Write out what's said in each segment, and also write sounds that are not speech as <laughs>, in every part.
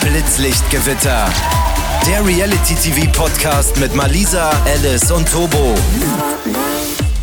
Blitzlichtgewitter. Der Reality-TV-Podcast mit Malisa, Alice und Tobo.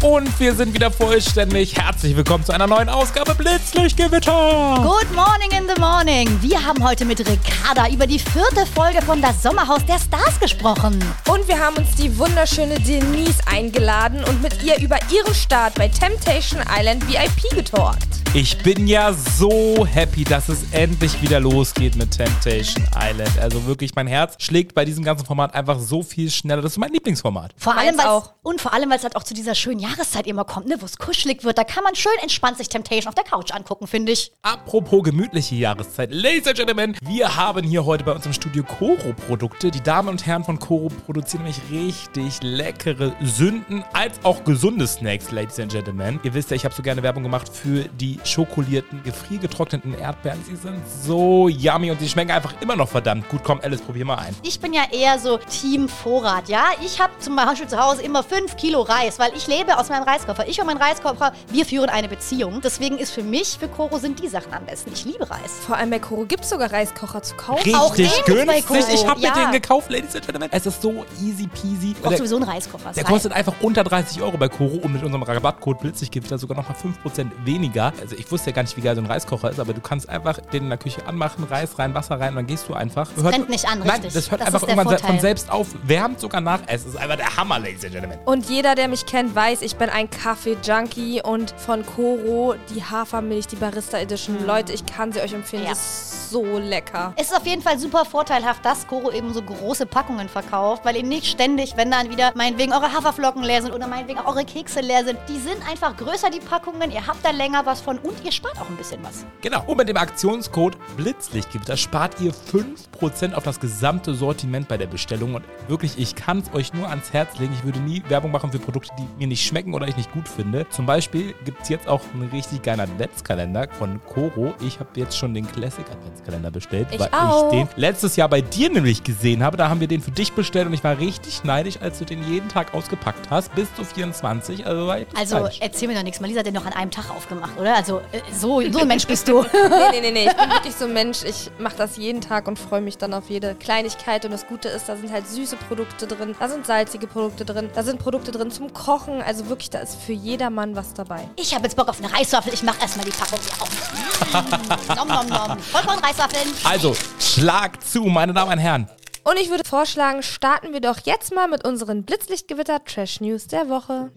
Und wir sind wieder vollständig. Herzlich willkommen zu einer neuen Ausgabe Blitzlichtgewitter. Good morning in the morning. Wir haben heute mit Ricarda über die vierte Folge von Das Sommerhaus der Stars gesprochen. Und wir haben uns die wunderschöne Denise eingeladen und mit ihr über ihren Start bei Temptation Island VIP getalkt. Ich bin ja so happy, dass es endlich wieder losgeht mit Temptation Island. Also wirklich, mein Herz schlägt bei diesem ganzen Format einfach so viel schneller. Das ist mein Lieblingsformat. Vor allem, Meins auch. Und vor allem, weil es halt auch zu dieser schönen Jahreszeit immer kommt, ne, wo es kuschelig wird. Da kann man schön entspannt sich Temptation auf der Couch angucken, finde ich. Apropos gemütliche Jahreszeit. Ladies and Gentlemen, wir haben hier heute bei uns im Studio Koro-Produkte. Die Damen und Herren von Koro produzieren nämlich richtig leckere Sünden als auch gesunde Snacks, Ladies and Gentlemen. Ihr wisst ja, ich habe so gerne Werbung gemacht für die schokolierten, gefriergetrockneten Erdbeeren. Sie sind so yummy und sie schmecken einfach immer noch verdammt gut. Komm, Alice, probier mal ein. Ich bin ja eher so Team Vorrat, ja. Ich habe zum Beispiel zu Hause immer 5 Kilo Reis, weil ich lebe aus meinem Reiskoffer. Ich und mein Reiskoffer, wir führen eine Beziehung. Deswegen ist für mich, für Koro sind die Sachen am besten. Ich liebe Reis. Vor allem bei Koro gibt es sogar Reiskocher zu kaufen. Richtig Auch den günstig. Koro. Ich habe mir Ja. den gekauft, Ladies and Gentlemen. Es ist so easy peasy. Ich brauche sowieso einen Reiskoffer. Der kostet einfach unter 30 Euro bei Koro und mit unserem Rabattcode Blitzig da sogar nochmal 5% weniger. Also ich wusste ja gar nicht, wie geil so ein Reiskocher ist, aber du kannst einfach den in der Küche anmachen, Reis rein, Wasser rein und dann gehst du einfach. Das brennt nicht an, Nein, richtig. das hört Das einfach ist der irgendwann se- von Vorteil. selbst auf, wärmt sogar nach. Es ist einfach der Hammer, Ladies and Gentlemen. Und jeder, der mich kennt, weiß, ich bin ein Kaffee-Junkie und von Koro die Hafermilch, die Barista Edition. Leute, ich kann sie euch empfehlen. Ja. Die ist so lecker. Es ist auf jeden Fall super vorteilhaft, dass Koro eben so große Packungen verkauft, weil eben nicht ständig, wenn dann wieder meinetwegen eure Haferflocken leer sind oder meinetwegen auch eure Kekse leer sind, die sind einfach größer, die Packungen, ihr habt da länger was von und ihr spart auch ein bisschen was. Genau. Und mit dem Aktionscode Blitzlichtgewitter spart ihr 5% auf das gesamte Sortiment bei der Bestellung. Und wirklich, ich kann es euch nur ans Herz legen. Ich würde nie Werbung machen für Produkte, die mir nicht schmecken oder ich nicht gut finde. Zum Beispiel gibt es jetzt auch einen richtig geilen Adventskalender von Koro. Ich habe jetzt schon den Classic Adventskalender bestellt, Ich weil auch. ich den letztes Jahr bei dir nämlich gesehen habe. Da haben wir den für dich bestellt und ich war richtig neidisch, als du den jeden Tag ausgepackt hast. Bis zu 24. Also, Also neidisch. erzähl mir doch nichts, Malisa hat den noch an einem Tag aufgemacht, oder? Also äh, so, so ein Mensch bist du. Nee, <laughs> nee, nee, nee. Ich bin wirklich so ein Mensch. Ich mache das jeden Tag und freue mich dann auf jede Kleinigkeit. Und das Gute ist, da sind halt süße Produkte drin, da sind salzige Produkte drin, da sind Produkte drin zum Kochen. Also wirklich, da ist für jedermann was dabei. Ich habe jetzt Bock auf eine Reiswaffel, ich mach erstmal die Packung hier auf. nom, nom, nom. Vollkornreiswaffeln. also, Schlag zu, meine Damen und Herren. Und ich würde vorschlagen, starten wir doch jetzt mal mit unseren Blitzlichtgewitter Trash News der Woche.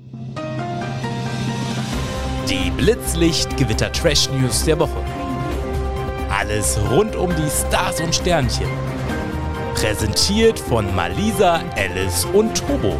Die Blitzlicht-Gewitter Trash News der Woche. Alles rund um die Stars und Sternchen. Präsentiert von Malisa, Alice und Turbo.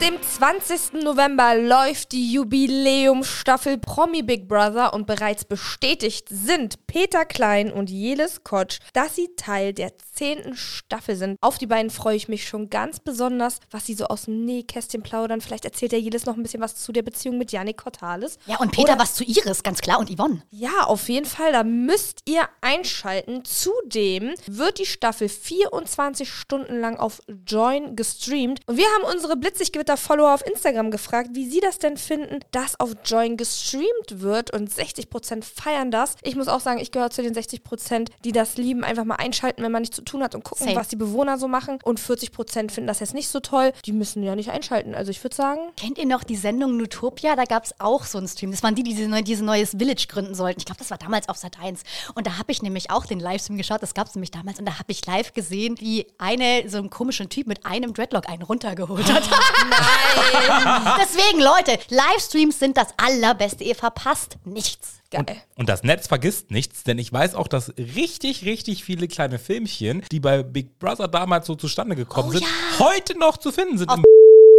Dem 20. November läuft die Jubiläumstaffel Promi Big Brother und bereits bestätigt sind Peter Klein und Jelis Kotsch, dass sie Teil der 10. Staffel sind. Auf die beiden freue ich mich schon ganz besonders, was sie so aus dem Nähkästchen plaudern. Vielleicht erzählt der Jelis noch ein bisschen was zu der Beziehung mit Yannick Cortales. Ja, und Peter Oder- was zu Iris, ganz klar, und Yvonne. Ja, auf jeden Fall. Da müsst ihr einschalten. Zudem wird die Staffel 24 Stunden lang auf Join gestreamt. Und wir haben unsere Blitziggewitter-Follower auf Instagram gefragt, wie sie das denn finden, dass auf Join gestreamt wird. Und 60% feiern das. Ich muss auch sagen, ich gehöre zu den 60%, die das lieben. Einfach mal einschalten, wenn man nichts zu tun hat und gucken, Same. was die Bewohner so machen. Und 40% finden das jetzt nicht so toll. Die müssen ja nicht einschalten. Also ich würde sagen, Kennt ihr noch die Sendung Nutopia? Da gab es auch so einen Stream. Das waren die, die diese, neu, diese neues Village gründen sollten. Ich glaube, das war damals auf Sat 1. Und da habe ich nämlich auch den Livestream geschaut. Das gab es nämlich damals. Und da habe ich live gesehen, wie eine, so einen komischen Typ mit einem Dreadlock einen runtergeholt hat. Nein! <laughs> Deswegen, Leute, Livestreams sind das Allerbeste. Ihr verpasst nichts. Geil. Und das Netz vergisst nichts, denn ich weiß auch, dass richtig, richtig viele kleine Filmchen, die bei Big Brother damals so zustande gekommen Oh sind, ja. heute noch zu finden sind. im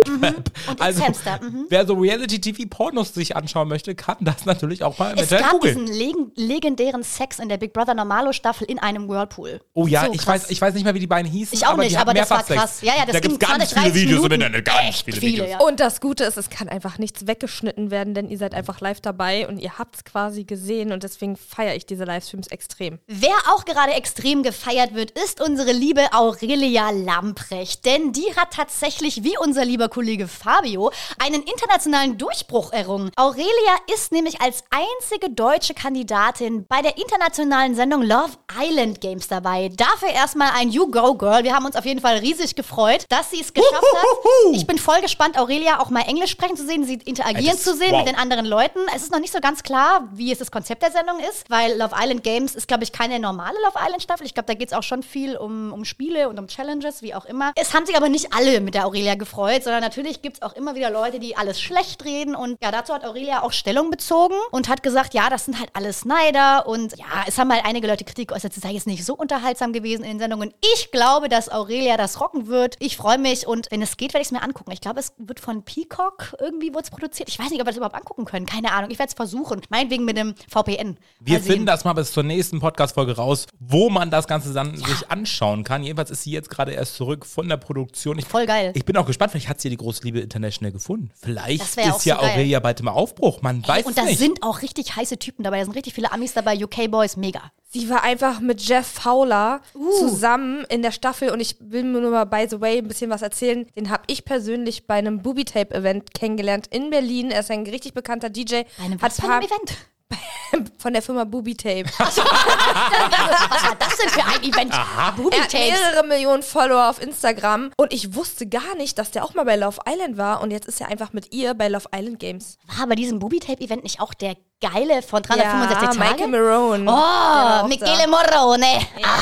Und also. Mhm. wer so Reality-TV-Pornos sich anschauen möchte, kann das natürlich auch mal Es mit gab googeln. diesen leg legendären Sex in der Big Brother Normalo Staffel in einem Whirlpool. Oh ja, So ich, krass. weiß, ich weiß nicht mehr, wie die beiden hießen. Ich auch aber nicht, aber das war Sex. krass. Ja, ja, das da ging gibt's ganz 20, viele 30 Videos im Minuten. Internet, ganz viele viele, Videos. ja. Und das Gute ist, es kann einfach nichts weggeschnitten werden, denn ihr seid einfach live dabei und ihr habt es quasi gesehen und deswegen feiere ich diese Livestreams extrem. Wer auch gerade extrem gefeiert wird, ist unsere liebe Aurelia Lamprecht. Denn die hat tatsächlich, wie unser lieber Kollege Fabio, einen internationalen Durchbruch errungen. Aurelia ist nämlich als einzige deutsche Kandidatin bei der internationalen Sendung Love Island Games dabei. Dafür erstmal ein You Go Girl. Wir haben uns auf jeden Fall riesig gefreut, dass sie es geschafft hat. Ich bin voll gespannt, Aurelia auch mal Englisch sprechen zu sehen, sie interagieren zu sehen wow. mit den anderen Leuten. Es ist noch nicht so ganz klar, wie es das Konzept der Sendung ist, weil Love Island Games ist, glaube ich, keine normale Love Island Staffel. Ich glaube, da geht es auch schon viel um, um Spiele und um Challenges, wie auch immer. Es haben sich aber nicht alle mit der Aurelia gefreut, sondern natürlich gibt es auch immer wieder Leute, die alles schlecht reden. Und ja, dazu hat Aurelia auch Stellung bezogen und hat gesagt, ja, das sind halt alles Neider. Und ja, es haben halt einige Leute Kritik geäußert, sie sei jetzt nicht so unterhaltsam gewesen in den Sendungen. Ich glaube, dass Aurelia das rocken wird. Ich freue mich und wenn es geht, werde ich es mir angucken. Ich glaube, es wird von Peacock irgendwie wird's produziert. Ich weiß nicht, ob wir das überhaupt angucken können. Keine Ahnung. Ich werde es versuchen. Meinetwegen mit dem VPN. Wir Mal finden das mal bis zur nächsten Podcast-Folge raus, wo man das Ganze dann sich anschauen kann. Jedenfalls ist sie jetzt gerade erst zurück von der Produktion. Ich, Voll geil. Ich bin auch gespannt, vielleicht hat sie die große Liebe International gefunden. Vielleicht ist ja so geil. Aurelia bald im Aufbruch. Man weiß und da nicht. sind auch richtig heiße Typen dabei. Da sind richtig viele Amis dabei. UK Boys, mega. Sie war einfach mit Jeff Fowler Uh. zusammen in der Staffel und ich will mir nur mal, by the way, ein bisschen was erzählen. Den habe ich persönlich bei einem Booby-Tape-Event kennengelernt in Berlin. Er ist ein richtig bekannter DJ. Bei einem hat was für paar- einem Event? <laughs> von der Firma Booby-Tape. <laughs> Was war das denn für ein Event? Booby Er hat Tapes. mehrere Millionen Follower auf Instagram und ich wusste gar nicht, dass der auch mal bei Love Island war und jetzt ist er einfach mit ihr bei Love Island Games. War bei diesem Booby Tape Event nicht auch der geile von 365 ja, Tage? Michael Marone. Oh, Michele Morrone. Ja,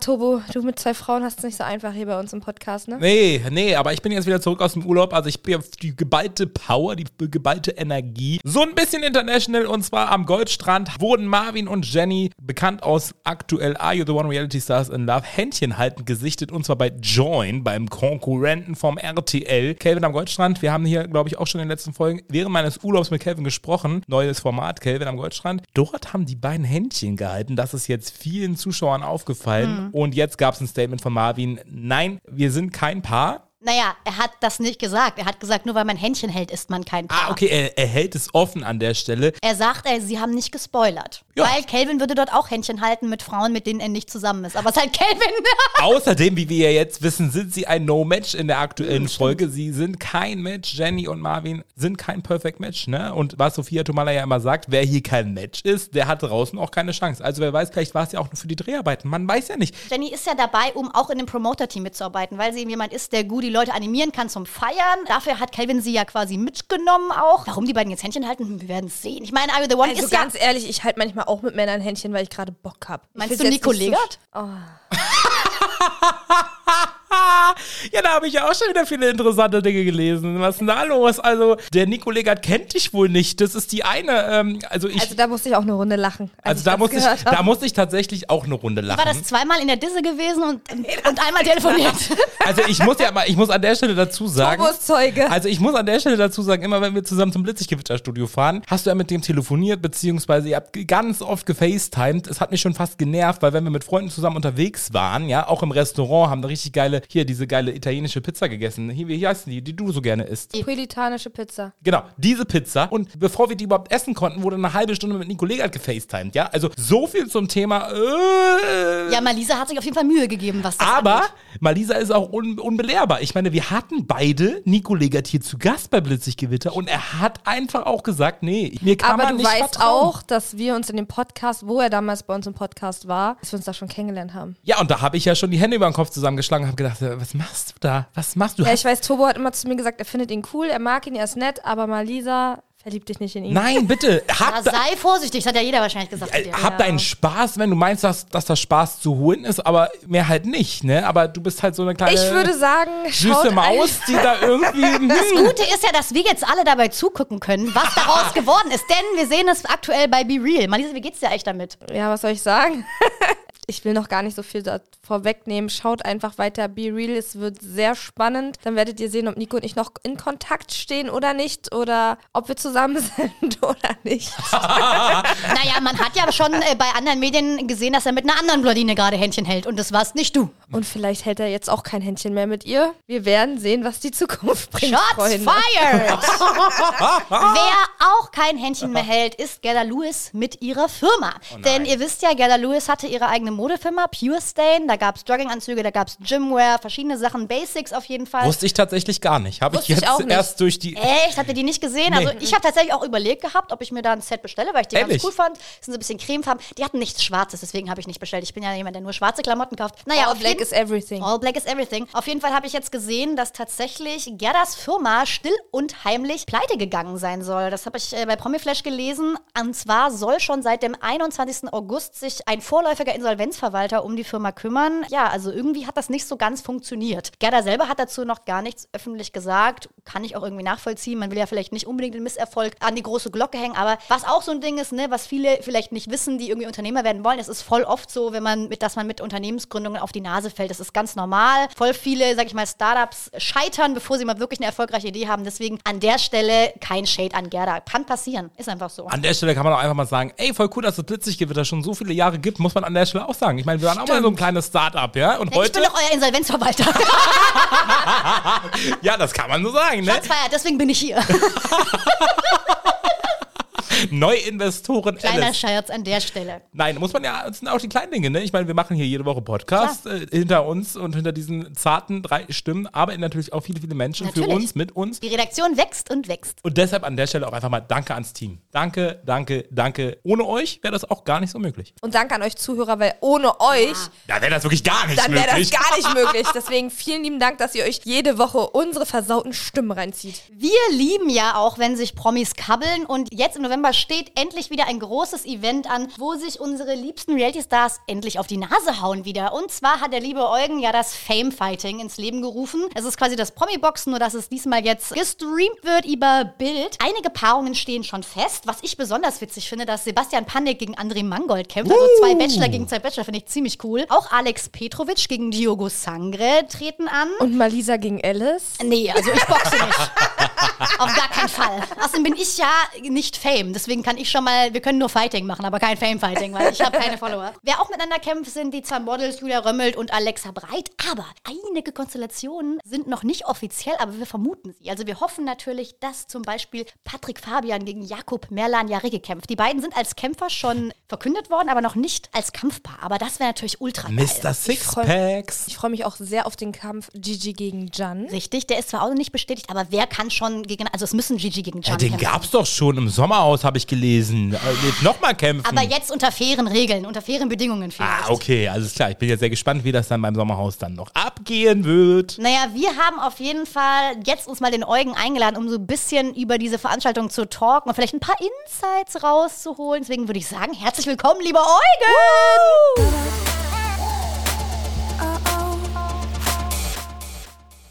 Tobo, du mit zwei Frauen hast es nicht so einfach hier bei uns im Podcast, ne? Nee, nee, aber ich bin jetzt wieder zurück aus dem Urlaub. Also ich bin auf die geballte Power, die geballte Energie. So ein bisschen international und zwar am Goldstrand wurden Marvin und Jenny, bekannt aus aktuell Are You the One Reality Stars in Love, Händchen halten gesichtet und zwar bei Join, beim Konkurrenten vom RTL. Kelvin am Goldstrand, wir haben hier, glaube ich, auch schon in den letzten Folgen während meines Urlaubs mit Kelvin gesprochen. Neues Format, Kelvin am Goldstrand. Dort haben die beiden Händchen gehalten. Das ist jetzt vielen Zuschauern aufgefallen. Und jetzt gab es ein Statement von Marvin. Nein, wir sind kein Paar. Naja, er hat das nicht gesagt. Er hat gesagt, nur weil man Händchen hält, ist man kein Paar. Ah, okay, er, er hält es offen an der Stelle. Er sagt, ey, sie haben nicht gespoilert. Ja. Weil Calvin würde dort auch Händchen halten mit Frauen, mit denen er nicht zusammen ist. Aber es ist halt Calvin. <laughs> Außerdem, wie wir ja jetzt wissen, sind sie ein No-Match in der aktuellen Folge. Sie sind kein Match. Jenny und Marvin sind kein Perfect Match, ne? Und was Sophia Tomala ja immer sagt, wer hier kein Match ist, der hat draußen auch keine Chance. Also wer weiß, vielleicht war es ja auch nur für die Dreharbeiten. Man weiß ja nicht. Jenny ist ja dabei, um auch in dem Promoter-Team mitzuarbeiten, weil sie eben jemand ist, der gut die Leute animieren kann zum Feiern. Dafür hat Calvin sie ja quasi mitgenommen auch. Warum die beiden jetzt Händchen halten, wir werden es sehen. Ich meine, Are You the One Also ist ja... ganz ehrlich, ich halte manchmal auch mit Männern Händchen, weil ich gerade Bock habe. Meinst du Nico Legert? <laughs> <laughs> <laughs> Ja, da habe ich ja auch schon wieder viele interessante Dinge gelesen. Was ist denn da los? Also, der Nico Legert kennt dich wohl nicht. Das ist die eine. Ähm, also, ich. Also da musste ich auch eine Runde lachen. als also da das musste ich, hab. da musste ich tatsächlich auch eine Runde lachen. War das zweimal in der Disse gewesen und, <laughs> und einmal telefoniert? <laughs> Also ich muss ja mal, ich muss an der Stelle dazu sagen. Zeuge. Also ich muss an der Stelle dazu sagen, immer wenn wir zusammen zum Blitzig-Gewitter-Studio fahren, hast du ja mit dem telefoniert, beziehungsweise ihr habt ganz oft gefacetimed. Es hat mich schon fast genervt, weil wenn wir mit Freunden zusammen unterwegs waren, ja, auch im Restaurant, haben da richtig geile, hier diese geile italienische Pizza gegessen. Hier, wie heißt die, die du so gerne isst? Napolitanische Pizza. Genau, diese Pizza. Und bevor wir die überhaupt essen konnten, wurde eine halbe Stunde mit Nico Legert gefacetimed, ja. Also so viel zum Thema. Äh, Ja, Malisa hat sich auf jeden Fall Mühe gegeben, was das aber angeht. Malisa ist auch un unbelehrbar. Ich meine, wir hatten beide Nico Legert hier zu Gast bei Blitzig-Gewitter und er hat einfach auch gesagt, nee, mir kann Aber man du nicht weißt vertrauen. auch, dass wir uns in dem Podcast, wo er damals bei uns im Podcast war, dass wir uns da schon kennengelernt haben. Ja, und da habe ich ja schon die Hände über den Kopf zusammengeschlagen und habe gedacht, äh, was machst du da? Was machst du? Ja, ich weiß, Tobo hat immer zu mir gesagt, er findet ihn cool, er mag ihn, er ist nett, aber Malisa verliebt dich nicht in ihn. Nein, bitte, <laughs> Ja, hab, da, sei vorsichtig, das hat ja jeder wahrscheinlich gesagt. zu äh, dir. hab deinen Spaß, wenn du meinst, dass, dass das Spaß zu holen ist, aber mehr halt nicht, ne? Aber du bist halt so eine kleine Ich würde sagen, süße Maus, die da irgendwie... <laughs> Das Hm, Gute ist ja, dass wir jetzt alle dabei zugucken können, was daraus <laughs> geworden ist. Denn wir sehen es aktuell bei Be Real. Malisa, wie geht's dir eigentlich damit? Ja, was soll ich sagen? Ich will noch gar nicht so viel da vorwegnehmen. Schaut einfach weiter Be Real. Es wird sehr spannend. Dann werdet ihr sehen, ob Nico und ich noch in Kontakt stehen oder nicht. Oder ob wir zusammen <laughs> sind oder nicht. <laughs> Naja, man hat ja schon äh, bei anderen Medien gesehen, dass er mit einer anderen Blondine gerade Händchen hält. Und das warst nicht du. Und vielleicht hält er jetzt auch kein Händchen mehr mit ihr. Wir werden sehen, was die Zukunft bringt. Shots Freunde. fired! <laughs> Wer auch kein Händchen mehr hält, ist Gerda Lewis mit ihrer Firma. Oh Denn ihr wisst ja, Gerda Lewis hatte ihre eigene Modefirma, Pure Stain. Da gab es Jogginganzüge, da gab es Gymwear, verschiedene Sachen, Basics auf jeden Fall. Wusste ich tatsächlich gar nicht. Habe ich ich jetzt auch nicht. erst durch die. Echt? Habt ihr die nicht gesehen? Also ich habe tatsächlich auch überlegt gehabt, ob ich mir da ein Set bestelle, weil ich die Ehrlich? ganz cool fand. Sind so ein bisschen cremefarben. Die hatten nichts Schwarzes, deswegen habe ich nicht bestellt. Ich bin ja jemand, der nur schwarze Klamotten kauft. Naja, All black jeden- is everything. All black is everything. Auf jeden Fall habe ich jetzt gesehen, dass tatsächlich Gerdas Firma still und heimlich pleite gegangen sein soll. Das habe ich äh, bei Promiflash gelesen. Und zwar soll schon seit dem 21. August sich ein vorläufiger Insolvenzverwalter um die Firma kümmern. Ja, also irgendwie hat das nicht so ganz funktioniert. Gerda selber hat dazu noch gar nichts öffentlich gesagt. Kann ich auch irgendwie nachvollziehen. Man will ja vielleicht nicht unbedingt den Misserfolg an die große Glocke hängen. Aber was auch so ein Ding ist, ne, was viele vielleicht nicht wissen, die irgendwie Unternehmer werden wollen, es ist voll oft so, wenn man mit, dass man mit Unternehmensgründungen auf die Nase fällt. Das ist ganz normal. Voll viele, sag ich mal, Startups scheitern, bevor sie mal wirklich eine erfolgreiche Idee haben. Deswegen an der Stelle kein Shade an Gerda. Kann passieren. Ist einfach so. An der Stelle kann man auch einfach mal sagen, ey, voll cool, dass es Blitzlichtgewitter schon so viele Jahre gibt, muss man an der Stelle auch sagen. Ich meine, wir waren auch mal so ein kleines Start-up, ja? Und Ja, ich bin heute, doch euer Insolvenzverwalter. <laughs> ja, das kann man so sagen, ne? Schatz deswegen bin ich hier. <laughs> <laughs> Neuinvestoren Kleiner Alice. Scherz an der Stelle. Nein, muss man ja, das sind auch die kleinen Dinge, ne? Ich meine, wir machen hier jede Woche Podcast äh, hinter uns und hinter diesen zarten drei Stimmen arbeiten natürlich auch viele, viele Menschen für Natürlich. uns, mit uns. Die Redaktion wächst und wächst. Und deshalb an der Stelle auch einfach mal Danke ans Team. Danke, danke, danke. Ohne euch wäre das auch gar nicht so möglich. Und danke an euch Zuhörer, weil ohne euch, Da wäre das wirklich gar nicht dann wäre das möglich. gar nicht <laughs> möglich. Deswegen vielen lieben Dank, dass ihr euch jede Woche unsere versauten Stimmen reinzieht. Wir lieben ja auch, wenn sich Promis kabbeln. Und jetzt im November steht endlich wieder ein großes Event an, wo sich unsere liebsten Reality-Stars endlich auf die Nase hauen wieder. Und zwar hat der liebe Eugen ja das Fame-Fighting ins Leben gerufen. Es ist quasi das Promi-Boxen, nur dass es diesmal jetzt gestreamt wird über Bild. Einige Paarungen stehen schon fest. Was ich besonders witzig finde, dass Sebastian Panik gegen André Mangold kämpft. Also zwei Bachelor gegen zwei Bachelor finde ich ziemlich cool. Auch Alex Petrovic gegen Diogo Sangre treten an. Und Malisa gegen Alice. Nee, also ich boxe nicht. Auf gar keinen Fall. Außerdem bin ich ja nicht Fame. Deswegen kann ich schon mal, wir können nur Fighting machen, aber kein Fame-Fighting, weil ich habe keine Follower. Wer auch miteinander kämpft, sind die zwei Models Julia Römmelt und Alexa Breit. Aber einige Konstellationen sind noch nicht offiziell, aber wir vermuten sie. Also wir hoffen natürlich, dass zum Beispiel Patrick Fabian gegen Jakob Merlan Jaricke kämpft. Die beiden sind als Kämpfer schon verkündet worden, aber noch nicht als Kampfpaar. Aber das wäre natürlich ultra geil. Mr. Sixpacks. Ich freue mich auch sehr auf den Kampf Gigi gegen Jan. Richtig, der ist zwar auch noch nicht bestätigt, aber wer kann schon gegen, also es müssen Gigi gegen Ja, Jan den kämpfen. gab's doch schon im Sommerhaus, habe ich gelesen. Äh, nochmal kämpfen. Aber jetzt unter fairen Regeln, unter fairen Bedingungen vielleicht. Ah, okay, alles klar. Ich bin jetzt sehr gespannt, wie das dann beim Sommerhaus dann noch abgehen wird. Naja, wir haben auf jeden Fall jetzt uns mal den Eugen eingeladen, um so ein bisschen über diese Veranstaltung zu talken und vielleicht ein paar Insights rauszuholen. Deswegen würde ich sagen, herzlich willkommen, lieber Eugen!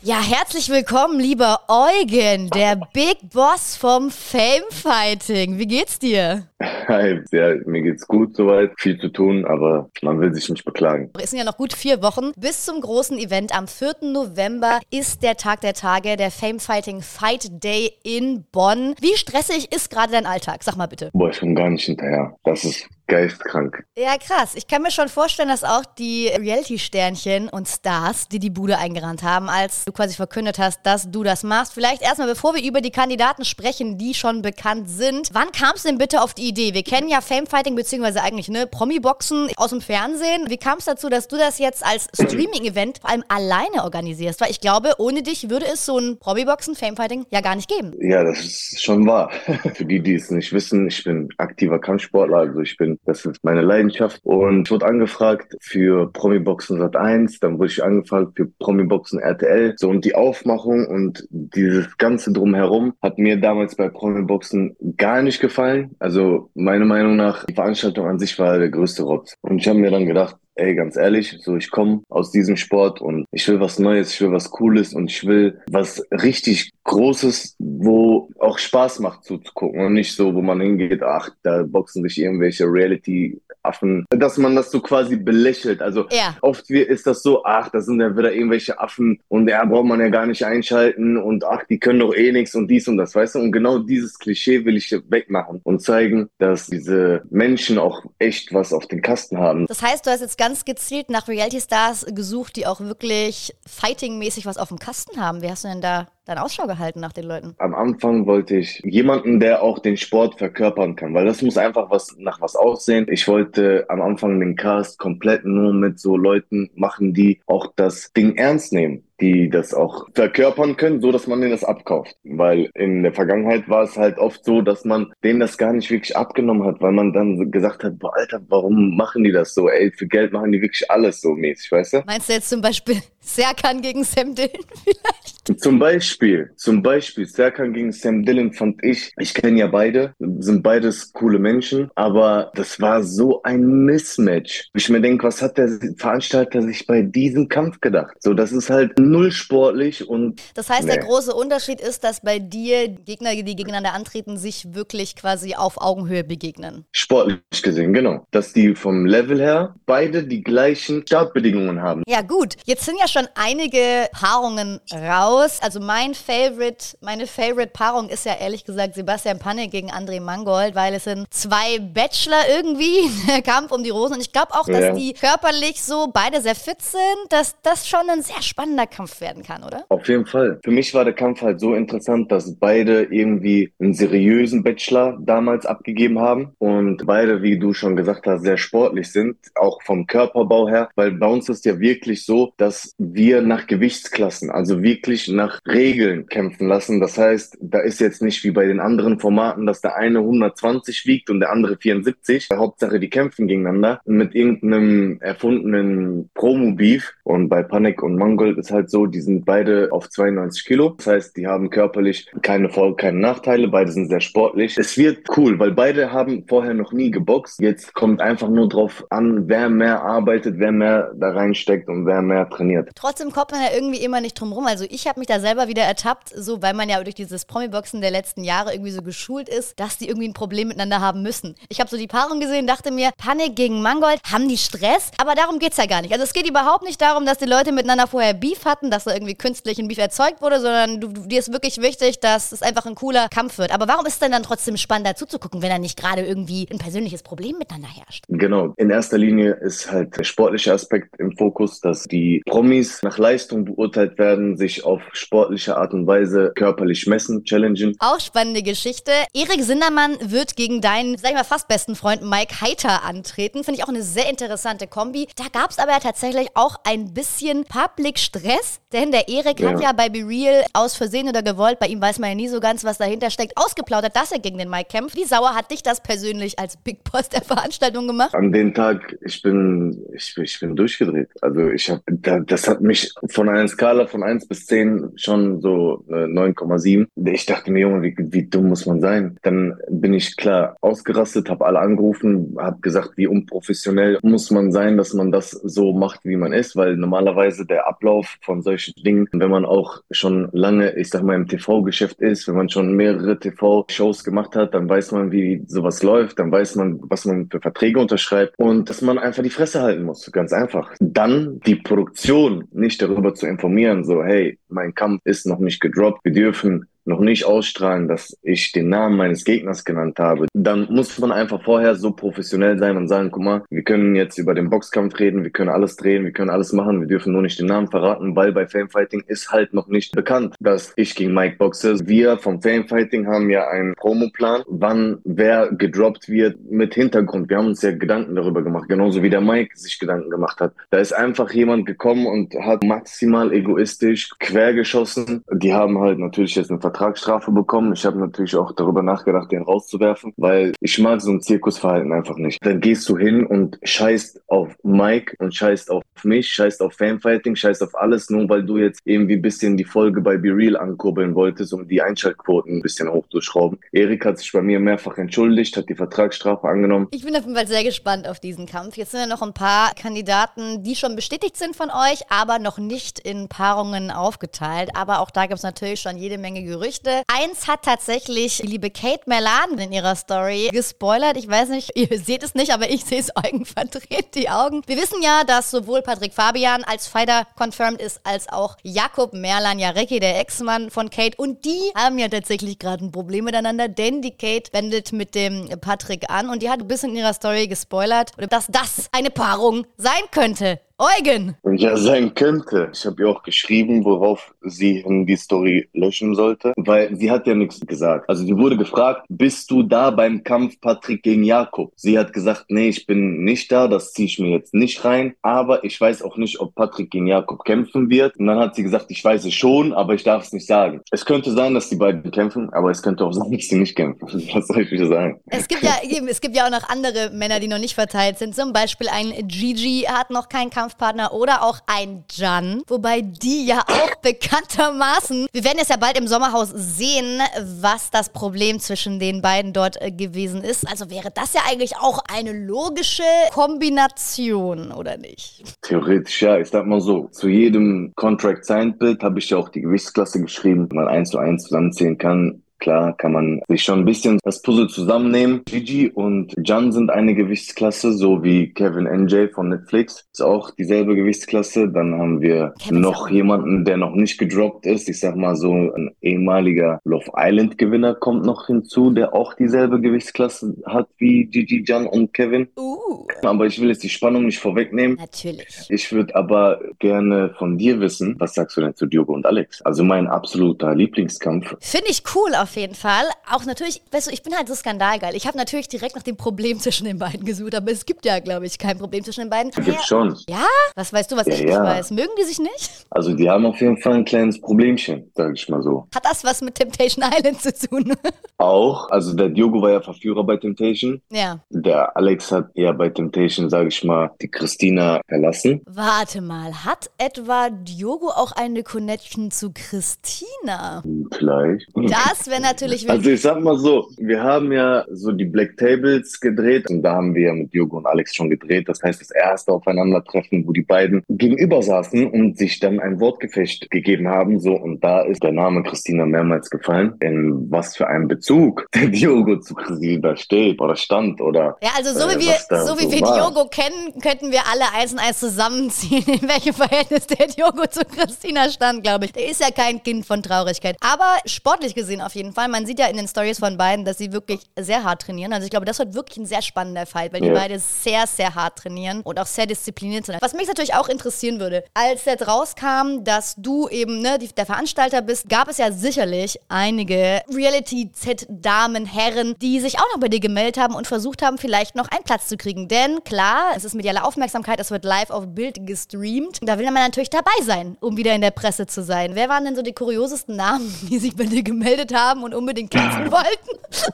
Ja, herzlich willkommen, lieber Eugen, der Big Boss vom Fame Fighting. Wie geht's dir? Hi, ja, mir geht's gut soweit. Viel zu tun, aber man will sich nicht beklagen. Es sind ja noch gut vier Wochen. Bis zum großen Event am 4. November ist der Tag der Tage, der Fame Fighting Fight Day in Bonn. Wie stressig ist gerade dein Alltag? Sag mal bitte. Boah, ich bin gar nicht hinterher. Das ist geistkrank. Ja, krass. Ich kann mir schon vorstellen, dass auch die Reality-Sternchen und Stars, die die Bude eingerannt haben, als du quasi verkündet hast, dass du das machst. Vielleicht erstmal, bevor wir über die Kandidaten sprechen, die schon bekannt sind. Wann kam es denn bitte auf die Idee? Wir kennen ja Famefighting, beziehungsweise eigentlich ne Promi-Boxen aus dem Fernsehen. Wie kam es dazu, dass du das jetzt als Streaming-Event vor allem alleine organisierst? Weil ich glaube, ohne dich würde es so ein Promi-Boxen, Famefighting ja gar nicht geben. Ja, das ist schon wahr. <laughs> Für die, die es nicht wissen, ich bin aktiver Kampfsportler, also ich bin, das ist meine Leidenschaft. Und ich wurde angefragt für Promi-Boxen Sat 1, dann wurde ich angefragt für Promi-Boxen RTL. So, und die Aufmachung und dieses Ganze drumherum hat mir damals bei Promi-Boxen gar nicht gefallen. Also meiner Meinung nach, die Veranstaltung an sich war der größte Rotz. Und ich habe mir dann gedacht, ey, ganz ehrlich, so ich komme aus diesem Sport und ich will was Neues, ich will was Cooles und ich will was richtig Großes, wo auch Spaß macht zuzugucken und nicht so, wo man hingeht, ach, da boxen sich irgendwelche Reality-Affen, dass man das so quasi belächelt. Also Ja. oft ist das so, ach, da sind ja wieder irgendwelche Affen und ja, braucht man ja gar nicht einschalten und ach, die können doch eh nichts und dies und das, weißt du? Und genau dieses Klischee will ich wegmachen und zeigen, dass diese Menschen auch echt was auf den Kasten haben. Das heißt, du hast jetzt ganz ganz gezielt nach Reality Stars gesucht, die auch wirklich fighting-mäßig was auf dem Kasten haben. Wie hast du denn da dann Ausschau gehalten nach den Leuten? Am Anfang wollte ich jemanden, der auch den Sport verkörpern kann, weil das muss einfach was nach was aussehen. Ich wollte am Anfang den Cast komplett nur mit so Leuten machen, die auch das Ding ernst nehmen die das auch verkörpern können, so dass man denen das abkauft. Weil in der Vergangenheit war es halt oft so, dass man denen das gar nicht wirklich abgenommen hat, weil man dann gesagt hat, boah, Alter, warum machen die das so? Ey, für Geld machen die wirklich alles so mäßig, weißt du? Meinst du jetzt zum Beispiel <laughs> Serkan gegen Sam Dillon <laughs> vielleicht? Zum Beispiel, zum Beispiel, Serkan gegen Sam Dillon fand ich, ich kenne ja beide, sind beides coole Menschen, aber das war so ein Mismatch. Ich mir denke, was hat der Veranstalter sich bei diesem Kampf gedacht? So, das ist halt null sportlich und. Das heißt, nee. der große Unterschied ist, dass bei dir Gegner, die gegeneinander antreten, sich wirklich quasi auf Augenhöhe begegnen. Sportlich gesehen, genau. Dass die vom Level her beide die gleichen Startbedingungen haben. Ja, gut. Jetzt sind ja schon einige Paarungen raus. Also mein Favorite, meine Favorite-Paarung ist ja ehrlich gesagt Sebastian Panik gegen André Mangold, weil es sind zwei Bachelor irgendwie, <laughs> der Kampf um die Rosen. Und ich glaube auch, dass ja. die körperlich so beide sehr fit sind, dass das schon ein sehr spannender Kampf Kampf werden kann, oder? Auf jeden Fall. Für mich war der Kampf halt so interessant, dass beide irgendwie einen seriösen Bachelor damals abgegeben haben und beide, wie du schon gesagt hast, sehr sportlich sind, auch vom Körperbau her, weil bei uns ist ja wirklich so, dass wir nach Gewichtsklassen, also wirklich nach Regeln kämpfen lassen. Das heißt, da ist jetzt nicht wie bei den anderen Formaten, dass der eine 120 wiegt und der andere 74. Hauptsache, die kämpfen gegeneinander mit irgendeinem erfundenen Promo-Beef. Und bei Panik und Mangold ist halt halt so, die sind beide auf 92 Kilo. Das heißt, die haben körperlich keine Vor keine Nachteile. Beide sind sehr sportlich. Es wird cool, weil beide haben vorher noch nie geboxt. Jetzt kommt einfach nur drauf an, wer mehr arbeitet, wer mehr da reinsteckt und wer mehr trainiert. Trotzdem kommt man ja irgendwie immer nicht drum rum. Also ich habe mich da selber wieder ertappt, so weil man ja durch dieses Promi-Boxen der letzten Jahre irgendwie so geschult ist, dass die irgendwie ein Problem miteinander haben müssen. Ich habe so die Paarung gesehen, dachte mir, Panik gegen Mangold, haben die Stress? Aber darum geht es ja gar nicht. Also es geht überhaupt nicht darum, dass die Leute miteinander vorher Beef hatten hatten, dass da irgendwie künstlich ein Beef erzeugt wurde, sondern du, dir ist wirklich wichtig, dass es einfach ein cooler Kampf wird. Aber warum ist es denn dann trotzdem spannend, dazu zu gucken, wenn da nicht gerade irgendwie ein persönliches Problem miteinander herrscht? Genau. In erster Linie ist halt der sportliche Aspekt im Fokus, dass die Promis nach Leistung beurteilt werden, sich auf sportliche Art und Weise körperlich messen, challengen. Auch spannende Geschichte. Erik Sindermann wird gegen deinen, sag ich mal, fast besten Freund Mike Heiter antreten. Finde ich auch eine sehr interessante Kombi. Da gab es aber ja tatsächlich auch ein bisschen Public Stress ist, denn der Erik ja. hat ja bei Be Real aus Versehen oder gewollt, bei ihm weiß man ja nie so ganz, was dahinter steckt, ausgeplaudert, dass er gegen den Mike kämpft. Wie sauer hat dich das persönlich als Big Boss der Veranstaltung gemacht? An dem Tag, ich bin, ich, ich bin durchgedreht. Also ich habe, das hat mich von einer Skala von 1 bis 10 schon so 9,7. Äh, ich dachte mir, Junge, wie, wie dumm muss man sein? Dann bin ich klar ausgerastet, habe alle angerufen, habe gesagt, wie unprofessionell muss man sein, dass man das so macht, wie man ist, weil normalerweise der Ablauf von von solchen Dingen. Wenn man auch schon lange, ich sag mal, im TV-Geschäft ist, wenn man schon mehrere TV-Shows gemacht hat, dann weiß man, wie sowas läuft, dann weiß man, was man für Verträge unterschreibt und dass man einfach die Fresse halten muss. Ganz einfach. Dann die Produktion nicht darüber zu informieren, so, hey, mein Kampf ist noch nicht gedroppt, wir dürfen noch nicht ausstrahlen, dass ich den Namen meines Gegners genannt habe, dann muss man einfach vorher so professionell sein und sagen, guck mal, wir können jetzt über den Boxkampf reden, wir können alles drehen, wir können alles machen, wir dürfen nur nicht den Namen verraten, weil bei Famefighting ist halt noch nicht bekannt, dass ich gegen Mike boxe. Wir vom Famefighting haben ja einen Promoplan, wann wer gedroppt wird mit Hintergrund. Wir haben uns ja Gedanken darüber gemacht, genauso wie der Mike sich Gedanken gemacht hat. Da ist einfach jemand gekommen und hat maximal egoistisch quergeschossen. Die haben halt natürlich jetzt eine Vertragsstrafe bekommen. Ich habe natürlich auch darüber nachgedacht, den rauszuwerfen, weil ich mag so ein Zirkusverhalten einfach nicht. Dann gehst du hin und scheißt auf Mike und scheißt auf mich, scheißt auf Fanfighting, scheißt auf alles, nur weil du jetzt irgendwie ein bisschen die Folge bei Be Real ankurbeln wolltest, um die Einschaltquoten ein bisschen hochzuschrauben. Erik hat sich bei mir mehrfach entschuldigt, hat die Vertragsstrafe angenommen. Ich bin auf jeden Fall sehr gespannt auf diesen Kampf. Jetzt sind ja noch ein paar Kandidaten, die schon bestätigt sind von euch, aber noch nicht in Paarungen aufgeteilt. Aber auch da gibt es natürlich schon jede Menge Gerüchte Gerüchte. Eins hat tatsächlich die liebe Kate Merlan in ihrer Story gespoilert. Ich weiß nicht, <laughs> ihr seht es nicht, aber ich sehe es <laughs> Eugen verdreht die Augen. Wir wissen ja, dass sowohl Patrick Fabian als Fighter confirmed ist, als auch Jakob Merlan Jarecki, der Ex-Mann von Kate. Und die haben ja tatsächlich gerade ein Problem miteinander, denn die Kate wendet mit dem Patrick an und die hat ein bisschen in ihrer Story gespoilert, dass das eine Paarung sein könnte. Eugen! Ja, sein könnte. Ich habe ihr auch geschrieben, worauf sie die Story löschen sollte, weil sie hat ja nichts gesagt. Also sie wurde gefragt, bist du da beim Kampf Patrick gegen Jakob? Sie hat gesagt, nee, ich bin nicht da, das ziehe ich mir jetzt nicht rein, aber ich weiß auch nicht, ob Patrick gegen Jakob kämpfen wird. Und dann hat sie gesagt, ich weiß es schon, aber ich darf es nicht sagen. Es könnte sein, dass die beiden kämpfen, aber es könnte auch sein, <laughs> dass sie nicht kämpfen. Was soll ich wieder sagen? Es gibt ja eben, es gibt ja auch noch andere Männer, die noch nicht verteilt sind. Zum Beispiel ein Gigi hat noch keinen Kampf Kampfpartner oder auch ein Jan, wobei die ja auch bekanntermaßen, wir werden es ja bald im Sommerhaus sehen, was das Problem zwischen den beiden dort äh, gewesen ist. Also wäre das ja eigentlich auch eine logische Kombination, oder nicht? Theoretisch ja, ich sag mal so, zu jedem Contract Signed Bild habe ich ja auch die Gewichtsklasse geschrieben, man eins zu eins zusammenzählen kann. Klar kann man sich schon ein bisschen das Puzzle zusammennehmen. Gigi und Jan sind eine Gewichtsklasse, so wie Kevin NJ von Netflix. Ist auch dieselbe Gewichtsklasse. Dann haben wir Kevin noch jemanden, der noch nicht gedroppt ist. Ich sag mal so, ein ehemaliger Love Island Gewinner kommt noch hinzu, der auch dieselbe Gewichtsklasse hat wie Gigi, Jan und Kevin. Uh, Aber ich will jetzt die Spannung nicht vorwegnehmen. natürlich. Ich würde aber gerne von dir wissen, was sagst du denn zu Diogo und Alex? Also mein absoluter Lieblingskampf. Finde ich cool auf jeden Fall. Auch natürlich, weißt du, ich bin halt so skandalgeil. Ich habe natürlich direkt nach dem Problem <laughs> zwischen den beiden gesucht, aber es gibt ja, glaube ich, kein Problem zwischen den beiden. Gibt's schon. Ja? Was weißt du, was Ja, ich nicht ja. weiß? Mögen die sich nicht? Also die haben auf jeden Fall ein kleines Problemchen, sage ich mal so. Hat das was mit Temptation Island zu tun? <laughs> Auch, also der Diogo war ja Verführer bei Temptation. ja. Der Alex hat ja bei Temptation, sage ich mal, die Christina verlassen. Warte mal, hat etwa Diogo auch eine Connection zu Christina? Vielleicht. Das wäre natürlich Also ich sag mal so, wir haben ja so die Black Tables gedreht und da haben wir ja mit Diogo und Alex schon gedreht. Das heißt, das erste Aufeinandertreffen, wo die beiden gegenüber saßen und sich dann ein Wortgefecht gegeben haben. So und da ist der Name Christina mehrmals gefallen. In was für einem Bezug <laughs> der Diogo zu Christina steht oder stand oder Ja, also so äh, wie wir, so wie so wir war. Diogo kennen, könnten wir alle eins und eins zusammenziehen, <laughs> in welchem Verhältnis der Diogo zu Christina stand, glaube ich. Der ist ja kein Kind von Traurigkeit. Aber sportlich gesehen auf jeden Fall. Man sieht ja in den Stories von beiden, dass sie wirklich sehr hart trainieren. Also ich glaube, das wird wirklich ein sehr spannender Fight, weil die Ja. beide sehr, sehr hart trainieren und auch sehr diszipliniert sind. Was mich natürlich auch interessieren würde, als jetzt rauskam, dass du eben ne, die, der Veranstalter bist, gab es ja sicherlich einige Reality-Z-Damen, Herren, die sich auch noch bei dir gemeldet haben und versucht haben, vielleicht noch einen Platz zu kriegen. Denn klar, es ist mediale Aufmerksamkeit, es wird live auf Bild gestreamt. Da will man natürlich dabei sein, um wieder in der Presse zu sein. Wer waren denn so die kuriosesten Namen, <laughs> die sich bei dir gemeldet haben und unbedingt kämpfen wollten? <laughs>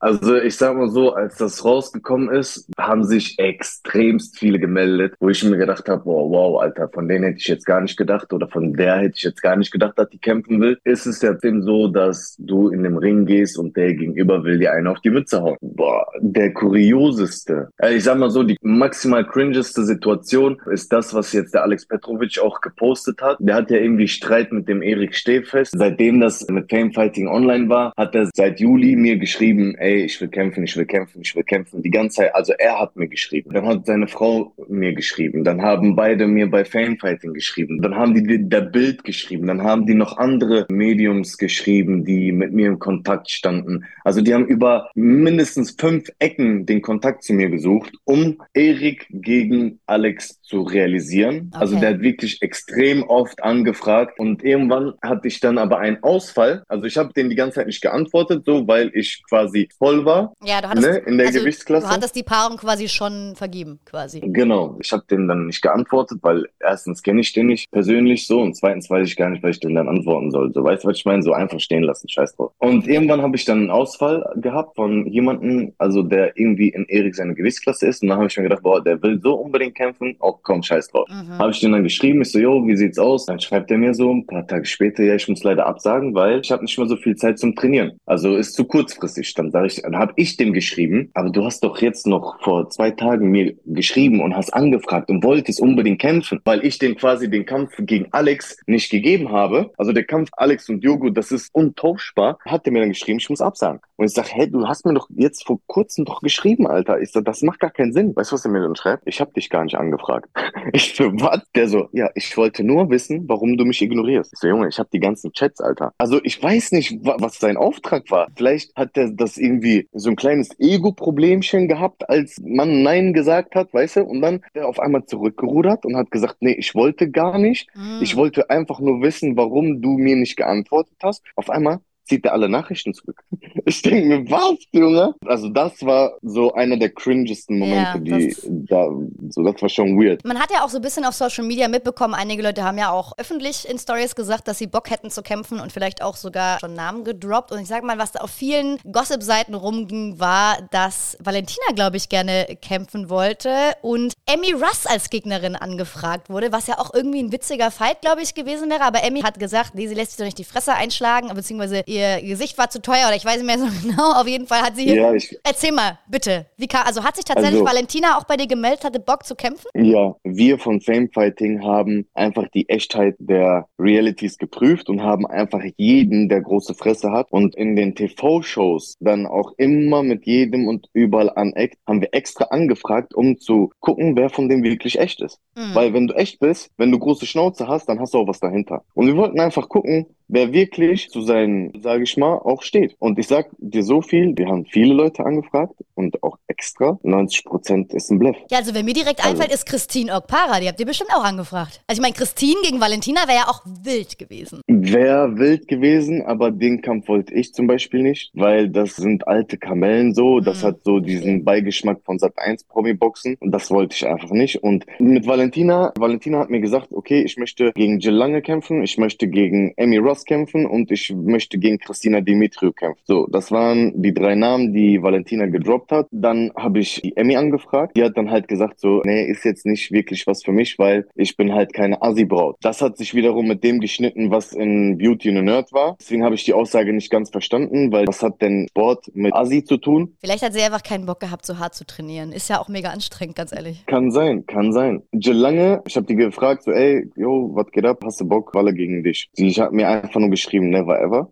Also ich sag mal so, als das rausgekommen ist, haben sich extremst viele gemeldet, wo ich mir gedacht habe, wow, wow, Alter, von denen hätte ich jetzt gar nicht gedacht oder von der hätte ich jetzt gar nicht gedacht, dass die kämpfen will. Ist es ja eben so, dass du in den Ring gehst und der gegenüber will dir einen auf die Mütze hauen. Boah, der kurioseste. Also ich sag mal so, die maximal cringeste Situation ist das, was jetzt der Alex Petrovic auch gepostet hat. Der hat ja irgendwie Streit mit dem Erik Stehfest. Seitdem das mit Fame Fighting online war, hat er seit Juli mir geschrieben, ey, ich will kämpfen, ich will kämpfen, ich will kämpfen. Die ganze Zeit, also er hat mir geschrieben. Dann hat seine Frau mir geschrieben. Dann haben beide mir bei Fame Fighting geschrieben. Dann haben die der Bild geschrieben. Dann haben die noch andere Mediums geschrieben, die mit mir im Kontakt standen. Also die haben über mindestens fünf Ecken den Kontakt zu mir gesucht, um Erik gegen Alex zu realisieren. Also Okay. der hat wirklich extrem oft angefragt und irgendwann hatte ich dann aber einen Ausfall. Also ich habe denen die ganze Zeit nicht geantwortet, so weil ich quasi voll war. Ja, du hattest, Ne, in der also, Gewichtsklasse. Du hattest die Paarung quasi schon vergeben, quasi. Genau, ich habe den dann nicht geantwortet, weil erstens kenne ich den nicht persönlich so und zweitens weiß ich gar nicht, was ich denn dann antworten soll. So, weißt du, was ich meine? So einfach stehen lassen, scheiß drauf. Und irgendwann habe ich dann einen Ausfall gehabt von jemandem, also der irgendwie in Erik seine Gewichtsklasse ist und dann habe ich mir gedacht, boah, der will so unbedingt kämpfen, oh komm, scheiß drauf. Mhm. Habe ich den dann geschrieben, ich so, yo, wie sieht's aus? Dann schreibt er mir so ein paar Tage später, ja, ich muss leider absagen, weil ich habe nicht mehr so viel Zeit zum Trainieren. Also ist zu kurzfristig. Dann sage ich, dann habe ich dem geschrieben, aber du hast doch jetzt noch vor zwei Tagen mir geschrieben und hast angefragt und wolltest unbedingt kämpfen, weil ich den quasi den Kampf gegen Alex nicht gegeben habe. Also der Kampf Alex und Diogo, das ist untauschbar. Hat er mir dann geschrieben, ich muss absagen. Und ich sage, hey, du hast mir doch jetzt vor kurzem doch geschrieben, Alter. Ich sag, das macht gar keinen Sinn. Weißt du, was er mir dann schreibt? Ich habe dich gar nicht angefragt. <laughs> Ich so, was? Der so, ja, ich wollte nur wissen, warum du mich ignorierst. Ich so, Junge, ich habe die ganzen Chats, Alter. Also ich weiß nicht, was sein Auftrag war. Vielleicht hat der das irgendwie so ein kleines Ego-Problemchen gehabt, als man Nein gesagt hat, weißt du? Und dann der auf einmal zurückgerudert und hat gesagt, nee, ich wollte gar nicht. Mhm. Ich wollte einfach nur wissen, warum du mir nicht geantwortet hast. Auf einmal zieht er alle Nachrichten zurück. <laughs> Ich denke mir, was, Junge? Also das war so einer der cringesten Momente, ja, die da, so das war schon weird. Man hat ja auch so ein bisschen auf Social Media mitbekommen, einige Leute haben ja auch öffentlich in Stories gesagt, dass sie Bock hätten zu kämpfen und vielleicht auch sogar schon Namen gedroppt. Und ich sag mal, was da auf vielen Gossip-Seiten rumging, war, dass Valentina, glaube ich, gerne kämpfen wollte und Emmy Russ als Gegnerin angefragt wurde, was ja auch irgendwie ein witziger Fight, glaube ich, gewesen wäre. Aber Emmy hat gesagt, nee, sie lässt sich doch nicht die Fresse einschlagen, beziehungsweise ihr ihr Gesicht war zu teuer oder ich weiß nicht mehr so <laughs> genau. Auf jeden Fall hat sie. Ja, ich, Erzähl mal, bitte. Wie kam, also hat sich tatsächlich also, Valentina auch bei dir gemeldet, hatte Bock zu kämpfen? Ja, wir von Fame Fighting haben einfach die Echtheit der Realities geprüft und haben einfach jeden, der große Fresse hat und in den TV-Shows dann auch immer mit jedem und überall aneckt, haben wir extra angefragt, um zu gucken, wer von dem wirklich echt ist. Mhm. Weil wenn du echt bist, wenn du große Schnauze hast, dann hast du auch was dahinter. Und wir wollten einfach gucken, wer wirklich zu seinen, sage ich mal, auch steht. Und ich sag dir so viel, wir haben viele Leute angefragt und auch extra. 90 Prozent ist ein Bluff. Ja, also wer mir direkt also. einfällt, ist Christine Okpara. Die habt ihr bestimmt auch angefragt. Also ich meine, Christine gegen Valentina wäre ja auch wild gewesen. Wäre wild gewesen, aber den Kampf wollte ich zum Beispiel nicht, weil das sind alte Kamellen so. Das mhm. hat so diesen Beigeschmack von Sat 1 Promi-Boxen und das wollte ich einfach nicht. Und mit Valentina, Valentina hat mir gesagt, okay, ich möchte gegen Jill Lange kämpfen, ich möchte gegen Amy Ross Ross kämpfen und ich möchte gegen Christina Dimitriou kämpfen. So, das waren die drei Namen, die Valentina gedroppt hat. Dann habe ich die Emmy angefragt. Die hat dann halt gesagt so, nee, ist jetzt nicht wirklich was für mich, weil ich bin halt keine Assi-Braut. Das hat sich wiederum mit dem geschnitten, was in Beauty and a Nerd war. Deswegen habe ich die Aussage nicht ganz verstanden, weil was hat denn Sport mit Assi zu tun? Vielleicht hat sie einfach keinen Bock gehabt, so hart zu trainieren. Ist ja auch mega anstrengend, ganz ehrlich. Kann sein, kann sein. Jill Lange, ich habe die gefragt so, ey, yo, was geht ab? Hast du Bock? Walle gegen dich. Sie hat mir einfach nur geschrieben, never ever.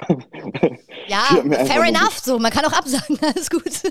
<laughs> ja, fair enough, so, man kann auch absagen, <laughs> alles gut.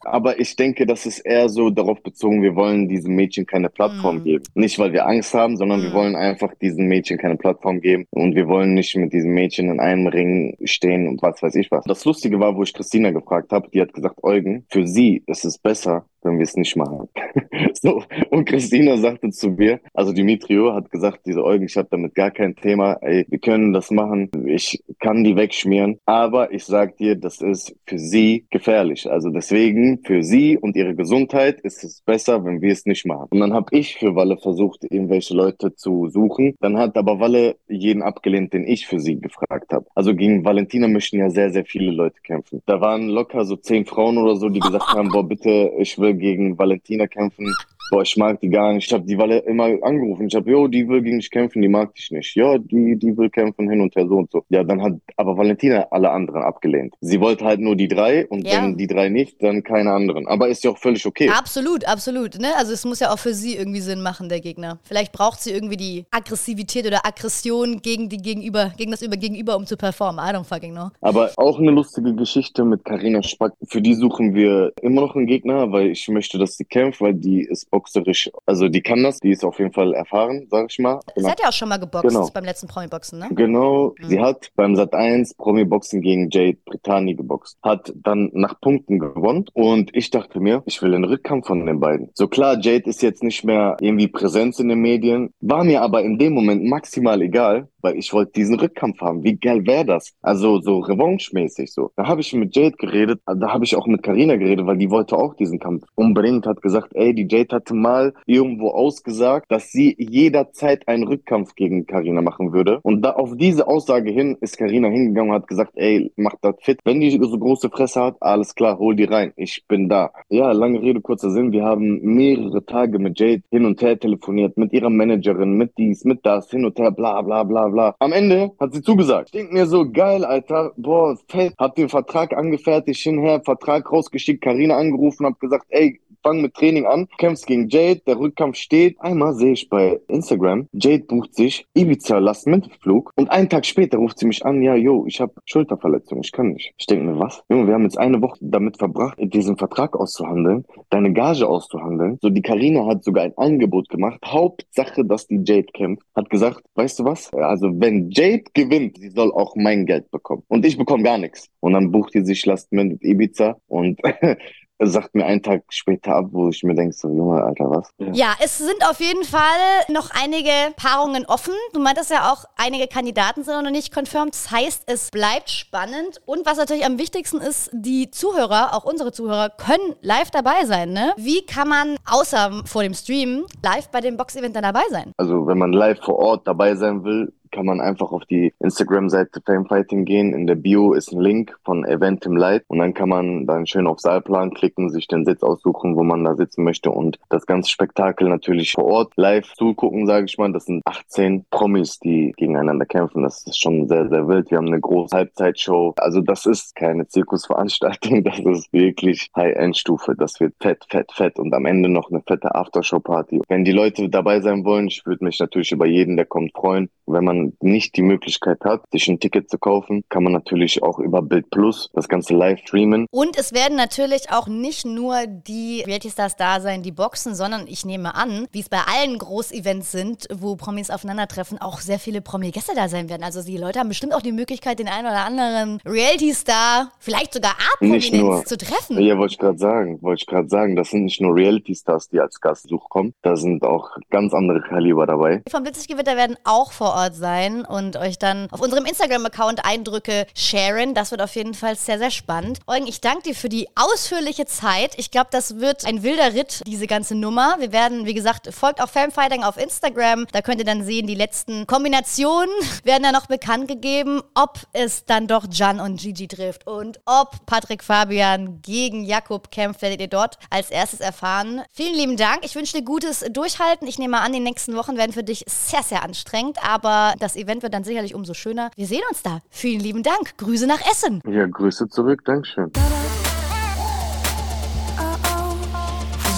Aber ich denke, das ist eher so darauf bezogen, wir wollen diesem Mädchen keine Plattform mm. geben. Nicht, weil wir Angst haben, sondern mm. wir wollen einfach diesem Mädchen keine Plattform geben und wir wollen nicht mit diesem Mädchen in einem Ring stehen und was weiß ich was. Das Lustige war, wo ich Christina gefragt habe, die hat gesagt, Eugen, für sie ist es besser, wenn wir es nicht machen. <laughs> so, und Christina sagte zu mir, also Dimitrio hat gesagt, diese Eugen, ich habe damit gar kein Thema, ey, wir können das machen, ich kann die wegschmieren, aber ich sag dir, das ist für sie gefährlich. Also deswegen, für sie und ihre Gesundheit ist es besser, wenn wir es nicht machen. Und dann habe ich für Walle versucht, irgendwelche Leute zu suchen. Dann hat aber Walle jeden abgelehnt, den ich für sie gefragt habe. Also gegen Valentina möchten ja sehr, sehr viele Leute kämpfen. Da waren locker so zehn Frauen oder so, die gesagt haben, boah, bitte, ich will gegen Valentina kämpfen boah, ich mag die gar nicht. Ich habe die Walle immer angerufen. Ich habe, jo, die will gegen dich kämpfen, die mag dich nicht. Ja, die, die will kämpfen hin und her so und so. Ja, dann hat aber Valentina alle anderen abgelehnt. Sie wollte halt nur die drei und ja. wenn die drei nicht, dann keine anderen. Aber ist ja auch völlig okay. Absolut, absolut. Ne? Also es muss ja auch für sie irgendwie Sinn machen, der Gegner. Vielleicht braucht sie irgendwie die Aggressivität oder Aggression gegen die Gegenüber, gegen das über Gegenüber, um zu performen. I don't fucking know. Aber auch eine lustige Geschichte mit Karina Spack. Für die suchen wir immer noch einen Gegner, weil ich möchte, dass sie kämpft, weil die ist Bock boxerisch, also die kann das, die ist auf jeden Fall erfahren, sag ich mal. Sie hat ja auch schon mal geboxt genau. beim letzten Promi-Boxen, ne? Genau, mhm. sie hat beim Sat 1 Promi-Boxen gegen Jade Brittani geboxt, hat dann nach Punkten gewonnen und ich dachte mir, ich will einen Rückkampf von den beiden. So klar, Jade ist jetzt nicht mehr irgendwie Präsenz in den Medien, war mir aber in dem Moment maximal egal, weil ich wollte diesen Rückkampf haben. Wie geil wäre das? Also so revanche-mäßig so. Da habe ich mit Jade geredet, da habe ich auch mit Karina geredet, weil die wollte auch diesen Kampf unbedingt, hat gesagt, ey, die Jade hatte mal irgendwo ausgesagt, dass sie jederzeit einen Rückkampf gegen Karina machen würde. Und da auf diese Aussage hin ist Karina hingegangen und hat gesagt, ey, mach das fit. Wenn die so große Fresse hat, alles klar, hol die rein. Ich bin da. Ja, lange Rede, kurzer Sinn. Wir haben mehrere Tage mit Jade hin und her telefoniert, mit ihrer Managerin, mit dies, mit das, hin und her, bla, bla, bla bla. Am Ende hat sie zugesagt. Ich denk mir so, geil, Alter, boah, fett. Hab den Vertrag angefertigt, hinher, Vertrag rausgeschickt, Karina angerufen, hab gesagt, ey, fang mit Training an, kämpfst gegen Jade, der Rückkampf steht. Einmal sehe ich bei Instagram, Jade bucht sich Ibiza Last Minute Flug und einen Tag später ruft sie mich an, ja, yo, ich habe Schulterverletzung, ich kann nicht. Ich denke mir, was? Junge, wir haben jetzt eine Woche damit verbracht, diesen Vertrag auszuhandeln, deine Gage auszuhandeln. So, die Karina hat sogar ein Angebot gemacht. Hauptsache, dass die Jade kämpft. Hat gesagt, weißt du was? Also, wenn Jade gewinnt, sie soll auch mein Geld bekommen. Und ich bekomme gar nichts. Und dann bucht die sich Last Minute Ibiza und <laughs> sagt mir einen Tag später ab, wo ich mir denke, so, Junge, Alter, was? Ja, es sind auf jeden Fall noch einige Paarungen offen. Du meintest ja auch, einige Kandidaten sind noch nicht confirmed. Das heißt, es bleibt spannend. Und was natürlich am wichtigsten ist, die Zuhörer, auch unsere Zuhörer, können live dabei sein. Ne? Wie kann man außer vor dem Stream live bei dem Box-Event dann dabei sein? Also, wenn man live vor Ort dabei sein will, kann man einfach auf die Instagram-Seite Famefighting gehen. In der Bio ist ein Link von Event Light und dann kann man dann schön auf Saalplan klicken, sich den Sitz aussuchen, wo man da sitzen möchte und das ganze Spektakel natürlich vor Ort live zugucken, sage ich mal. Das sind 18 Promis, die gegeneinander kämpfen. Das ist schon sehr, sehr wild. Wir haben eine große Halbzeitshow. Also das ist keine Zirkusveranstaltung, <laughs> das ist wirklich High-End-Stufe. Das wird fett, fett, fett und am Ende noch eine fette Aftershow-Party. Wenn die Leute dabei sein wollen, ich würde mich natürlich über jeden, der kommt, freuen. Wenn man nicht die Möglichkeit hat, sich ein Ticket zu kaufen, kann man natürlich auch über Bild Plus das Ganze live streamen. Und es werden natürlich auch nicht nur die Reality Stars da sein, die boxen, sondern ich nehme an, wie es bei allen Großevents sind, wo Promis aufeinandertreffen, auch sehr viele Promi-Gäste da sein werden. Also die Leute haben bestimmt auch die Möglichkeit, den einen oder anderen Reality Star, vielleicht sogar A-Prominenz zu treffen. Ja, wollte ich gerade sagen, wollte ich gerade sagen, das sind nicht nur Reality Stars, die als Gastsuch kommen, da sind auch ganz andere Kaliber dabei. Vom Blitzlichtgewitter werden auch vor Ort sein sein und euch dann auf unserem Instagram-Account Eindrücke sharen. Das wird auf jeden Fall sehr, sehr spannend. Eugen, ich danke dir für die ausführliche Zeit. Ich glaube, das wird ein wilder Ritt, diese ganze Nummer. Wir werden, wie gesagt, folgt auch Fanfighting auf Instagram. Da könnt ihr dann sehen, die letzten Kombinationen <laughs> werden da noch bekannt gegeben, ob es dann doch Jan und Gigi trifft und ob Patrick Fabian gegen Jakob kämpft, werdet ihr dort als erstes erfahren. Vielen lieben Dank. Ich wünsche dir gutes Durchhalten. Ich nehme an, die nächsten Wochen werden für dich sehr, sehr anstrengend, aber das Event wird dann sicherlich umso schöner. Wir sehen uns da. Vielen lieben Dank. Grüße nach Essen. Ja, Grüße zurück. Dankeschön.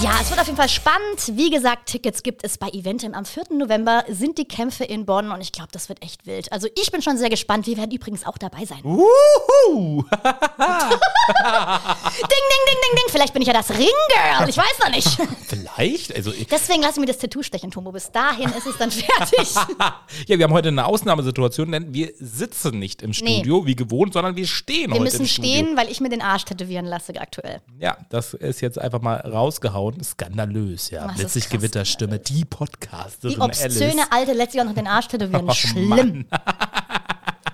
Ja, es wird auf jeden Fall spannend. Wie gesagt, Tickets gibt es bei Eventim. Am 4. November sind die Kämpfe in Bonn und ich glaube, das wird echt wild. Also ich bin schon sehr gespannt. Wir werden übrigens auch dabei sein. Wuhu! <laughs> <laughs> ding, ding, ding, ding, ding. Vielleicht bin ich ja das Ringgirl. Ich weiß noch nicht. <laughs> Vielleicht. Also ich, Deswegen lass mir das Tattoo stechen, Tomo. Bis dahin ist es dann fertig. <laughs> ja, wir haben heute eine Ausnahmesituation, denn wir sitzen nicht im Studio wie gewohnt, sondern wir stehen Wir heute müssen im Studio. stehen, weil ich mir den Arsch tätowieren lasse aktuell. Ja, das ist jetzt einfach mal rausgehauen. Skandalös, ja. Das krass, Gewitterstimme, die Podcasterin Die obszöne Alice. Alte lässt sich auch noch den Arsch tätowieren. <laughs> Oh, Schlimm.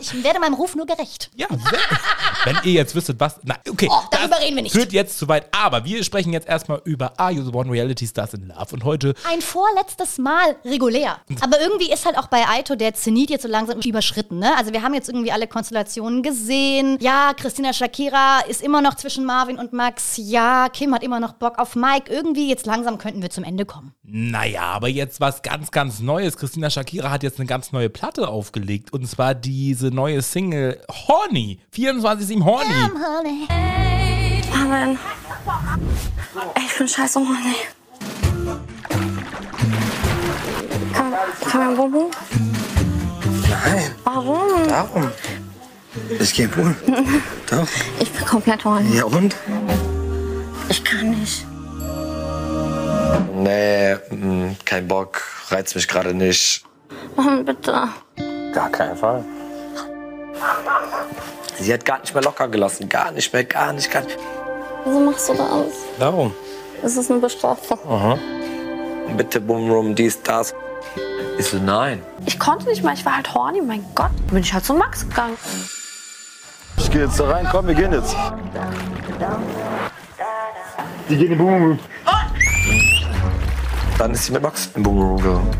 Ich werde meinem Ruf nur gerecht. Ja, sehr. Wenn ihr jetzt wüsstet, was. Na, okay. Oh, darüber reden wir nicht. Führt jetzt zu weit. Aber wir sprechen jetzt erstmal über Are You the One Reality Stars in Love. Und heute. Ein vorletztes Mal regulär. Aber irgendwie ist halt auch bei Aito der Zenit jetzt so langsam überschritten. Ne? Also wir haben jetzt irgendwie alle Konstellationen gesehen. Ja, Christina Shakira ist immer noch zwischen Marvin und Max. Ja, Kim hat immer noch Bock auf Mike. Irgendwie jetzt langsam könnten wir zum Ende kommen. Naja, aber jetzt was ganz, ganz Neues. Christina Shakira hat jetzt eine ganz neue Platte aufgelegt. Und zwar diese neue Single Horny. 24-7 Horny. Marvin. Ey, ich bin scheiße horny. Kann, kann man Bubu? Nein, Warum? darum. Ich geh wohl. <laughs> Doch. Ich bin komplett horny. Ja und? Ich kann nicht. Nee, mm, kein Bock. Reizt mich gerade nicht. Mann, bitte. Gar keinen Fall. Sie hat gar nicht mehr locker gelassen. Gar nicht mehr, gar nicht, gar nicht. Wieso machst du das? Darum. Das ist eine Bestrafung. Bitte, Boom Room, dies, das. Ich so, nein. Ich konnte nicht mehr, ich war halt horny, mein Gott. Bin ich halt zu Max gegangen. Ich gehe jetzt da rein, komm, wir gehen jetzt. Die gehen in den Boom. Dann ist sie mit Max im Boom Room gegangen.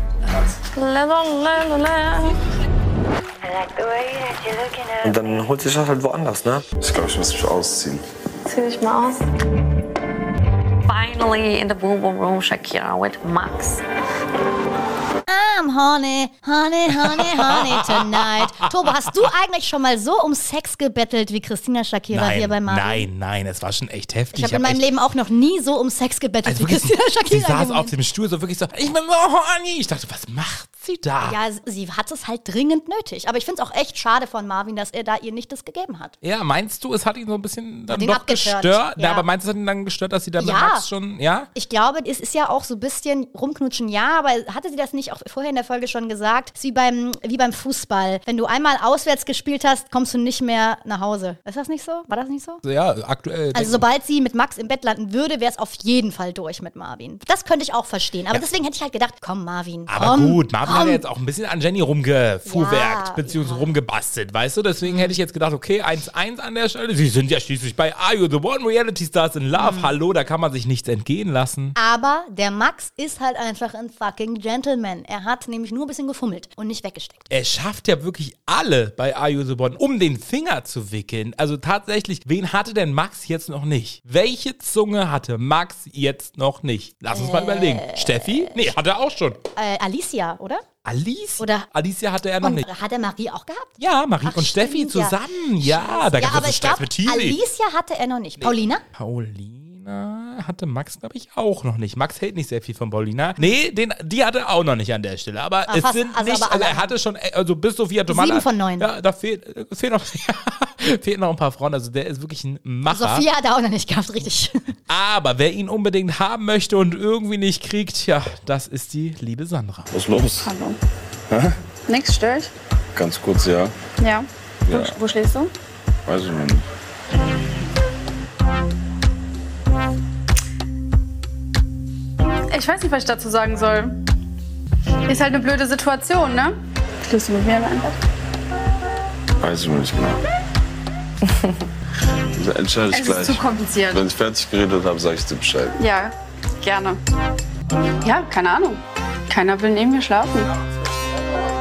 Und dann holt sich das halt woanders, ne? Ich glaube, ich muss mich ausziehen. Zieh dich mal aus. finally in the boom boom room Shakira with Max. Ah, I'm honey, honey, honey, honey <laughs> tonight. Tobo, hast du eigentlich schon mal so um Sex gebettelt wie Christina Shakira hier bei Nein, Marvin? nein, nein, es war schon echt heftig. Ich habe in meinem echt- Leben auch noch nie so um Sex gebettelt also wie wirklich, Christina sie Shakira. saß im auf dem Stuhl so wirklich so, ich bin so horny. Ich dachte, was macht sie da? ja, sie hat es halt dringend nötig. Aber ich finde es auch echt schade von Marvin, dass er da ihr nicht das gegeben hat. Ja, meinst du, es hat ihn so ein bisschen dann doch gestört? ja. Ja. aber meinst du, es hat ihn dann gestört, dass sie dann mit Ja. Schon, ja? Ich glaube, es ist ja auch so ein bisschen rumknutschen, ja, aber hatte sie das nicht auch vorher in der Folge schon gesagt? Es ist wie beim, wie beim Fußball. Wenn du einmal auswärts gespielt hast, kommst du nicht mehr nach Hause. Ist das nicht so? War das nicht so? Ja, aktuell. Also sobald sie mit Max im Bett landen würde, wäre es auf jeden Fall durch mit Marvin. Das könnte ich auch verstehen. Aber deswegen hätte ich halt gedacht, komm Marvin, aber komm, gut, Marvin hat komm. ja jetzt auch ein bisschen an Jenny rumgefuhrwerkt, Ja, beziehungsweise rumgebastelt, weißt du? Deswegen hätte ich jetzt gedacht, okay, 1-1 an der Stelle. Sie sind ja schließlich bei Are You the One Reality Stars in Love? Mhm. Hallo, da kann man sich nichts entgehen lassen. Aber der Max ist halt einfach ein fucking Gentleman. Er hat nämlich nur ein bisschen gefummelt und nicht weggesteckt. Er schafft ja wirklich alle bei Are You the One, um den Finger zu wickeln. Also tatsächlich, wen hatte denn Max jetzt noch nicht? Welche Zunge hatte Max jetzt noch nicht? Lass uns mal überlegen. Steffi? Nee, hat er auch schon. Äh, Alicia, oder? Alicia? Oder- Alicia hatte er noch Und nicht. hat er Marie auch gehabt? Ja, Marie Ach, und Steffi stimmt, ja. zusammen. Ja, da ja, gab aber es Stress mit. Alicia hatte er noch nicht. Paulina? Paulina hatte Max, glaube ich, auch noch nicht. Max hält nicht sehr viel von Paulina. Nee, den, die hatte er auch noch nicht an der Stelle. Aber Ah, es fast. sind Also nicht, aber also er hatte schon, äh, also bis Sophia Tomala. Sieben von neun. Ja, da fehlt, es fehlt noch, <laughs> fehlt noch ein paar Frauen. Also der ist wirklich ein Macher. Sophia hat er auch noch nicht gehabt, richtig. <laughs> Aber wer ihn unbedingt haben möchte und irgendwie nicht kriegt, ja, das ist die liebe Sandra. Was ist los? Hallo. Nix stört? Ganz kurz, ja. Ja. Wo, Ja. wo schläfst du? Weiß ich noch nicht. Ich weiß nicht, was ich dazu sagen soll. Ist halt eine blöde Situation, ne? Schläfst du mit mir im Bett? Weiß ich noch nicht genau. <laughs> Das entscheide ich Es gleich. ist zu kompliziert. Wenn ich fertig geredet habe, sage ich dir Bescheid. Ja, gerne. Ja, keine Ahnung. Keiner will neben mir schlafen.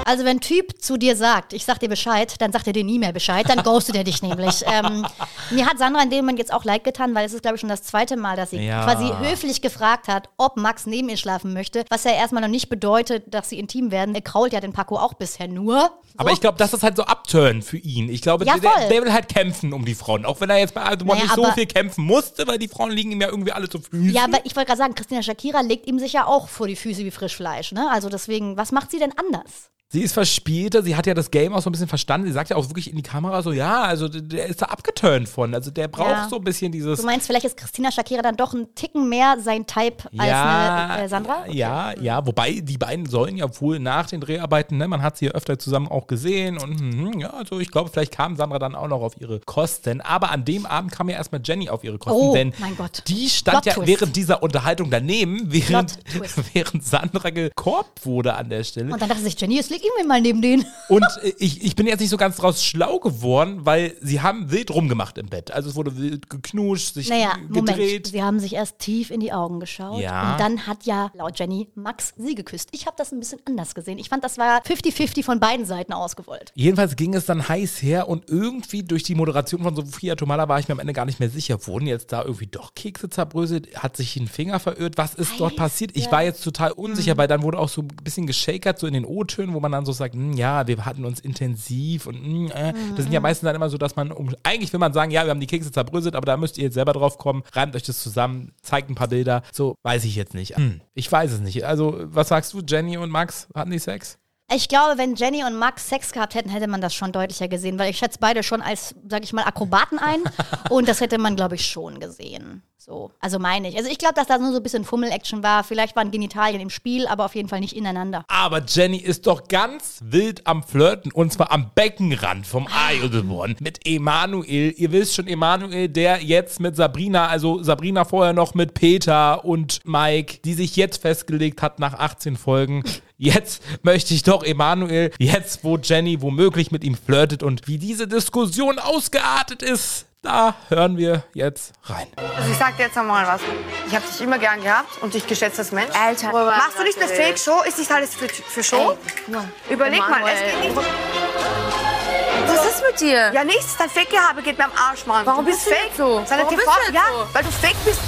Also wenn ein Typ zu dir sagt, ich sag dir Bescheid, dann sagt er dir nie mehr Bescheid, dann ghostet er dich nämlich. <laughs> Ähm, mir hat Sandra in dem Moment jetzt auch leid getan, weil es ist, glaube ich, schon das zweite Mal, dass sie Ja. quasi höflich gefragt hat, ob Max neben ihr schlafen möchte, was ja erstmal noch nicht bedeutet, dass sie intim werden. Er krault ja den Paco auch bisher nur. Aber ich glaube, das ist halt so Upturn für ihn. Ich glaube, Ja, der, der will halt kämpfen um die Frauen. Auch wenn er jetzt bei Alto Naja, nicht so viel kämpfen musste, weil die Frauen liegen ihm ja irgendwie alle zu Füßen. Ja, aber ich wollte gerade sagen, Christina Shakira legt ihm sicher auch vor die Füße wie Frischfleisch. Ne? Also deswegen, was macht sie denn anders? Sie ist verspielter, sie hat ja das Game auch so ein bisschen verstanden. Sie sagt ja auch wirklich in die Kamera so, ja, also der- ist da abgeturnt von. Also der braucht Ja. so ein bisschen dieses. Du meinst, vielleicht ist Christina Shakira dann doch ein Ticken mehr sein Type als eine äh, Sandra? Ja, ja, wobei die beiden sollen ja wohl nach den Dreharbeiten, ne, man hat sie ja öfter zusammen auch gesehen und mhm, ja, also ich glaube, vielleicht kam Sandra dann auch noch auf ihre Kosten. Aber an dem Abend kam ja erstmal Jenny auf ihre Kosten, Oh, denn mein Gott. die stand Plot ja Twist. während dieser Unterhaltung daneben, während, <laughs> während Sandra gekorbt wurde an der Stelle. Und dann dachte sich Jenny, jetzt leg mir mal neben den. <laughs> Und äh, ich, ich bin jetzt nicht so ganz draus schlau geworden, weil sie haben wild rumgemacht im Bett. Also es wurde wild geknuscht, sich Naja, gedreht. Moment. Sie haben sich erst tief in die Augen geschaut. Ja. Und dann hat ja, laut Jenny, Max sie geküsst. Ich habe das ein bisschen anders gesehen. Ich fand, das war 50-50 von beiden Seiten ausgewollt. Jedenfalls ging es dann heiß her und irgendwie durch die Moderation von Sophia Tomala war ich mir am Ende gar nicht mehr sicher. Wurden jetzt da irgendwie doch Kekse zerbröselt? Hat sich ein Finger verirrt? Was ist dort Heiß, passiert? Ich ja. war jetzt total unsicher, weil dann wurde auch so ein bisschen geschakert, so in den O-Tönen, wo man dann so sagt, hm, ja, wir hatten uns intensiv und hm, äh. das sind ja meistens dann immer so, dass man, um, eigentlich will man sagen, ja, wir haben die Kekse zerbröselt, aber da müsst ihr jetzt selber drauf kommen, reimt euch das zusammen, zeigt ein paar Bilder. So, weiß ich jetzt nicht. Hm, ich weiß es nicht. Also, was sagst du, Jenny und Max? Hatten die Sex? Ich glaube, wenn Jenny und Max Sex gehabt hätten, hätte man das schon deutlicher gesehen, weil ich schätze beide schon als, sag ich mal, Akrobaten ein. <laughs> und das hätte man, glaube ich, schon gesehen. So, also meine ich. Also ich glaube, dass da nur so ein bisschen Fummel-Action war. Vielleicht waren Genitalien im Spiel, aber auf jeden Fall nicht ineinander. Aber Jenny ist doch ganz wild am Flirten und zwar am Beckenrand vom Eilborn mit Emanuel. Ihr wisst schon, Emanuel, der jetzt mit Sabrina, also Sabrina vorher noch mit Peter und Mike, die sich jetzt festgelegt hat nach 18 Folgen. <laughs> Jetzt möchte ich doch Emanuel, jetzt wo Jenny womöglich mit ihm flirtet und wie diese Diskussion ausgeartet ist, da hören wir jetzt rein. Also ich sag dir jetzt noch mal was. Ich habe dich immer gern gehabt und dich geschätzt als Mensch. Alter. Machst du nicht eine Fake-Show? Ist nicht alles für, für Show? Überleg mal, es geht nicht. Was ist mit dir? Ja, nichts. Dein Fake-Gehabe geht mir am Arsch, Mann. Warum du bist bist du fake. so? Seine Warum TV bist du ja, so? weil du fake bist.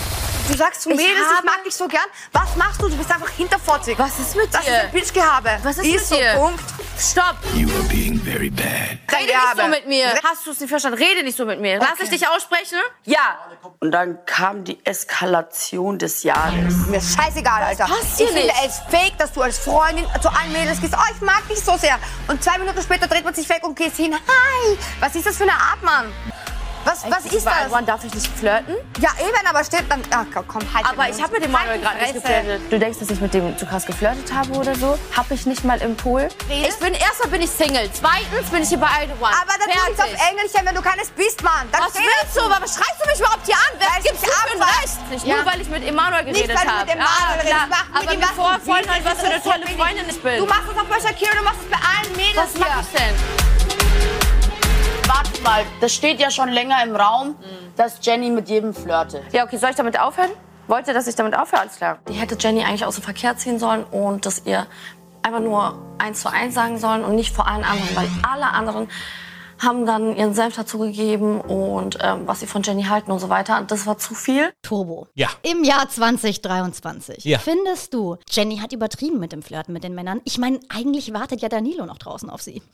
Du sagst zu Ich Mädels, ich mag dich so gern. Was machst du? Du bist einfach hinterfotzig. Was ist mit Das ist dir? ein Bitchgehabe. Was ist, ist mit so, dir? Punkt. Stopp! You are being very bad. Rede nicht so mit mir. Hast du es nicht verstanden? Rede nicht so mit mir. Lass ich dich aussprechen? Ja. Und dann kam die Eskalation des Jahres. Mir ist scheißegal, Alter. passt hier ich finde nicht. es fake, dass du als Freundin zu allen Mädels gehst. Oh, ich mag dich so sehr. Und zwei Minuten später dreht man sich weg und gehst hin. Hi. Was ist das für eine Art, Mann? Was, was ist das? Wann darf ich nicht flirten? Ja, eben, aber steht dann. Ach, komm, halt. Aber ich habe mit dem Halt Manuel die gerade nicht geflirtet. Du denkst, dass ich mit dem zu krass geflirtet habe oder so? Hab ich nicht mal im Pool. Ich bin, erstmal bin ich Single. Zweitens bin ich hier bei Idle One. Aber dann Fertig. nicht auf Engelchen, wenn du keines bist, Mann. Dann Was willst du? Warum schreist du mich überhaupt hier an? Wer ich dich dir für ein. Recht? Nicht nur, weil ich mit Emanuel Nicht, geredet weil du habe. mit dem Manuel redest. Aber mir was du willst. was für eine tolle Freundin ich bin. Du machst es auf bei Shakira, du machst es bei allen Mädels Was mach ich denn? Mal, das steht ja schon länger im Raum, dass Jenny mit jedem flirtet. Ja, okay, soll ich damit aufhören? Wollt ihr, dass ich damit aufhöre? Alles klar. Die hätte Jenny eigentlich aus dem Verkehr ziehen sollen und das ihr einfach nur eins zu eins sagen sollen und nicht vor allen anderen, weil alle anderen haben dann ihren Senf dazugegeben und ähm, was sie von Jenny halten und so weiter. Und das war zu viel. Turbo. Ja. Im Jahr 2023. Ja. Findest du, Jenny hat übertrieben mit dem Flirten mit den Männern? Ich meine, eigentlich wartet ja Danilo noch draußen auf sie. <laughs>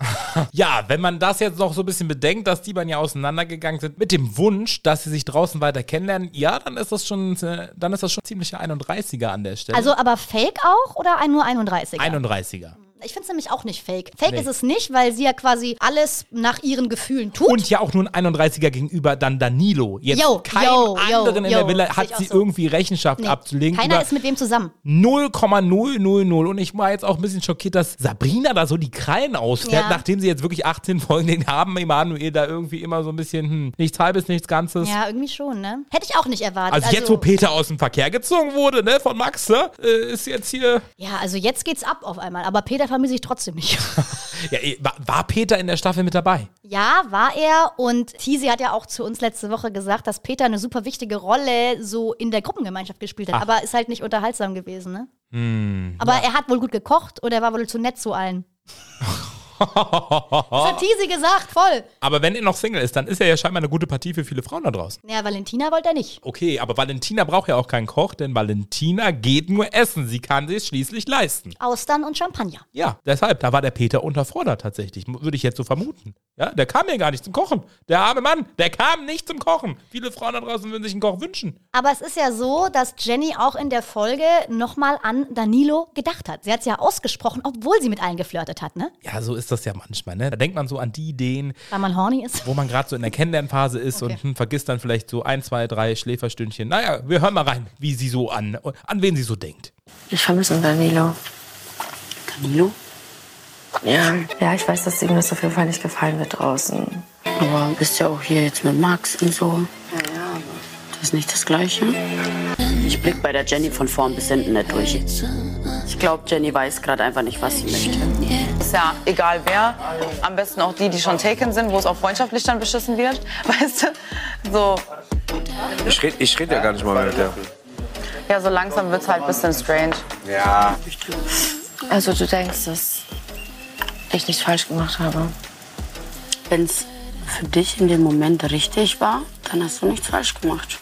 Ja, wenn man das jetzt noch so ein bisschen bedenkt, dass die beiden ja auseinandergegangen sind mit dem Wunsch, dass sie sich draußen weiter kennenlernen, ja, dann ist das schon, äh, dann ist das schon ziemlicher 31er an der Stelle. Also aber Fake auch oder ein nur 31? 31er. Ich finde es nämlich auch nicht fake. Fake Nee. ist es nicht, weil sie ja quasi alles nach ihren Gefühlen tut. Und ja auch nur ein 31er gegenüber dann Danilo. Jetzt Yo, keinem yo, yo, anderen in der Villa hat sie so. irgendwie Rechenschaft Nee, abzulegen. Keiner ist mit wem zusammen. 0,000. Und ich war jetzt auch ein bisschen schockiert, dass Sabrina da so die Krallen ausfährt, Ja. nachdem sie jetzt wirklich 18 Folgen haben, Emanuel da irgendwie immer so ein bisschen, hm, nichts halbes, nichts Ganzes. Ja, irgendwie schon, ne? Hätte ich auch nicht erwartet. Also, jetzt, wo Peter aus dem Verkehr gezogen wurde, ne, von Max, ne, äh, ist jetzt hier. Ja, also jetzt geht's ab auf einmal. Aber Peter vermisse ich trotzdem nicht. <laughs> Ja, eh, war, Peter in der Staffel mit dabei? Ja, war er. Und Tisi hat ja auch zu uns letzte Woche gesagt, dass Peter eine super wichtige Rolle so in der Gruppengemeinschaft gespielt hat. Ach. Aber ist halt nicht unterhaltsam gewesen, ne? Hm. Aber er hat wohl gut gekocht oder er war wohl zu nett zu allen. <laughs> Das hat <laughs> Tisi gesagt, voll. Aber wenn er noch Single ist, dann ist er ja scheinbar eine gute Partie für viele Frauen da draußen. Ja, Valentina wollte er nicht. Okay, aber Valentina braucht ja auch keinen Koch, denn Valentina geht nur essen. Sie kann sich schließlich leisten. Austern und Champagner. Ja, deshalb, da war der Peter unterfordert tatsächlich, würde ich jetzt so vermuten. Ja, der kam ja gar nicht zum Kochen. Der arme Mann, der kam nicht zum Kochen. Viele Frauen da draußen würden sich einen Koch wünschen. Aber es ist ja so, dass Jenny auch in der Folge nochmal an Danilo gedacht hat. Sie hat es ja ausgesprochen, obwohl sie mit allen geflirtet hat, ne? Ja, so ist das ja manchmal, ne? Da denkt man so an die Ideen, Weil man horny ist. wo man gerade so in der Kennenlernphase ist Okay. und hm, vergisst dann vielleicht so ein, zwei, drei Schläferstündchen. Naja, wir hören mal rein, wie sie so an, an wen sie so denkt. Ich vermisse Danilo. Danilo? Ja, ja, ich weiß, dass ihm das auf jeden Fall nicht gefallen wird draußen. Aber bist ja auch hier jetzt mit Max und so. Ja, ja. Das ist nicht das Gleiche. Ich blick bei der Jenny von vorn bis hinten nicht durch. Ich glaube, Jenny weiß gerade einfach nicht, was sie möchte. Ist ja egal wer. Am besten auch die, die schon taken sind, wo es auch freundschaftlich dann beschissen wird. <laughs> Weißt du? So, Ich rede ich red ja gar nicht mal mehr mit der. ja, so langsam wird es halt ein bisschen strange. Ja. Also du denkst, dass ich nichts falsch gemacht habe? Wenn es für dich in dem Moment richtig war, dann hast du nichts falsch gemacht.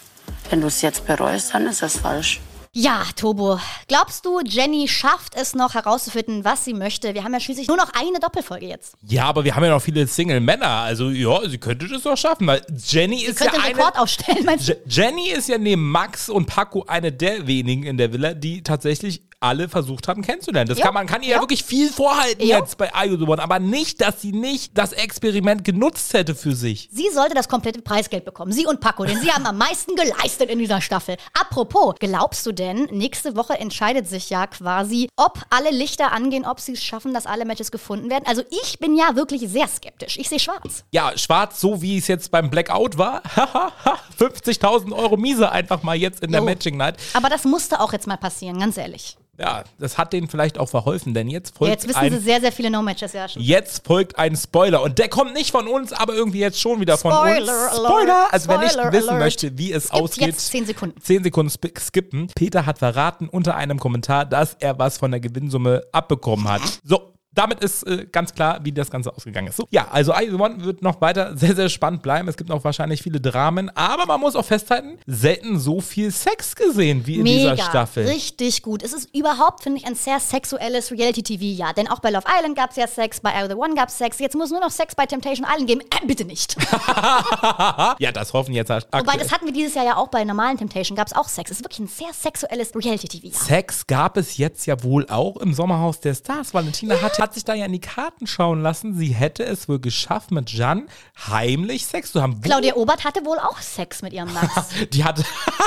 Wenn du es jetzt bereust, dann ist es falsch. Ja, Tobo, glaubst du, Jenny schafft es noch herauszufinden, was sie möchte? Wir haben ja schließlich nur noch eine Doppelfolge jetzt. Ja, aber wir haben ja noch viele Single-Männer. Also, ja, sie könnte das doch schaffen, weil Jenny ist ja Könnte einen eine. Rekord aufstellen, meinst du? Je- Jenny ist ja neben Max und Paco eine der wenigen in der Villa, die tatsächlich alle versucht haben kennenzulernen. Das Ja, kann man kann ihr ja. ja. wirklich viel vorhalten Ja. jetzt bei Are You the One, aber nicht, dass sie nicht das Experiment genutzt hätte für sich. Sie sollte das komplette Preisgeld bekommen. Sie und Paco, denn sie haben am meisten geleistet in dieser Staffel. Apropos, glaubst du denn, nächste Woche entscheidet sich ja quasi, ob alle Lichter angehen, ob sie es schaffen, dass alle Matches gefunden werden? Also ich bin ja wirklich sehr skeptisch. Ich sehe schwarz. Ja, schwarz, so wie es jetzt beim Blackout war. <laughs> 50.000 Euro Miese einfach mal jetzt in der Jo. Matching Night. Aber das musste auch jetzt mal passieren, ganz ehrlich. Ja, das hat denen vielleicht auch verholfen, denn jetzt Ja, folgt jetzt wissen ein sie sehr, sehr viele No-Matches, ja schon. Jetzt folgt ein Spoiler und der kommt nicht von uns, aber irgendwie jetzt schon wieder von Spoiler uns. alert, Spoiler! Also wer nicht Spoiler wissen alert. möchte, wie es Skippt ausgeht, jetzt 10 Sekunden. 10 Sekunden skippen. Peter hat verraten unter einem Kommentar, dass er was von der Gewinnsumme abbekommen hat. So. Damit ist äh, ganz klar, wie das Ganze ausgegangen ist. So, ja, also I One wird noch weiter <laughs> sehr, sehr spannend bleiben. Es gibt noch wahrscheinlich viele Dramen, aber man muss auch festhalten, selten so viel Sex gesehen wie in Mega, dieser Staffel. richtig gut. Es ist überhaupt, finde ich, ein sehr sexuelles Reality-TV-Jahr. Denn auch bei Love Island gab es ja Sex, bei I The One gab es Sex. Jetzt muss nur noch Sex bei Temptation Island geben. Äh, bitte nicht. <laughs> ja, das hoffen jetzt aktuell. Wobei, das hatten wir dieses Jahr ja auch bei normalen Temptation, gab es auch Sex. Es ist wirklich ein sehr sexuelles Reality-TV-Jahr. Sex gab es jetzt ja wohl auch im Sommerhaus der Stars. Valentina hat, hat sich da ja in die Karten schauen lassen. Sie hätte es wohl geschafft, mit Jan heimlich Sex zu haben. Claudia Obert hatte wohl auch Sex mit ihrem Max. <laughs> Die hat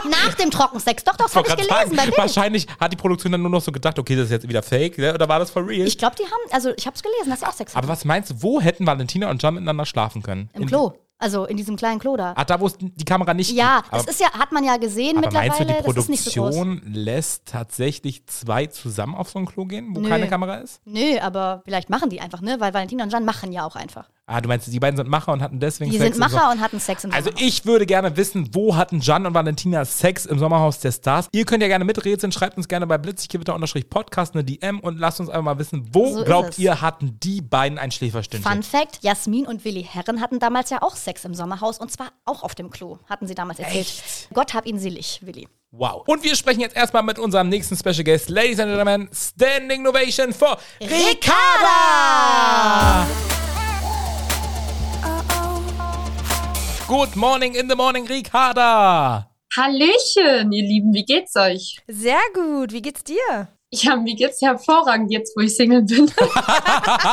Nach dem Trockensex. Doch, doch, das habe ich gelesen sagen, wahrscheinlich hat die Produktion dann nur noch so gedacht, okay, das ist jetzt wieder fake, ne? oder war das for real? Ich glaube, die haben, also ich habe es gelesen, dass sie auch Sex Aber hatten. was meinst du, wo hätten Valentina und Jan miteinander schlafen können? Im In- Klo. Also in diesem kleinen Klo da. Ach, da wo es die Kamera nicht Ja, das ist ja, hat man ja gesehen aber mittlerweile. meinst du, die nicht so. Produktion lässt tatsächlich zwei zusammen auf so ein Klo gehen, wo Nö. keine Kamera ist? Nö, aber vielleicht machen die einfach, ne? Weil Valentina und Jan machen ja auch einfach. Ah, du meinst, die beiden sind Macher und hatten deswegen Die Sex sind im Macher und hatten Sex im Also Sommer. ich würde gerne wissen, wo hatten Jan und Valentina Sex im Sommerhaus der Stars? Ihr könnt ja gerne miträtseln, schreibt uns gerne bei blitziggewitter-podcast eine DM und lasst uns einfach mal wissen, wo So glaubt ihr, hatten die beiden ein Schläferstündchen? Fun Fact: Jasmin und Willi Herren hatten damals ja auch Sex im Sommerhaus und zwar auch auf dem Klo, hatten sie damals erzählt. Gott hab ihn selig, Willi. Wow. Und wir sprechen jetzt erstmal mit unserem nächsten Special Guest. Ladies and Gentlemen, Standing Ovation for Ricarda! Good morning in the morning, Ricarda! Hallöchen, ihr Lieben, wie geht's euch? Sehr gut, wie geht's dir? Ja, mir geht's hervorragend jetzt, wo ich Single bin. <laughs>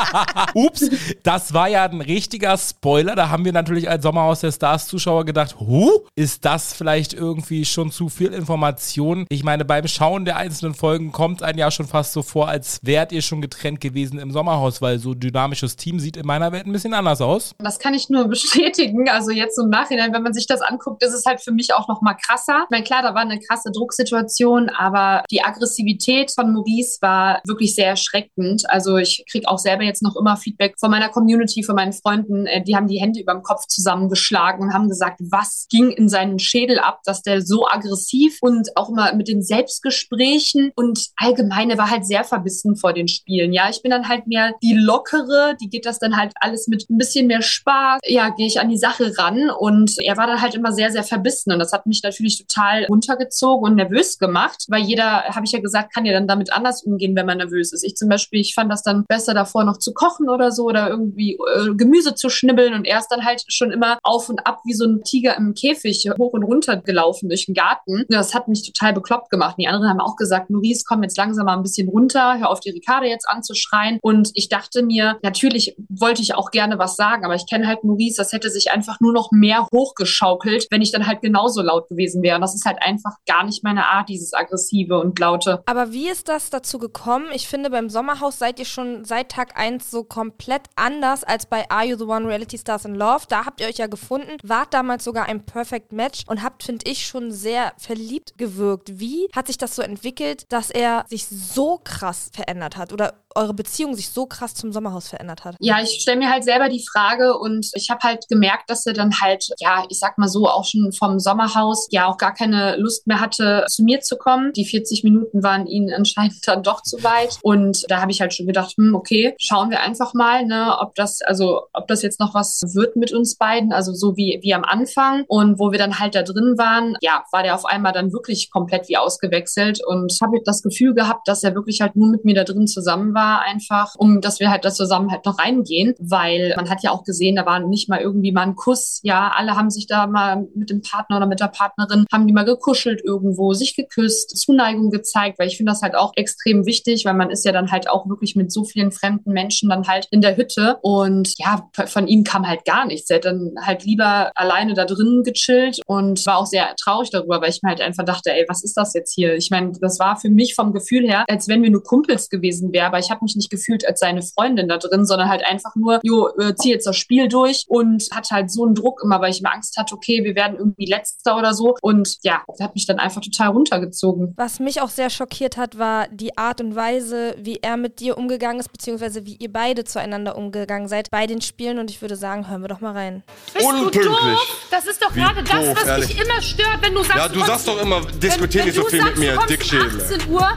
<laughs> Ups, das war ja ein richtiger Spoiler. Da haben wir natürlich als Sommerhaus der Stars Zuschauer gedacht, huh, ist das vielleicht irgendwie schon zu viel Information? Ich meine, beim Schauen der einzelnen Folgen kommt einem ja schon fast so vor, als wärt ihr schon getrennt gewesen im Sommerhaus, weil so dynamisches Team sieht in meiner Welt ein bisschen anders aus. Das kann ich nur bestätigen. Also jetzt im Nachhinein, wenn man sich das anguckt, ist es halt für mich auch noch mal krasser. Ich meine, klar, da war eine krasse Drucksituation, aber die Aggressivität von Maurice war wirklich sehr erschreckend. Also ich kriege auch selber jetzt noch immer Feedback von meiner Community, von meinen Freunden. Äh, Die haben die Hände über dem Kopf zusammengeschlagen und haben gesagt, was ging in seinen Schädel ab, dass der so aggressiv und auch immer mit den Selbstgesprächen und allgemein, war halt sehr verbissen vor den Spielen. Ja, ich bin dann halt mehr die lockere, die geht das dann halt alles mit ein bisschen mehr Spaß. Ja, gehe ich an die Sache ran und er war dann halt immer sehr, sehr verbissen und das hat mich natürlich total runtergezogen und nervös gemacht, weil jeder, habe ich ja gesagt, kann ja dann damit anders umgehen, wenn man nervös ist. Ich zum Beispiel, ich fand das dann besser davor noch zu kochen oder so oder irgendwie äh, Gemüse zu schnibbeln und er ist dann halt schon immer auf und ab wie so ein Tiger im Käfig hoch und runter gelaufen durch den Garten. Das hat mich total bekloppt gemacht. Und die anderen haben auch gesagt, Maurice, komm jetzt langsam mal ein bisschen runter, hör auf die Ricarda jetzt anzuschreien. Und ich dachte mir, natürlich wollte ich auch gerne was sagen, aber ich kenne halt Maurice, das hätte sich einfach nur noch mehr hochgeschaukelt, wenn ich dann halt genauso laut gewesen wäre. Und das ist halt einfach gar nicht meine Art, dieses aggressive und laute. Aber wie ist das dazu gekommen? Ich finde, beim Sommerhaus seid ihr schon seit Tag 1 so komplett anders als bei Are You the One Reality Stars in Love. Da habt ihr euch ja gefunden, wart damals sogar ein Perfect Match und habt, finde ich, schon sehr verliebt gewirkt. Wie hat sich das so entwickelt, dass er sich so krass verändert hat oder eure Beziehung sich so krass zum Sommerhaus verändert hat? Ja, ich stelle mir halt selber die Frage und ich habe halt gemerkt, dass er dann halt, ja, ich sag mal so, auch schon vom Sommerhaus ja auch gar keine Lust mehr hatte, zu mir zu kommen. Die 40 Minuten waren ihnen anscheinend dann doch zu weit. Und da habe ich halt schon gedacht, hm, okay, schauen wir einfach mal, ne, ob das, also ob das jetzt noch was wird mit uns beiden, also so wie, wie am Anfang. Und wo wir dann halt da drin waren, ja, war der auf einmal dann wirklich komplett wie ausgewechselt und habe das Gefühl gehabt, dass er wirklich halt nur mit mir da drin zusammen war, einfach, um dass wir halt da zusammen halt noch reingehen, weil man hat ja auch gesehen, da war nicht mal irgendwie mal ein Kuss, ja, alle haben sich da mal mit dem Partner oder mit der Partnerin, haben die mal gekuschelt irgendwo, sich geküsst, Zuneigung gezeigt, weil ich finde das halt auch extrem wichtig, weil man ist ja dann halt auch wirklich mit so vielen fremden Menschen dann halt in der Hütte und ja, von ihm kam halt gar nichts. Er hat dann halt lieber alleine da drin gechillt und war auch sehr traurig darüber, weil ich mir halt einfach dachte, ey, was ist das jetzt hier? Ich meine, das war für mich vom Gefühl her, als wenn wir nur Kumpels gewesen wären, aber ich habe mich nicht gefühlt als seine Freundin da drin, sondern halt einfach nur, jo, äh, zieh jetzt das Spiel durch und hatte halt so einen Druck immer, weil ich mir Angst hatte, okay, wir werden irgendwie Letzter oder so und ja, das hat mich dann einfach total runtergezogen. Was mich auch sehr schockiert hat, war die Art und Weise, wie er mit dir umgegangen ist, beziehungsweise wie ihr beide zueinander umgegangen seid bei den Spielen. Und ich würde sagen, hören wir doch mal rein. Bist Unpünktlich. du doof? Das ist doch gerade das, was ehrlich. mich immer stört, wenn du sagst, Ja, du kommst- sagst doch immer, diskutier nicht so viel du mit sagst, mir, du Dickschädel. um 18 Uhr,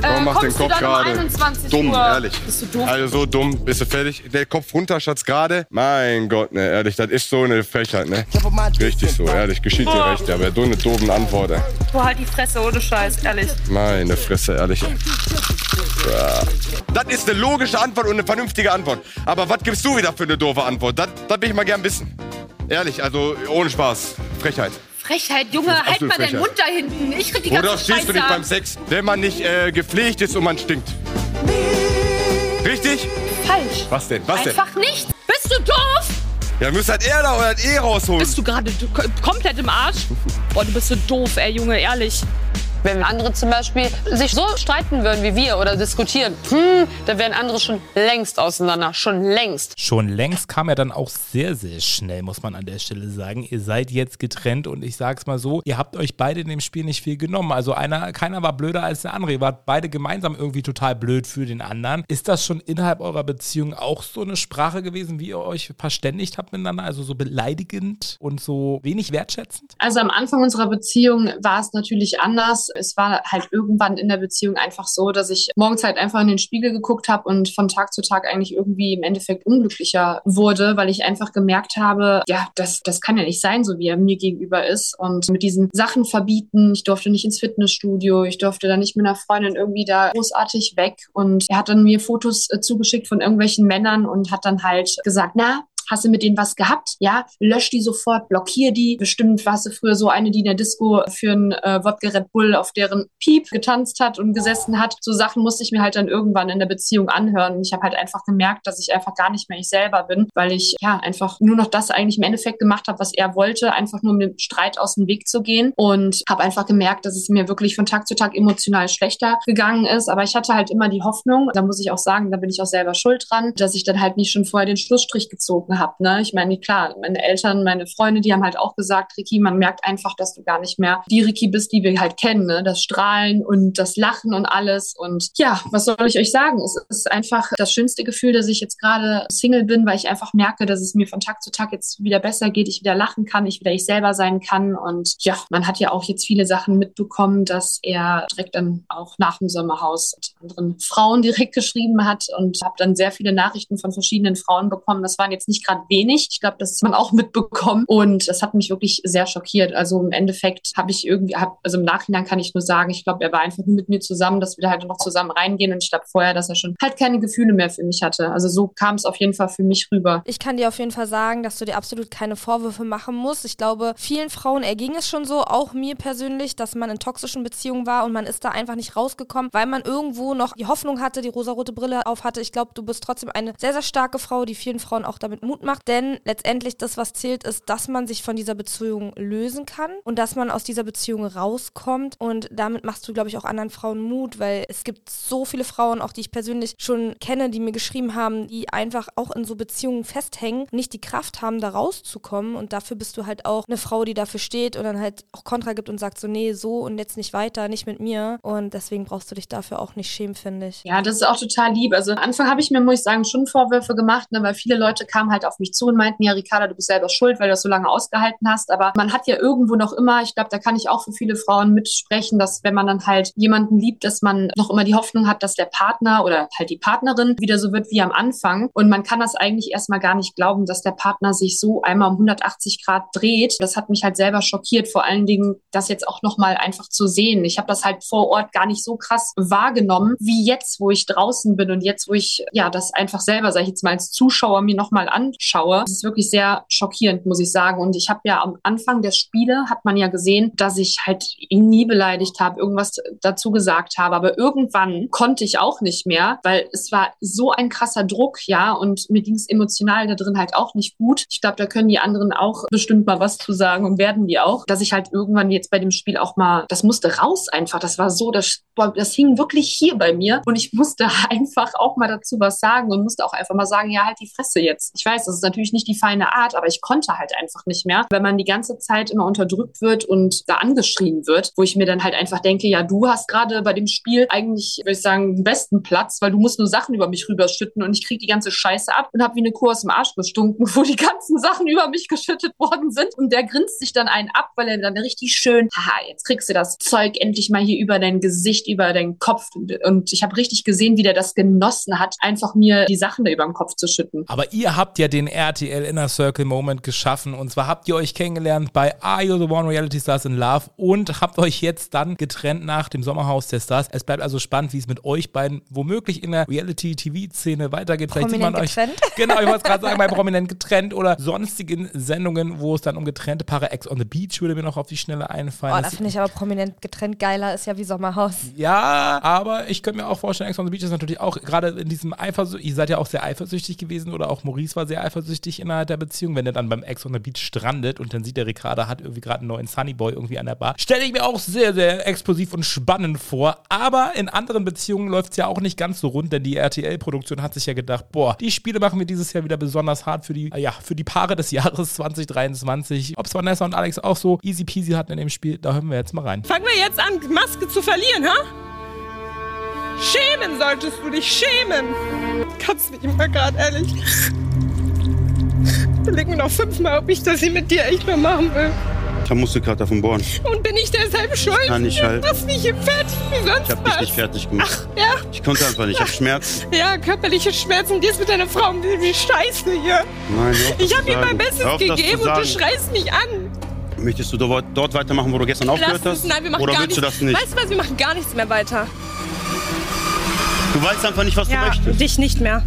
Warum Äh, macht den Kopf um gerade? 21 Dumm, Uhr? ehrlich. Bist du doof? Also so dumm, bist du fertig? Der Kopf runter, Schatz, gerade. Mein Gott, ne, ehrlich, das ist so eine Frechheit, ne? Richtig so, ehrlich, geschieht dir Boah. recht, aber so eine doofen Antwort, ey. Boah, halt die Fresse, ohne Scheiß, ehrlich. Meine Fresse, ehrlich. Ja. Das ist eine logische Antwort und eine vernünftige Antwort. Aber was gibst du wieder für eine doofe Antwort? Das, das will ich mal gern wissen. Ehrlich, also ohne Spaß. Frechheit. Frechheit, Junge, halt mal deinen Mund da hinten. Ich krieg die ganze Oder stehst du nicht beim Sex, wenn man nicht äh, gepflegt ist und man stinkt? Richtig? Falsch. Was denn? Was denn? Einfach nichts. Bist du doof? Ja, müsst halt er da euer E rausholen. Bist du gerade komplett im Arsch? Boah, du bist so doof, ey, Junge, ehrlich. Wenn andere zum Beispiel sich so streiten würden wie wir oder diskutieren, hm, da wären andere schon längst auseinander. Schon längst. Schon längst kam er dann auch sehr, sehr schnell, muss man an der Stelle sagen. Ihr seid jetzt getrennt und ich sag's mal so, ihr habt euch beide in dem Spiel nicht viel genommen. Also einer, keiner war blöder als der andere. Ihr wart beide gemeinsam irgendwie total blöd für den anderen. Ist das schon innerhalb eurer Beziehung auch so eine Sprache gewesen, wie ihr euch verständigt habt miteinander? Also so beleidigend und so wenig wertschätzend? Also am Anfang unserer Beziehung war es natürlich anders. Es war halt irgendwann in der Beziehung einfach so, dass ich morgens halt einfach in den Spiegel geguckt habe und von Tag zu Tag eigentlich irgendwie im Endeffekt unglücklicher wurde, weil ich einfach gemerkt habe, ja, das, das kann ja nicht sein, so wie er mir gegenüber ist. Und mit diesen Sachen verbieten, ich durfte nicht ins Fitnessstudio, ich durfte da nicht mit einer Freundin irgendwie da großartig weg. Und er hat dann mir Fotos äh, zugeschickt von irgendwelchen Männern und hat dann halt gesagt, na, Hast du mit denen was gehabt? Ja, lösch die sofort, blockier die. Bestimmt warst du früher so eine, die in der Disco für ein äh, Wodka Red Bull auf deren Piep getanzt hat und gesessen hat. So Sachen musste ich mir halt dann irgendwann in der Beziehung anhören. Ich habe halt einfach gemerkt, dass ich einfach gar nicht mehr ich selber bin, weil ich ja einfach nur noch das eigentlich im Endeffekt gemacht habe, was er wollte, einfach nur um dem Streit aus dem Weg zu gehen. Und habe einfach gemerkt, dass es mir wirklich von Tag zu Tag emotional schlechter gegangen ist. Aber ich hatte halt immer die Hoffnung, da muss ich auch sagen, da bin ich auch selber schuld dran, dass ich dann halt nicht schon vorher den Schlussstrich gezogen habe. Ne? Ich meine, klar, meine Eltern, meine Freunde, die haben halt auch gesagt, Ricky, man merkt einfach, dass du gar nicht mehr die Ricky bist, die wir halt kennen. Ne? Das Strahlen und das Lachen und alles. Und ja, was soll ich euch sagen? Es ist einfach das schönste Gefühl, dass ich jetzt gerade Single bin, weil ich einfach merke, dass es mir von Tag zu Tag jetzt wieder besser geht, ich wieder lachen kann, ich wieder ich selber sein kann. Und ja, man hat ja auch jetzt viele Sachen mitbekommen, dass er direkt dann auch nach dem Sommerhaus anderen Frauen direkt geschrieben hat und habe dann sehr viele Nachrichten von verschiedenen Frauen bekommen. Das waren jetzt nicht gerade wenig. Ich glaube, das hat man auch mitbekommen. Und das hat mich wirklich sehr schockiert. Also im Endeffekt habe ich irgendwie, hab, also im Nachhinein kann ich nur sagen, ich glaube, er war einfach nur mit mir zusammen, dass wir da halt noch zusammen reingehen. Und ich glaube vorher, dass er schon halt keine Gefühle mehr für mich hatte. Also so kam es auf jeden Fall für mich rüber. Ich kann dir auf jeden Fall sagen, dass du dir absolut keine Vorwürfe machen musst. Ich glaube, vielen Frauen erging es schon so, auch mir persönlich, dass man in toxischen Beziehungen war und man ist da einfach nicht rausgekommen, weil man irgendwo noch die Hoffnung hatte, die rosarote Brille auf hatte. Ich glaube, du bist trotzdem eine sehr, sehr starke Frau, die vielen Frauen auch damit Mut macht. Denn letztendlich das, was zählt, ist, dass man sich von dieser Beziehung lösen kann und dass man aus dieser Beziehung rauskommt. Und damit machst du, glaube ich, auch anderen Frauen Mut, weil es gibt so viele Frauen, auch die ich persönlich schon kenne, die mir geschrieben haben, die einfach auch in so Beziehungen festhängen, nicht die Kraft haben, da rauszukommen. Und dafür bist du halt auch eine Frau, die dafür steht und dann halt auch Kontra gibt und sagt so, nee, so und jetzt nicht weiter, nicht mit mir. Und deswegen brauchst du dich dafür auch nicht schämen, finde ich. Ja, das ist auch total lieb. Also am Anfang habe ich mir, muss ich sagen, schon Vorwürfe gemacht, ne, weil viele Leute kamen halt auf mich zu und meinten, ja, Ricarda, du bist selber schuld, weil du das so lange ausgehalten hast. Aber man hat ja irgendwo noch immer, ich glaube, da kann ich auch für viele Frauen mitsprechen, dass wenn man dann halt jemanden liebt, dass man noch immer die Hoffnung hat, dass der Partner oder halt die Partnerin wieder so wird wie am Anfang. Und man kann das eigentlich erstmal gar nicht glauben, dass der Partner sich so einmal um 180 Grad dreht. Das hat mich halt selber schockiert, vor allen Dingen das jetzt auch nochmal einfach zu sehen. Ich habe das halt vor Ort gar nicht so krass wahrgenommen, wie jetzt, wo ich draußen bin und jetzt, wo ich ja das einfach selber, sage ich jetzt mal als Zuschauer, mir nochmal anschaue. Das ist wirklich sehr schockierend, muss ich sagen. Und ich habe ja am Anfang der Spiele, hat man ja gesehen, dass ich halt ihn nie beleidigt habe, irgendwas dazu gesagt habe. Aber irgendwann konnte ich auch nicht mehr, weil es war so ein krasser Druck, ja, und mir ging es emotional da drin halt auch nicht gut. Ich glaube, da können die anderen auch bestimmt mal was zu sagen und werden die auch, dass ich halt irgendwann jetzt bei dem Spiel auch mal, das musste raus einfach. Das war so, das, das hing wirklich hier bei mir und ich musste <laughs> einfach auch mal dazu was sagen und musste auch einfach mal sagen, ja, halt die Fresse jetzt. Ich weiß, das ist natürlich nicht die feine Art, aber ich konnte halt einfach nicht mehr, wenn man die ganze Zeit immer unterdrückt wird und da angeschrien wird, wo ich mir dann halt einfach denke, ja, du hast gerade bei dem Spiel eigentlich, würde ich sagen, den besten Platz, weil du musst nur Sachen über mich rüberschütten und ich krieg die ganze Scheiße ab und habe wie eine Kuh aus dem Arsch gestunken, <laughs> wo die ganzen Sachen über mich geschüttet worden sind. Und der grinst sich dann einen ab, weil er dann richtig schön, haha, jetzt kriegst du das Zeug endlich mal hier über dein Gesicht, über deinen Kopf. Und ich habe richtig gesehen, wie der das genossen hat, einfach mir die Sachen da über den Kopf zu schütten. Aber ihr habt ja den RTL Inner Circle Moment geschaffen und zwar habt ihr euch kennengelernt bei Are You the One Reality Stars in Love und habt euch jetzt dann getrennt nach dem Sommerhaus der Stars. Es bleibt also spannend, wie es mit euch beiden womöglich in der Reality-TV-Szene weitergeht. Vielleicht sieht man Prominent euch. getrennt. <laughs> Genau, ich wollte es gerade sagen, bei <laughs> Prominent getrennt oder sonstigen Sendungen, wo es dann um getrennte Paare Ex on the Beach würde mir noch auf die Schnelle einfallen. Oh, da Das- finde ich aber prominent getrennt geiler, ist ja wie Sommerhaus. ja, aber ich könnte mir auch vorstellen, Ex on the Beach ist natürlich auch gerade in diesem Eifersucht, ihr seid ja auch sehr eifersüchtig gewesen oder auch Maurice war sehr eifersüchtig innerhalb der Beziehung, wenn er dann beim Ex on the Beach strandet und dann sieht der Ricarda hat irgendwie gerade einen neuen Sunnyboy irgendwie an der Bar. Stelle ich mir auch sehr, sehr explosiv und spannend vor, aber in anderen Beziehungen läuft es ja auch nicht ganz so rund, denn die RTL-Produktion hat sich ja gedacht, boah, die Spiele machen wir dieses Jahr wieder besonders hart für die, ja, für die Paare des Jahres 2023. Ob es Vanessa und Alex auch so easy peasy hatten in dem Spiel, da hören wir jetzt mal rein. Fangen wir jetzt an, Maske zu verlieren, ha? Schämen solltest du dich schämen. Kannst nicht mal gerade, ehrlich. Überleg mir noch fünfmal, ob ich das hier mit dir echt noch machen will. Ich hab Muskelkater vom Bohren. Und bin ich deshalb schuld? Kann ich halt. Du hier fertig wie sonst Ich hab dich was. nicht fertig gemacht. Ja, Ich konnte einfach nicht. Ich hab Schmerzen. ja, körperliche Schmerzen. Gehst mit deiner Frau wie, wie scheiße hier. Nein, hör auf, Ich habe ihm mein. Bestes auf, gegeben und du schreist mich an. Möchtest du dort, weitermachen, wo du gestern aufgehört Lass hast? es, nein, wir machen Oder gar willst nichts. du das nicht? Weißt du was, wir machen gar nichts mehr weiter. Du weißt einfach nicht, was ja, du möchtest. dich nicht mehr.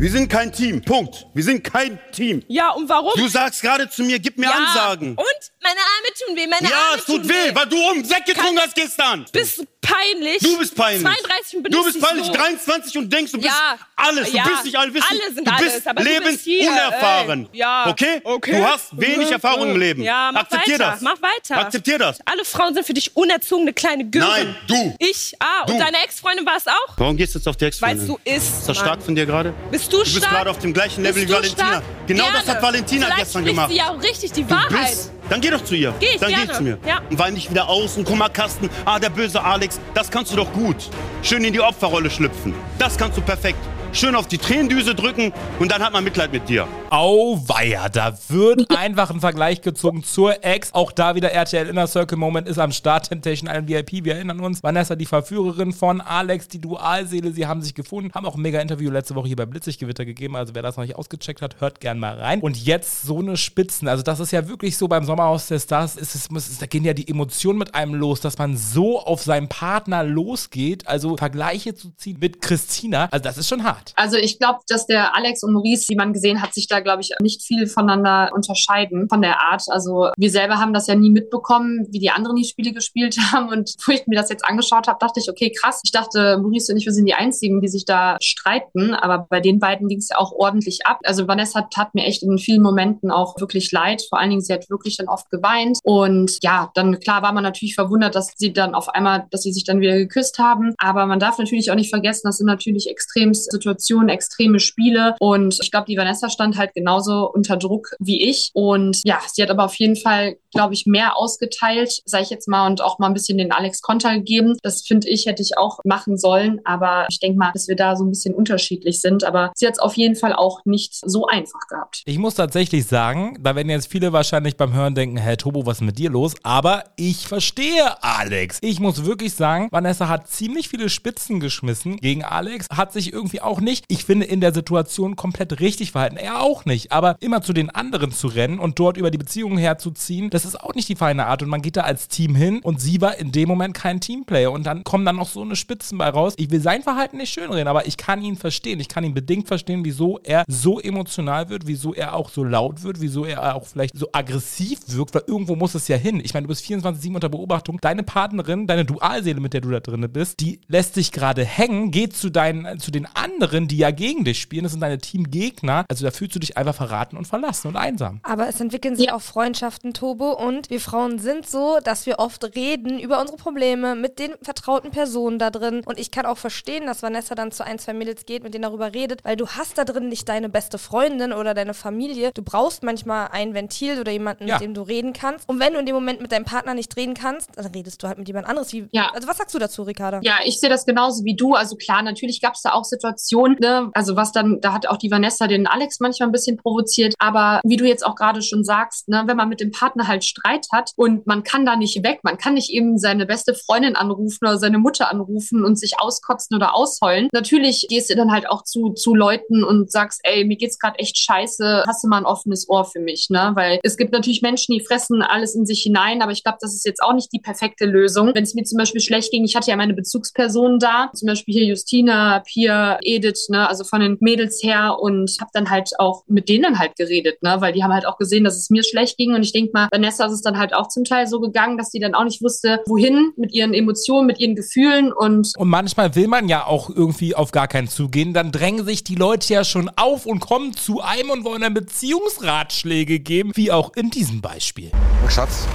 Wir sind kein Team. Punkt. Wir sind kein Team. Ja, und warum? Du sagst gerade zu mir, gib mir ja. Ansagen. Und meine Arme tun weh, meine ja, Arme es tut tun weh, weil du um Sekt getrunken hast gestern. Bist du peinlich? Du bist peinlich. 32 und bin Du bist peinlich, so. 23 und denkst, du bist Ja. alles. Du Ja. bist nicht allwissend. Alle sind du alles, bist aber du bist hier, lebensunerfahren. Ja. Okay? Okay. Du hast wenig. Erfahrung im Leben. Ja, mach Akzeptier weiter, das. mach weiter. Akzeptier das. Alle Frauen sind für dich unerzogene kleine Gören. Nein, du. Ich? Ah, Du. und deine Ex-Freundin war es auch? Warum gehst du jetzt auf die ex Weil du isst, Ist das Mann. stark von dir gerade? Bist du Du bist stark? gerade auf dem gleichen Level Bist wie Valentina. stark? Genau Gerne. das hat Valentina Vielleicht gestern gemacht. sie ja auch richtig die Du Wahrheit. bist, dann geh doch zu ihr. Geh ich dann gerne. geh zu mir. Ja. Und wein dich wieder aus und Kummerkasten. Ah, der böse Alex, das kannst du doch gut. Schön in die Opferrolle schlüpfen. Das kannst du perfekt. Schön auf die Tränendüse drücken und dann hat man Mitleid mit dir. Auweia, da wird <laughs> einfach ein Vergleich gezogen zur Ex. Auch da wieder RTL Inner Circle Moment ist am Start. Temptation Island VIP, wir erinnern uns. Vanessa, die Verführerin von Alex, die Dualseele, sie haben sich gefunden. Haben auch ein mega Interview letzte Woche hier bei Blitziggewitter gegeben. Also wer das noch nicht ausgecheckt hat, hört gern mal rein. Und jetzt so eine Spitzen. Also das ist ja wirklich so beim Sommerhaus der Stars. Ist es, muss, da gehen ja die Emotionen mit einem los, dass man so auf seinen Partner losgeht. Also Vergleiche zu ziehen mit Christina. Also das ist schon hart. Also ich glaube, dass der Alex und Maurice, wie man gesehen hat, sich da, glaube ich, nicht viel voneinander unterscheiden von der Art. Also wir selber haben das ja nie mitbekommen, wie die anderen die Spiele gespielt <laughs> haben. Und wo ich mir das jetzt angeschaut habe, dachte ich, okay, krass. Ich dachte, Maurice und ich, wir sind die Einzigen, die sich da streiten. Aber bei den beiden ging es ja auch ordentlich ab. Also Vanessa tat mir echt in vielen Momenten auch wirklich leid. Vor allen Dingen, sie hat wirklich dann oft geweint. Und ja, dann klar war man natürlich verwundert, dass sie dann auf einmal, dass sie sich dann wieder geküsst haben. Aber man darf natürlich auch nicht vergessen, das sind natürlich extrem Situationen, extreme Spiele. Und ich glaube, die Vanessa stand halt genauso unter Druck wie ich. Und ja, sie hat aber auf jeden Fall, glaube ich, mehr ausgeteilt, sage ich jetzt mal, und auch mal ein bisschen den Alex Konter gegeben. Das finde ich, hätte ich auch machen sollen. Aber ich denke mal, dass wir da so ein bisschen unterschiedlich sind. Aber sie hat es auf jeden Fall auch nicht so einfach gehabt. Ich muss tatsächlich sagen, da werden jetzt viele wahrscheinlich beim Hören denken, Herr Tobo, was ist mit dir los? Aber ich verstehe Alex. Ich muss wirklich sagen, Vanessa hat ziemlich viele Spitzen geschmissen gegen Alex, hat sich irgendwie auch nicht, ich finde, in der Situation komplett richtig verhalten. Er auch nicht. Aber immer zu den anderen zu rennen und dort über die Beziehungen herzuziehen, das ist auch nicht die feine Art. Und man geht da als Team hin und sie war in dem Moment kein Teamplayer. Und dann kommen dann noch so eine Spitzen bei raus. Ich will sein Verhalten nicht schönreden, aber ich kann ihn verstehen. Ich kann ihn bedingt verstehen, wieso er so emotional wird, wieso er auch so laut wird, wieso er auch vielleicht so aggressiv wirkt, weil irgendwo muss es ja hin. Ich meine, du bist 24-7 unter Beobachtung. Deine Partnerin, deine Dualseele, mit der du da drin bist, die lässt dich gerade hängen, geht zu, deinen, zu den anderen, die ja gegen dich spielen. Das sind deine Teamgegner. Also da fühlst du dich einfach verraten und verlassen und einsam. Aber es entwickeln sich auch Freundschaften, Tobo. Und wir Frauen sind so, dass wir oft reden über unsere Probleme mit den vertrauten Personen da drin. Und ich kann auch verstehen, dass Vanessa dann zu ein, zwei Mädels geht, mit denen darüber redet, weil du hast da drin nicht deine beste Freundin oder deine Familie. Du brauchst manchmal ein Ventil oder jemanden, Ja. mit dem du reden kannst. Und wenn du in dem Moment mit deinem Partner nicht reden kannst, dann redest du halt mit jemand anderes. Wie, Ja. Also was sagst du dazu, Ricarda? Ja, ich sehe das genauso wie du. Also klar, natürlich gab es da auch Situationen, ne? also was dann, da hat auch die Vanessa den Alex manchmal ein bisschen provoziert. Aber wie du jetzt auch gerade schon sagst, ne, wenn man mit dem Partner halt Streit hat und man kann da nicht weg, man kann nicht eben seine beste Freundin anrufen oder seine Mutter anrufen und sich auskotzen oder ausheulen. Natürlich gehst du dann halt auch zu, zu Leuten und sagst, ey, mir geht's gerade echt scheiße, hast du mal ein offenes Ohr für mich, ne? Weil es gibt natürlich Menschen, die fressen alles in sich hinein, aber ich glaube, das ist jetzt auch nicht die perfekte Lösung. Wenn es mir zum Beispiel schlecht ging, ich hatte ja meine Bezugspersonen da, zum Beispiel hier Justina, Pia, Edith, ne, also von den Mädels her und habe dann halt auch mit denen halt geredet, ne, weil die haben halt auch gesehen, dass es mir schlecht ging und ich denke mal, Vanessa ist es dann halt auch zum Teil so gegangen, dass die dann auch nicht wusste, wohin mit ihren Emotionen, mit ihren Gefühlen und Und manchmal will man ja auch irgendwie auf gar keinen zugehen. Dann drängen sich die Leute ja schon auf und kommen zu einem und wollen dann Beziehungsratschläge geben, wie auch in diesem Beispiel. Schatz,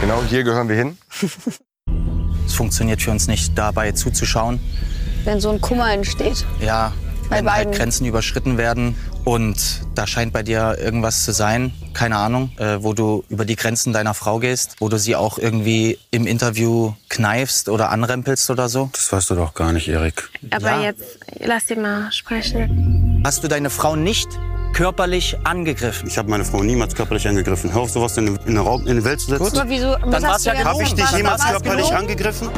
genau hier gehören wir hin. <laughs> Es funktioniert für uns nicht, dabei zuzuschauen. Wenn so ein Kummer entsteht. Ja, Bei wenn halt. Grenzen überschritten werden und da scheint bei dir irgendwas zu sein, keine Ahnung, äh, wo du über die Grenzen deiner Frau gehst, wo du sie auch irgendwie im Interview kneifst oder anrempelst oder so. Das weißt du doch gar nicht, Erik. Aber Ja. jetzt lass sie mal sprechen. Hast du deine Frau nicht körperlich angegriffen? Ich habe meine Frau niemals körperlich angegriffen. Hör auf, sowas in, in, den Raum, in die Welt zu setzen. Gut. Aber wieso- hast du denn Habe ich dich jemals körperlich gelogen? angegriffen?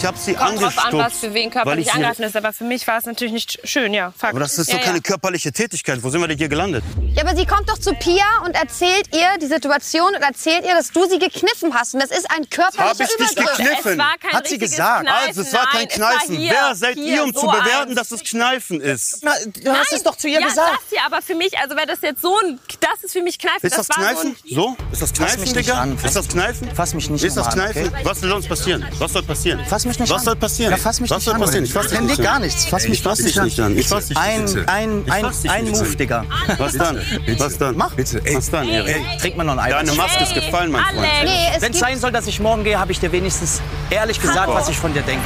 Ich habe sie Kommt drauf an, was angestupst. für wen körperlich angreifen ist. Aber für mich war es natürlich nicht schön, ja. Fakt. Aber das ist ja, doch keine ja. körperliche Tätigkeit. Wo sind wir denn hier gelandet? Ja, aber sie kommt doch zu Pia und erzählt ihr die Situation und erzählt ihr, dass du sie gekniffen hast. Und das ist ein körperlicher Habe ich dich gekniffen? Es war kein Hat sie gesagt. Kneifen, also es war kein nein, war Kneifen. hier, Wer seid hier, ihr, um so zu bewerten, eins. dass es Kneifen ist? Na, du hast es doch zu ihr ja, gesagt. das hier, aber für mich, also wäre das jetzt so ein, das ist für mich Kneifen. Ist das war Kneifen? So So? Ist das Fass Kneifen, mich nicht Digga? an. Ist das Kneifen? Fass mich nicht Ist das an, Kneifen? okay? Was soll sonst passieren? Was soll passieren? Fass mich nicht Was an. soll passieren? Ja, fass mich Was nicht soll an. passieren? Ich fass dich nicht an. gar nichts. Fass mich ich fass nicht dich an. nicht an. Ich fass dich Ein, nicht an. ein, Ich ein, ein Move, an. Digga. Was dann? Was dann? Mach. Bitte. Was dann, Erik? Trink mal noch ein Ei. Deine Maske ist gefallen, mein Freund. Wenn es sein soll, dass ich morgen gehe, habe ich dir wenigstens ehrlich gesagt, was ich von dir denke.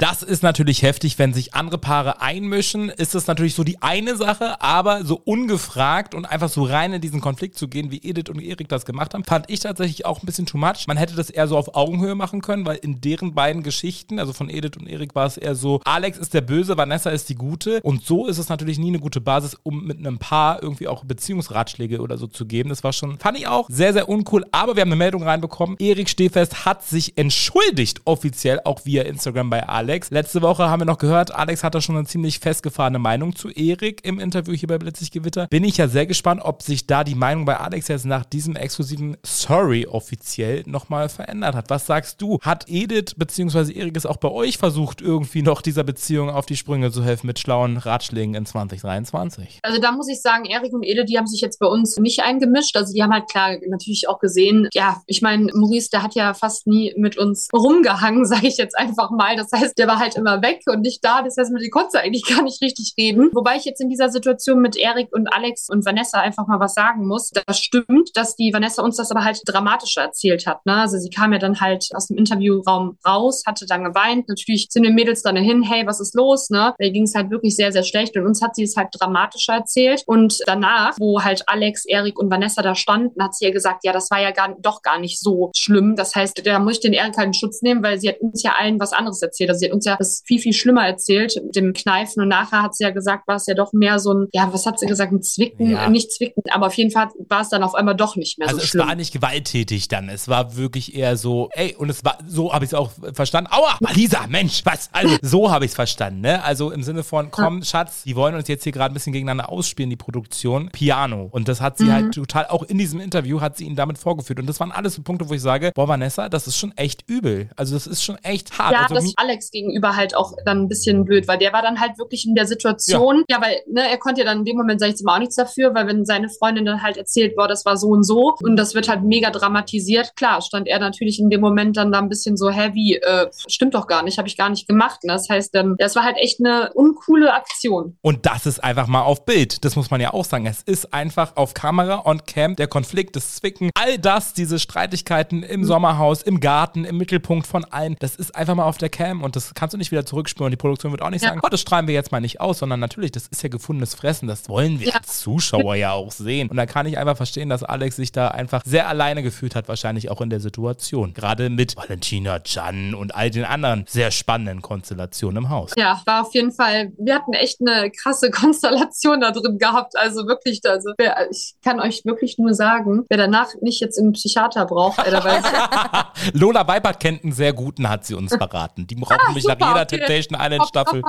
Das ist natürlich heftig, wenn sich andere Paare einmischen, ist das natürlich so die eine Sache, aber so ungefragt und einfach so rein in diesen Konflikt zu gehen, wie Edith und Erik das gemacht haben, fand ich tatsächlich auch ein bisschen too much. Man hätte das eher so auf Augenhöhe machen können, weil in deren beiden Geschichten, also von Edith und Erik war es eher so, Alex ist der Böse, Vanessa ist die Gute und so ist es natürlich nie eine gute Basis, um mit einem Paar irgendwie auch Beziehungsratschläge oder so zu geben. Das war schon, fand ich auch sehr, sehr uncool, aber wir haben eine Meldung reinbekommen. Erik Stehfest hat sich entschuldigt, offiziell auch via Instagram bei Alex. Letzte Woche haben wir noch gehört, Alex hat da schon eine ziemlich festgefahrene Meinung zu Erik im Interview hier bei Blitzig Gewitter. Bin ich ja sehr gespannt, ob sich da die Meinung bei Alex jetzt nach diesem exklusiven Sorry offiziell nochmal verändert hat. Was sagst du? Hat Edith bzw. Erik es auch bei euch versucht, irgendwie noch dieser Beziehung auf die Sprünge zu helfen mit schlauen Ratschlägen in 2023? Also da muss ich sagen, Erik und Ede, die haben sich jetzt bei uns nicht eingemischt. Also die haben halt klar natürlich auch gesehen, ja, ich meine, Maurice, der hat ja fast nie mit uns rumgehangen, <laughs> sage ich jetzt einfach mal. Das heißt, der war halt immer weg und nicht da. Das heißt, mit dem konnte er eigentlich gar nicht richtig reden. Wobei ich jetzt in dieser Situation mit Erik und Alex und Vanessa einfach mal was sagen muss. Das stimmt, dass die Vanessa uns das aber halt dramatischer erzählt hat. Ne? Also sie kam ja dann halt aus dem Interviewraum raus, hatte dann geweint. Natürlich sind die Mädels dann dahin, hey, was ist los? Ne? Da ging es halt wirklich sehr, sehr schlecht. Und uns hat sie es halt dramatischer erzählt. Und danach, wo halt Alex, Erik und Vanessa da standen, hat sie ja gesagt, ja, das war ja gar, doch gar nicht so schlimm. Das heißt, da muss ich den Erik halt in Schutz nehmen, weil sie hat uns ja allen was anderes erzählt. Also sie hat uns ja das viel, viel schlimmer erzählt mit dem Kneifen. Und nachher hat sie ja gesagt, war es ja doch mehr so ein, ja, was hat sie gesagt, ein Zwicken, Ja. nicht Zwicken, aber auf jeden Fall war es dann auf einmal doch nicht mehr Also so es schlimm. war nicht gewalttätig dann. Es war wirklich eher so, ey, und es war, so habe ich es auch verstanden. Aua, Lisa, Mensch, was? Also so habe ich es verstanden, ne? Also im Sinne von, komm, Schatz, die wollen uns jetzt hier gerade ein bisschen gegeneinander ausspielen, die Produktion. Piano. Und das hat sie Mhm. halt total, auch in diesem Interview hat sie ihn damit vorgeführt. Und das waren alles so Punkte, wo ich sage, boah, Vanessa, das ist schon echt übel. Also das ist schon echt hart. Ja, also, das Alex gegenüber halt auch dann ein bisschen blöd, weil der war dann halt wirklich in der Situation, ja, weil ne, er konnte ja dann in dem Moment, sag ich jetzt mal, nichts dafür, weil wenn seine Freundin dann halt erzählt, boah, das war so und so und das wird halt mega dramatisiert, klar, stand er natürlich in dem Moment dann da ein bisschen so heavy, äh, stimmt doch gar nicht, habe ich gar nicht gemacht. Das heißt, ähm, das war halt echt eine uncoole Aktion. Und das ist einfach mal auf Bild. Das muss man ja auch sagen. Es ist einfach auf Kamera, on cam, der Konflikt, das Zwicken, all das, diese Streitigkeiten im Sommerhaus, im Garten, im Mittelpunkt von allen, das ist einfach mal auf der Cam und das kannst du nicht wieder zurückspüren. Die Produktion wird auch nicht Ja. sagen, oh, das strahlen wir jetzt mal nicht aus, sondern natürlich, das ist ja gefundenes Fressen. Das wollen wir Ja. als Zuschauer ja auch sehen. Und da kann ich einfach verstehen, dass Alex sich da einfach sehr alleine gefühlt hat, wahrscheinlich auch in der Situation. Gerade mit Valentina, Can und all den anderen sehr spannenden Konstellationen im Haus. Ja, war auf jeden Fall, wir hatten echt eine krasse <laughs> Konstellation da drin gehabt. Also wirklich, also wer, ich kann euch wirklich nur sagen, wer danach nicht jetzt einen Psychiater braucht, ey, der weiß, <laughs> Lola Weipert kennt einen sehr guten, hat sie uns verraten. Die brauchen nämlich nach super, jeder okay. Temptation Island <laughs> Staffel.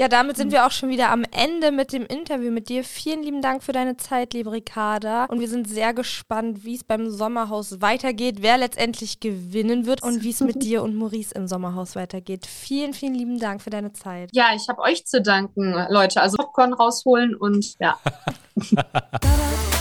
Ja, damit sind wir auch schon wieder am Ende mit dem Interview mit dir. Vielen lieben Dank für deine Zeit, liebe Ricarda. Und wir sind sehr gespannt, wie es beim Sommerhaus weitergeht, wer letztendlich gewinnen wird und wie es mit <laughs> dir und Maurice im Sommerhaus weitergeht. Vielen, vielen lieben Dank für deine Zeit. ja, ich habe euch zu danken, Leute. Also Popcorn rausholen und ja. <laughs>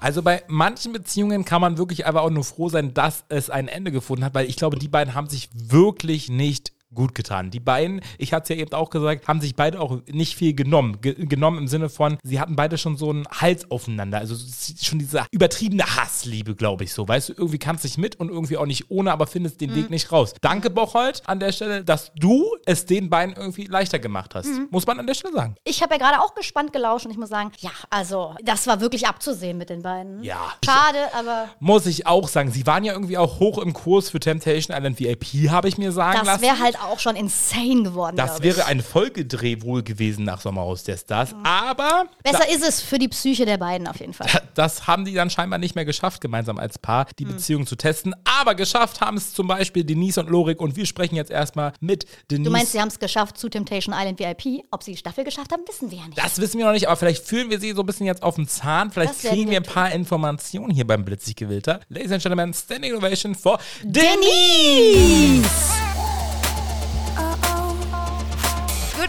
Also bei manchen Beziehungen kann man wirklich einfach auch nur froh sein, dass es ein Ende gefunden hat, weil ich glaube, die beiden haben sich wirklich nicht gut getan. Die beiden, ich hatte es ja eben auch gesagt, haben sich beide auch nicht viel genommen. Ge genommen im Sinne von, sie hatten beide schon so einen Hals aufeinander. Also schon diese übertriebene Hassliebe, glaube ich so. Weißt du, irgendwie kannst du dich mit und irgendwie auch nicht ohne, aber findest den Weg nicht raus. Danke, Bocholt, an der Stelle, dass du es den beiden irgendwie leichter gemacht hast. Mhm. Muss man an der Stelle sagen. Ich habe ja gerade auch gespannt gelauscht und ich muss sagen, ja, also das war wirklich abzusehen mit den beiden. Ja. Schade, aber Muss ich auch sagen. Sie waren ja irgendwie auch hoch im Kurs für Temptation Island VIP, habe ich mir sagen das lassen. wäre halt auch schon insane geworden. Das wäre ein Folgedreh wohl gewesen nach Sommerhaus der Stars. Aber Besser da, ist es für die Psyche der beiden auf jeden Fall. das haben die dann scheinbar nicht mehr geschafft, gemeinsam als Paar die Hm. Beziehung zu testen. Aber geschafft haben es zum Beispiel Denise und Lorik. Und wir sprechen jetzt erstmal mit Denise. Du meinst, sie haben es geschafft zu Temptation Island VIP? Ob sie die Staffel geschafft haben, wissen wir ja nicht. das wissen wir noch nicht, aber vielleicht fühlen wir sie so ein bisschen jetzt auf den Zahn. Vielleicht kriegen wir ein paar Informationen hier beim Blitzig-Gewilter. Ladies and Gentlemen, Standing Ovation for Denise!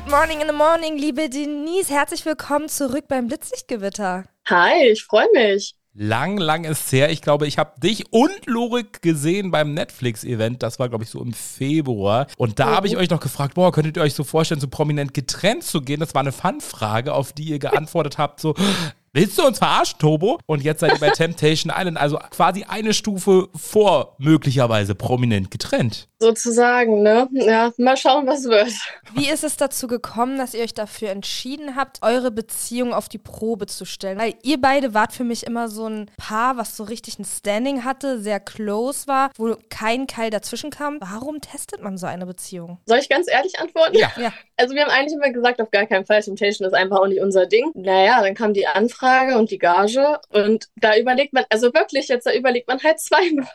Good morning in the morning, liebe Denise. Herzlich willkommen zurück beim Blitzlichtgewitter. Hi, ich freue mich. Lang, lang ist her. Ich glaube, ich habe dich und Lorik gesehen beim Netflix-Event. Das war, glaube ich, so im Februar. Und da habe ich euch noch gefragt, boah, könntet ihr euch so vorstellen, so prominent getrennt zu gehen? Das war eine Fun-Frage, auf die ihr geantwortet habt, so, willst du uns verarschen, Tobo? Und jetzt seid ihr bei <laughs> Temptation Island, also quasi eine Stufe vor möglicherweise prominent getrennt. Sozusagen, ne? Ja, mal schauen, was wird. Wie ist es dazu gekommen, dass ihr euch dafür entschieden habt, eure Beziehung auf die Probe zu stellen? Weil ihr beide wart für mich immer so ein Paar, was so richtig ein Standing hatte, sehr close war, wo kein Keil dazwischen kam. Warum testet man so eine Beziehung? Soll ich ganz ehrlich antworten? Ja. ja. Also wir haben eigentlich immer gesagt, auf gar keinen Fall, Temptation ist einfach auch nicht unser Ding. Naja, dann kam die Anfrage und die Gage und da überlegt man, also wirklich jetzt, da überlegt man halt <laughs> zweimal.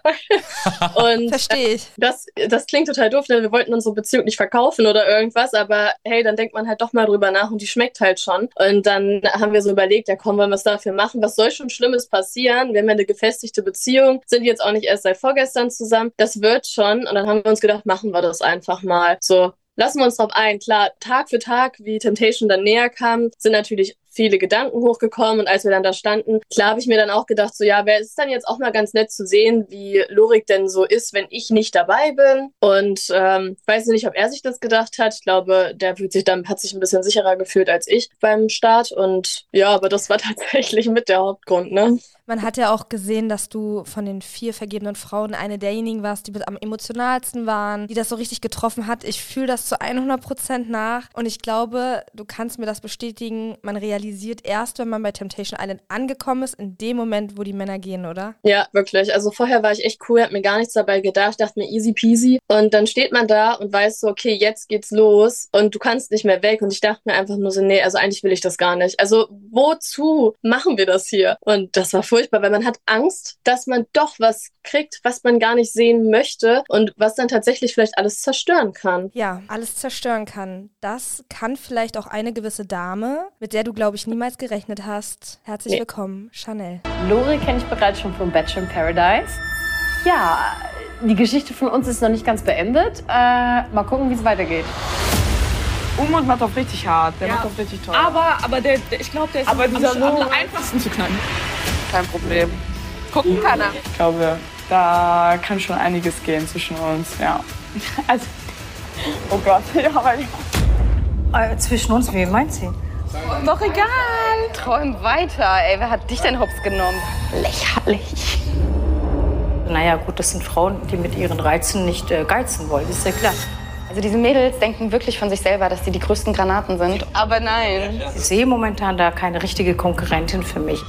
und Verstehe ich. Das, das klingt total doof, denn wir wollten unsere Beziehung nicht verkaufen oder irgendwas, aber hey, dann denkt man halt doch mal drüber nach und die schmeckt halt schon. Und dann haben wir so überlegt, ja komm, wollen wir es dafür machen? Was soll schon Schlimmes passieren? Wir haben ja eine gefestigte Beziehung, sind jetzt auch nicht erst seit vorgestern zusammen. Das wird schon. Und dann haben wir uns gedacht, machen wir das einfach mal. So, lassen wir uns drauf ein. Klar, Tag für Tag, wie Temptation dann näher kam, sind natürlich viele Gedanken hochgekommen und als wir dann da standen, klar habe ich mir dann auch gedacht, so ja, wäre es dann jetzt auch mal ganz nett zu sehen, wie Lorik denn so ist, wenn ich nicht dabei bin und ähm, weiß nicht, ob er sich das gedacht hat. Ich glaube, der fühlt sich dann, hat sich ein bisschen sicherer gefühlt als ich beim Start und ja, aber das war <laughs> tatsächlich mit der Hauptgrund, ne? Man hat ja auch gesehen, dass du von den vier vergebenen Frauen eine derjenigen warst, die am emotionalsten waren, die das so richtig getroffen hat. Ich fühle das zu 100 Prozent nach und ich glaube, du kannst mir das bestätigen. Man realisiert erst, wenn man bei Temptation Island angekommen ist, in dem Moment, wo die Männer gehen, oder? Ja, wirklich. Also vorher war ich echt cool, hab mir gar nichts dabei gedacht, dachte mir easy peasy. Und dann steht man da und weiß so, okay, jetzt geht's los und du kannst nicht mehr weg. Und ich dachte mir einfach nur so, nee, also eigentlich will ich das gar nicht. Also wozu machen wir das hier? Und das war furchtbar, weil man hat Angst, dass man doch was kriegt, was man gar nicht sehen möchte und was dann tatsächlich vielleicht alles zerstören kann. Ja, alles zerstören kann. Das kann vielleicht auch eine gewisse Dame, mit der du, glaube ich, niemals gerechnet hast. Herzlich Nee. willkommen, Chanel. Lori kenne ich bereits schon vom Bachelor in Paradise. Ja, die Geschichte von uns ist noch nicht ganz beendet. Äh, mal gucken, wie es weitergeht. Umut macht auf richtig hart. Der Ja. macht auf richtig toll. Aber, aber der, der, ich glaube, der ist Aber am, dieser am, am Lore- einfachsten zu knacken. Kein Problem. Gucken kann er. Ich glaube, da kann schon einiges gehen zwischen uns, ja. <laughs> Also, oh Gott, <laughs> ja, aber ja. Äh, zwischen uns, wie meint sie? Doch egal. Träum weiter. Ey, wer hat dich denn hops genommen? Lächerlich. Naja, gut, das sind Frauen, die mit ihren Reizen nicht äh, geizen wollen, ist ja klar. Also diese Mädels denken wirklich von sich selber, dass sie die größten Granaten sind. Aber nein. Ich sehe momentan da keine richtige Konkurrentin für mich.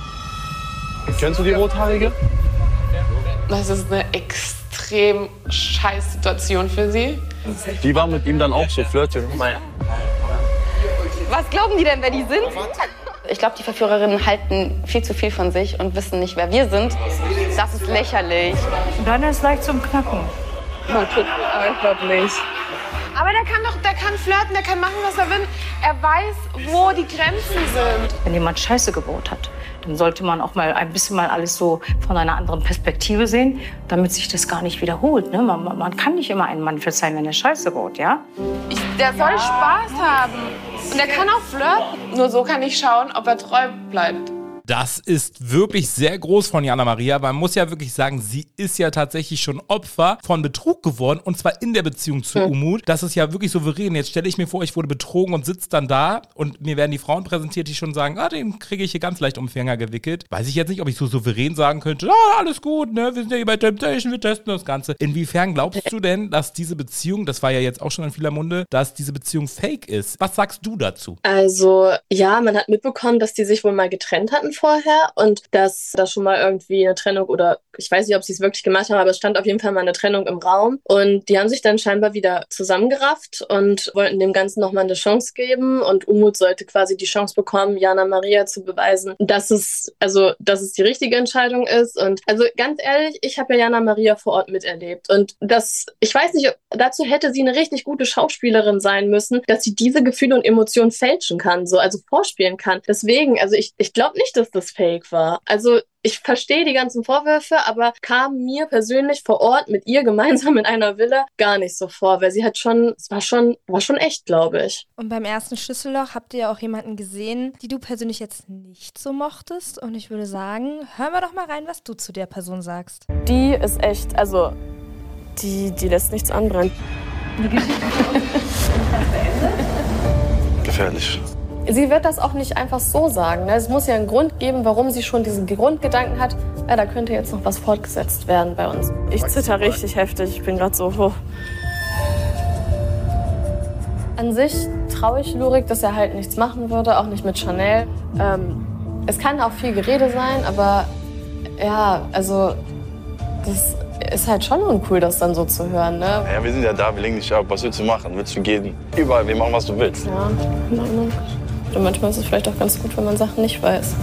Kennst du die Rothaarige? Das ist eine extrem scheiß Situation für sie. Die war mit ihm dann auch so flirten. Was glauben die denn, wer die sind? Ich glaube, die Verführerinnen halten viel zu viel von sich und wissen nicht, wer wir sind. Das ist lächerlich. Dann ist leicht zum Knacken. Aber ich glaube nicht. Aber der kann doch, der kann flirten, der kann machen, was er will. Er weiß, wo die Grenzen sind. Wenn jemand Scheiße gebaut hat, dann sollte man auch mal ein bisschen mal alles so von einer anderen Perspektive sehen, damit sich das gar nicht wiederholt. Ne? Man, man- kann nicht immer einen Mann verzeihen, wenn er Scheiße baut, ja? Ich, der soll Spaß haben. Und der kann auch flirten. Nur so kann ich schauen, ob er treu bleibt. Das ist wirklich sehr groß von Jana Maria. Man muss ja wirklich sagen, sie ist ja tatsächlich schon Opfer von Betrug geworden und zwar in der Beziehung zu Umut. Das ist ja wirklich souverän. Jetzt stelle ich mir vor, ich wurde betrogen und sitze dann da und mir werden die Frauen präsentiert, die schon sagen, ah, den kriege ich hier ganz leicht um Finger gewickelt. Weiß ich jetzt nicht, ob ich so souverän sagen könnte, ah, alles gut, ne, wir sind ja hier bei Temptation, wir testen das Ganze. Inwiefern glaubst du denn, dass diese Beziehung, das war ja jetzt auch schon in vieler Munde, dass diese Beziehung fake ist? Was sagst du dazu? Also, ja, man hat mitbekommen, dass die sich wohl mal getrennt hatten vorher und dass da schon mal irgendwie eine Trennung oder ich weiß nicht, ob sie es wirklich gemacht haben, aber es stand auf jeden Fall mal eine Trennung im Raum. Und die haben sich dann scheinbar wieder zusammengerafft und wollten dem Ganzen nochmal eine Chance geben. Und Umut sollte quasi die Chance bekommen, Jana Maria zu beweisen, dass es, also, dass es die richtige Entscheidung ist. Und also ganz ehrlich, ich habe ja Jana Maria vor Ort miterlebt. Und das, ich weiß nicht, dazu hätte sie eine richtig gute Schauspielerin sein müssen, dass sie diese Gefühle und Emotionen fälschen kann, so, also vorspielen kann. Deswegen, also ich, ich glaube nicht, dass das fake war. Also ich verstehe die ganzen Vorwürfe, aber kam mir persönlich vor Ort mit ihr gemeinsam in einer Villa gar nicht so vor, weil sie hat schon, es war schon, war schon echt, glaube ich. Und beim ersten Schlüsselloch habt ihr ja auch jemanden gesehen, die du persönlich jetzt nicht so mochtest. Und ich würde sagen, hören wir doch mal rein, was du zu der Person sagst. Die ist echt, also, die, die lässt nichts anbrennen. Gefährlich. Sie wird das auch nicht einfach so sagen. ne? Es muss ja einen Grund geben, warum sie schon diesen Grundgedanken hat, ja, da könnte jetzt noch was fortgesetzt werden bei uns. Ich zitter richtig heftig, ich bin gerade so. Oh. An sich traue ich Lurik, dass er halt nichts machen würde, auch nicht mit Chanel. Ähm, es kann auch viel Gerede sein, aber ja, also das ist halt schon uncool, das dann so zu hören, ne? Ja, wir sind ja da, wir legen dich ab. Was willst du machen? Willst du gehen? Überall, wir machen, was du willst. Ja, in Ordnung. Und manchmal ist es vielleicht auch ganz gut, wenn man Sachen nicht weiß.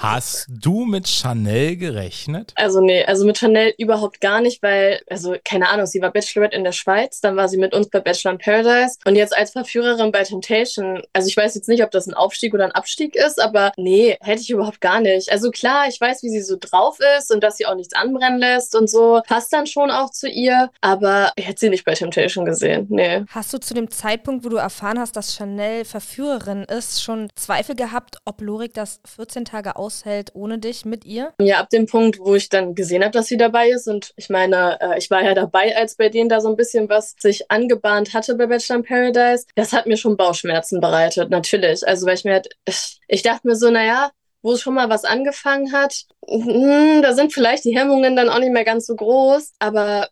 Hast du mit Chanel gerechnet? Also nee, also mit Chanel überhaupt gar nicht, weil, also keine Ahnung, sie war Bachelorette in der Schweiz, dann war sie mit uns bei Bachelor in Paradise und jetzt als Verführerin bei Temptation. Also ich weiß jetzt nicht, ob das ein Aufstieg oder ein Abstieg ist, aber nee, hätte ich überhaupt gar nicht. Also klar, ich weiß, wie sie so drauf ist und dass sie auch nichts anbrennen lässt und so. Passt dann schon auch zu ihr, aber ich hätte sie nicht bei Temptation gesehen. Nee. Hast du zu dem Zeitpunkt, wo du erfahren hast, dass Chanel Verführerin ist, schon Zweifel gehabt, ob Lorik das 14 Tage aushält ohne dich mit ihr? Ja, ab dem Punkt, wo ich dann gesehen habe, dass sie dabei ist. Und ich meine, äh, ich war ja dabei, als bei denen da so ein bisschen was sich angebahnt hatte bei Bachelor in Paradise. Das hat mir schon Bauchschmerzen bereitet, natürlich. Also, weil ich mir halt, ich, dachte mir so, naja, wo schon mal was angefangen hat, hm, da sind vielleicht die Hemmungen dann auch nicht mehr ganz so groß. Aber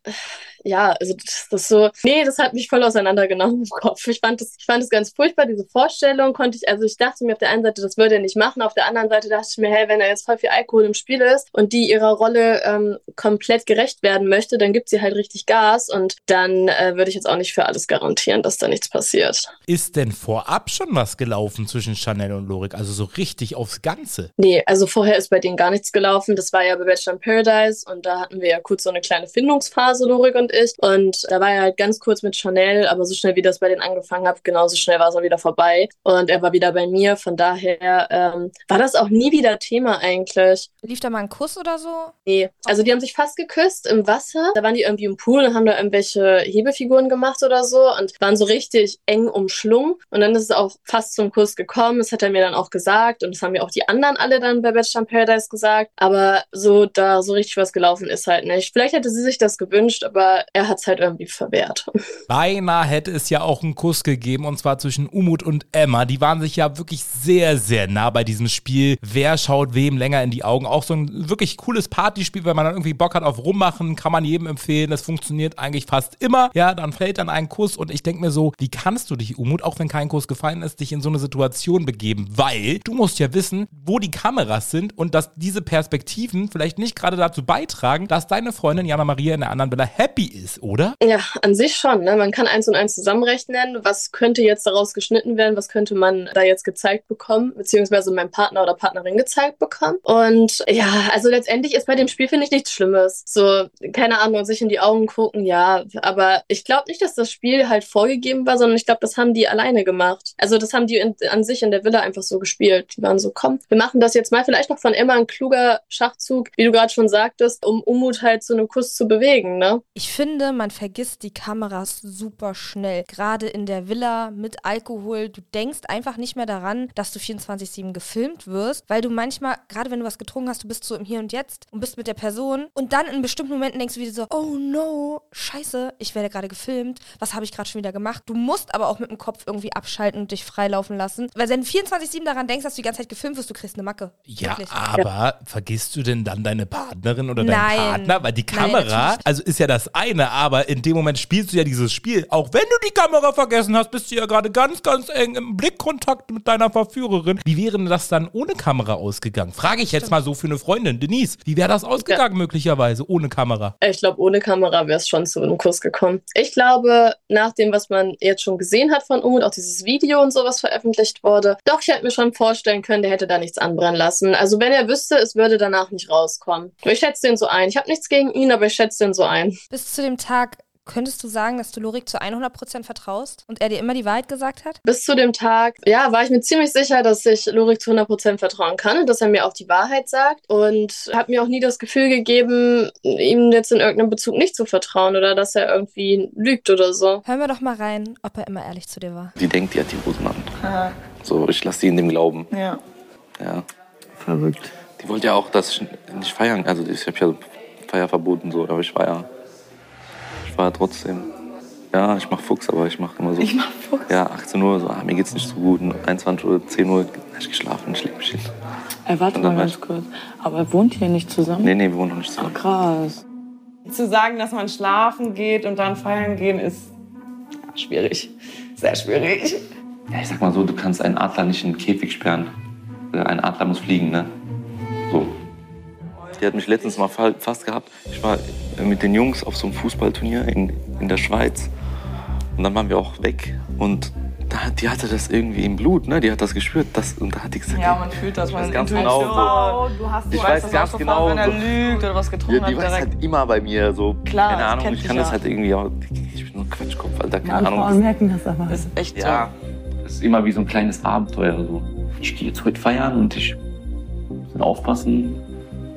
ja, also das, das so, nee, das hat mich voll auseinandergenommen im Kopf. Ich fand das, ich fand das ganz furchtbar, diese Vorstellung konnte ich, also ich dachte mir auf der einen Seite, das würde er nicht machen, auf der anderen Seite dachte ich mir, hey, wenn er jetzt voll viel Alkohol im Spiel ist und die ihrer Rolle ähm, komplett gerecht werden möchte, dann gibt sie halt richtig Gas und dann äh, würde ich jetzt auch nicht für alles garantieren, dass da nichts passiert. Ist denn vorab schon was gelaufen zwischen Chanel und Lorik? Also so richtig aufs Ganze? Nee, also vorher ist bei denen gar nichts gelaufen. Das war ja bei Bachelor in Paradise und da hatten wir ja kurz so eine kleine Findungsphase, Lorik und ich. Und da war er halt ganz kurz mit Chanel, aber so schnell wie das bei denen angefangen hat, genauso schnell war es auch wieder vorbei. Und er war wieder bei mir. Von daher ähm, war das auch nie wieder Thema eigentlich. Lief da mal ein Kuss oder so? Nee, also die haben sich fast geküsst im Wasser. Da waren die irgendwie im Pool und haben da irgendwelche Hebefiguren gemacht oder so und waren so richtig eng umschlungen. Und dann ist es auch fast zum Kuss gekommen. Das hat er mir dann auch gesagt und das haben mir auch die anderen anderen alle dann bei Bachelor in Paradise gesagt. Aber so da so richtig was gelaufen ist halt nicht. Vielleicht hätte sie sich das gewünscht, aber er hat es halt irgendwie verwehrt. Beinahe hätte es ja auch einen Kuss gegeben und zwar zwischen Umut und Emma. Die waren sich ja wirklich sehr, sehr nah bei diesem Spiel. Wer schaut wem länger in die Augen? Auch so ein wirklich cooles Partyspiel, wenn man dann irgendwie Bock hat auf Rummachen, kann man jedem empfehlen. Das funktioniert eigentlich fast immer. Ja, dann fällt dann ein Kuss und ich denke mir so, wie kannst du dich, Umut, auch wenn kein Kuss gefallen ist, dich in so eine Situation begeben? Weil du musst ja wissen, wo die Kameras sind und dass diese Perspektiven vielleicht nicht gerade dazu beitragen, dass deine Freundin Jana Maria in der anderen Villa happy ist, oder? Ja, an sich schon. Ne? Man kann eins und eins zusammenrechnen. Was könnte jetzt daraus geschnitten werden? Was könnte man da jetzt gezeigt bekommen? Beziehungsweise mein Partner oder Partnerin gezeigt bekommen? Und ja, also letztendlich ist bei dem Spiel, finde ich, nichts Schlimmes. So, keine Ahnung, sich in die Augen gucken, ja. Aber ich glaube nicht, dass das Spiel halt vorgegeben war, sondern ich glaube, das haben die alleine gemacht. Also das haben die in, an sich in der Villa einfach so gespielt. Die waren so, komm, wir machen das jetzt mal. Vielleicht noch von Emma ein kluger Schachzug, wie du gerade schon sagtest, um Umut halt zu einem Kuss zu bewegen, ne? Ich finde, man vergisst die Kameras super schnell. Gerade in der Villa mit Alkohol. Du denkst einfach nicht mehr daran, dass du 24-7 gefilmt wirst, weil du manchmal, gerade wenn du was getrunken hast, du bist so im Hier und Jetzt und bist mit der Person und dann in bestimmten Momenten denkst du wieder so, oh no, scheiße, ich werde gerade gefilmt. Was habe ich gerade schon wieder gemacht? Du musst aber auch mit dem Kopf irgendwie abschalten und dich freilaufen lassen. Weil wenn du 24-7 daran denkst, dass du die ganze Zeit gefilmt wirst, du kriegst eine Macke. Ja, Wirklich. aber vergisst du denn dann deine Partnerin oder deinen Nein. Partner? Weil die Nein, Kamera, natürlich. also ist ja das eine, aber in dem Moment spielst du ja dieses Spiel. Auch wenn du die Kamera vergessen hast, bist du ja gerade ganz, ganz eng im Blickkontakt mit deiner Verführerin. Wie wäre denn das dann ohne Kamera ausgegangen? Frage ich jetzt mal so für eine Freundin. Denise, wie wäre das ausgegangen möglicherweise ohne Kamera? Ich glaube, ohne Kamera wäre es schon zu einem Kuss gekommen. Ich glaube, nach dem, was man jetzt schon gesehen hat von Umut, auch dieses Video und sowas veröffentlicht wurde, doch, ich hätte mir schon vorstellen können, der hätte da nichts anbrennen lassen. Also wenn er wüsste, es würde danach nicht rauskommen. Ich schätze den so ein. Ich habe nichts gegen ihn, aber ich schätze den so ein. Bis zu dem Tag könntest du sagen, dass du Lorik zu 100% vertraust und er dir immer die Wahrheit gesagt hat? Bis zu dem Tag, ja, war ich mir ziemlich sicher, dass ich Lorik zu 100% vertrauen kann und dass er mir auch die Wahrheit sagt und habe mir auch nie das Gefühl gegeben, ihm jetzt in irgendeinem Bezug nicht zu vertrauen oder dass er irgendwie lügt oder so. Hören wir doch mal rein, ob er immer ehrlich zu dir war. Die denkt, die hat die Hosen an. So, ich lasse sie in dem Glauben. Ja. Ja. Verrückt. Die wollte ja auch, dass ich nicht feiern. Also ich habe ja Feierverbot und so, aber ich war ja. Ich war ja trotzdem. Ja, ich mach Fuchs, aber ich mach immer so. Ich mach Fuchs? Ja, 18 Uhr, so, ah, mir geht's nicht so gut. Und 21 Uhr, 10 Uhr, hab ich geschlafen, ich leg mich hin. Ey, warte mal ganz kurz. Aber er wohnt hier nicht zusammen? Nee, nee, wir wohnen noch nicht zusammen. Krass. Zu sagen, dass man schlafen geht und dann feiern gehen, ist schwierig. Sehr schwierig. Ja, ich sag mal so, du kannst einen Adler nicht in den Käfig sperren. Äh, Ein Adler muss fliegen, ne? So. Die hat mich letztens mal fa- fast gehabt. Ich war äh, mit den Jungs auf so einem Fußballturnier in, in der Schweiz. Und dann waren wir auch weg. Und da, die hatte das irgendwie im Blut, ne? Die hat das gespürt. Das, und da hat die gesagt, Ja, man fühlt das. Ich Man weiß ganz genau, Du hast Ich du weiß weißt das ganz auch genau, wenn er so- lügt oder was getrunken ja, die hat. weiß direkt. halt immer bei mir so. Klar, keine das Ahnung, kennt ich kann das ja. halt irgendwie auch. Ich bin nur ein Quatschkopf, Alter, keine Ja, Ahnung. Frauen merken das aber. Das ist echt Ja, es ist immer wie so ein kleines Abenteuer. So. Ich gehe jetzt heute feiern und ich muss aufpassen,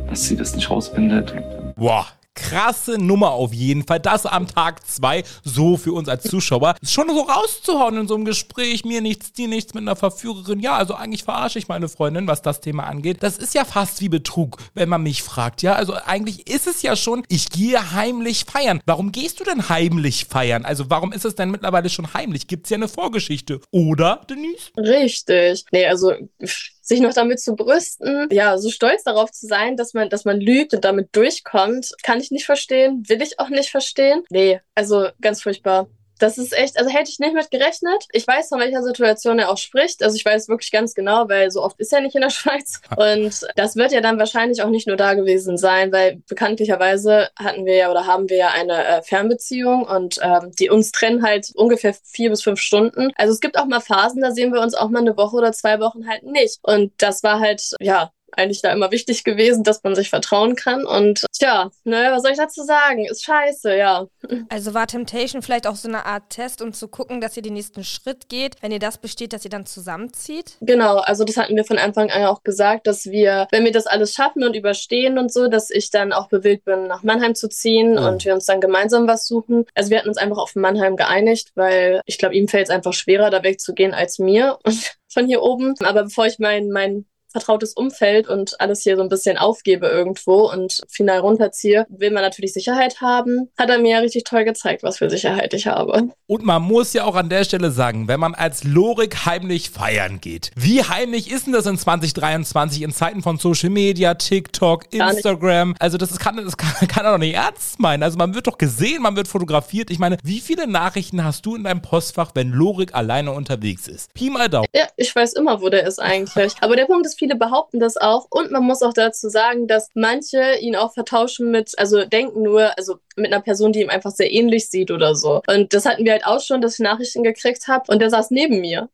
dass sie das nicht rausfindet. Boah. Krasse Nummer auf jeden Fall. Das am Tag zwei so für uns als Zuschauer. Ist schon so rauszuhauen in so einem Gespräch. Mir nichts, dir nichts mit einer Verführerin. Ja, also eigentlich verarsche ich meine Freundin, was das Thema angeht. Das ist ja fast wie Betrug, wenn man mich fragt. Ja, also eigentlich ist es ja schon, ich gehe heimlich feiern. Warum gehst du denn heimlich feiern? Also warum ist es denn mittlerweile schon heimlich? Gibt's ja eine Vorgeschichte. Oder, Denise? Richtig. Nee, also pff, sich noch damit zu brüsten, ja, so stolz darauf zu sein, dass man, dass man lügt und damit durchkommt, kann ich nicht verstehen, will ich auch nicht verstehen. Nee, also ganz furchtbar. Das ist echt, also hätte ich nicht mit gerechnet. Ich weiß, von welcher Situation er auch spricht. Also ich weiß wirklich ganz genau, weil so oft ist er nicht in der <laughs> Schweiz. Und das wird ja dann wahrscheinlich auch nicht nur da gewesen sein, weil bekanntlicherweise hatten wir ja oder haben wir ja eine äh, Fernbeziehung und ähm, die uns trennen halt ungefähr vier bis fünf Stunden. Also es gibt auch mal Phasen, da sehen wir uns auch mal eine Woche oder zwei Wochen halt nicht. Und das war halt, ja, eigentlich da immer wichtig gewesen, dass man sich vertrauen kann. Und tja, ne, was soll ich dazu sagen? Ist scheiße, ja. Also war Temptation vielleicht auch so eine Art Test, um zu gucken, dass ihr den nächsten Schritt geht. Wenn ihr das besteht, dass ihr dann zusammenzieht? Genau, also das hatten wir von Anfang an auch gesagt, dass wir, wenn wir das alles schaffen und überstehen und so, dass ich dann auch bewilligt bin, nach Mannheim zu ziehen Oh. und wir uns dann gemeinsam was suchen. Also wir hatten uns einfach auf Mannheim geeinigt, weil ich glaube, ihm fällt es einfach schwerer, da wegzugehen als mir <laughs> und von hier oben. Aber bevor ich mein, mein vertrautes Umfeld und alles hier so ein bisschen aufgebe irgendwo und final runterziehe, will man natürlich Sicherheit haben. Hat er mir ja richtig toll gezeigt, was für Sicherheit ich habe. Und man muss ja auch an der Stelle sagen, wenn man als Lorik heimlich feiern geht, wie heimlich ist denn das in 2023 in Zeiten von Social Media, TikTok. Instagram? Also das ist, kann, das kann, <laughs> kann er doch nicht ernst meinen. Also man wird doch gesehen, man wird fotografiert. Ich meine, wie viele Nachrichten hast du in deinem Postfach, wenn Lorik alleine unterwegs ist? Pi mal Daumen. Ja, ich weiß immer, wo der ist eigentlich. Aber der Punkt ist, viele behaupten das auch. Und man muss auch dazu sagen, dass manche ihn auch vertauschen mit, also denken nur, also mit einer Person, die ihm einfach sehr ähnlich sieht oder so. Und das hatten wir halt auch schon, dass ich Nachrichten gekriegt habe und der saß neben mir.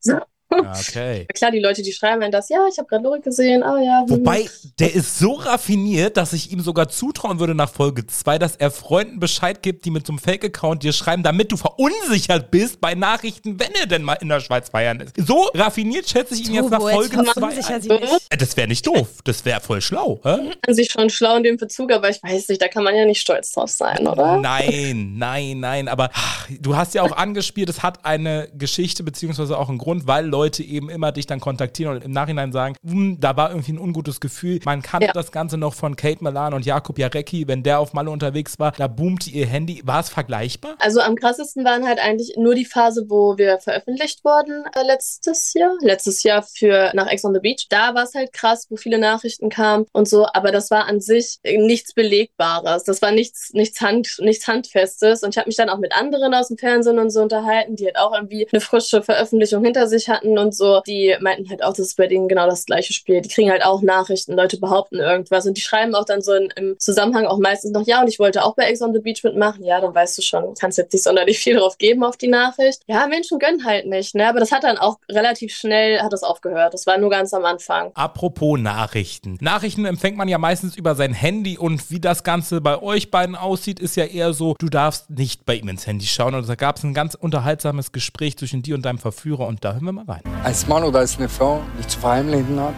Okay. <laughs> Klar, die Leute, die schreiben dann das, ja, ich habe gerade Lorik gesehen, ah ja. hm. Wobei, der ist so raffiniert, dass ich ihm sogar zutrauen würde nach Folge 2, dass er Freunden Bescheid gibt, die mit so einem Fake-Account dir schreiben, damit du verunsichert bist bei Nachrichten, wenn er denn mal in der Schweiz feiern ist. So raffiniert schätze ich ihn jetzt nach Folge verunsichert 2 sie mich. Äh, Das wäre nicht doof. Das wäre voll schlau. Hä? an sich schon schlau in dem Bezug, aber ich weiß nicht, da kann man ja nicht stolz drauf sein, oder? Nein, nein, nein. Aber ach, du hast ja auch angespielt, es hat eine Geschichte beziehungsweise auch einen Grund, weil Leute eben immer dich dann kontaktieren und im Nachhinein sagen, "Hm, da war irgendwie ein ungutes Gefühl. Man kannte Ja. das Ganze noch von Kate Milan und Jakub Jarecki, wenn der auf Malle unterwegs war, da boomte ihr Handy. War es vergleichbar? Also am krassesten waren halt eigentlich nur die Phase, wo wir veröffentlicht wurden äh, letztes Jahr. Letztes Jahr für nach Ex on the Beach. Da war es halt krass, wo viele Nachrichten kamen und so, aber das war an sich äh, nichts Belegbares. Das war nichts, nichts, Hand, nichts Handfestes. Und ich habe mich dann auch mit anderen aus dem Fernsehen und so unterhalten, die halt auch irgendwie eine frische Veröffentlichung hinter sich hatten und so. Die meinten halt auch, das ist bei denen genau das gleiche Spiel. Die kriegen halt auch Nachrichten, Leute behaupten irgendwas und die schreiben auch dann so in, im Zusammenhang auch meistens noch, ja, und ich wollte auch bei Ex on the Beach mitmachen. Ja, dann weißt du schon, kannst jetzt nicht sonderlich viel drauf geben auf die Nachricht. Ja, Menschen gönnen halt nicht, ne? Aber das hat dann auch relativ schnell, hat das aufgehört. Das war nur ganz am Anfang. Apropos Nachrichten. Nachrichten empfängt man ja meistens über sein Handy und wie das Ganze bei euch beiden aussieht, ist ja eher so, du darfst nicht bei ihm ins Handy schauen. Und da gab es ein ganz unterhaltsames Gespräch zwischen dir und deinem Verführer und da hören wir mal rein. Als Mann oder als eine Frau nicht zu verheimlichen hat,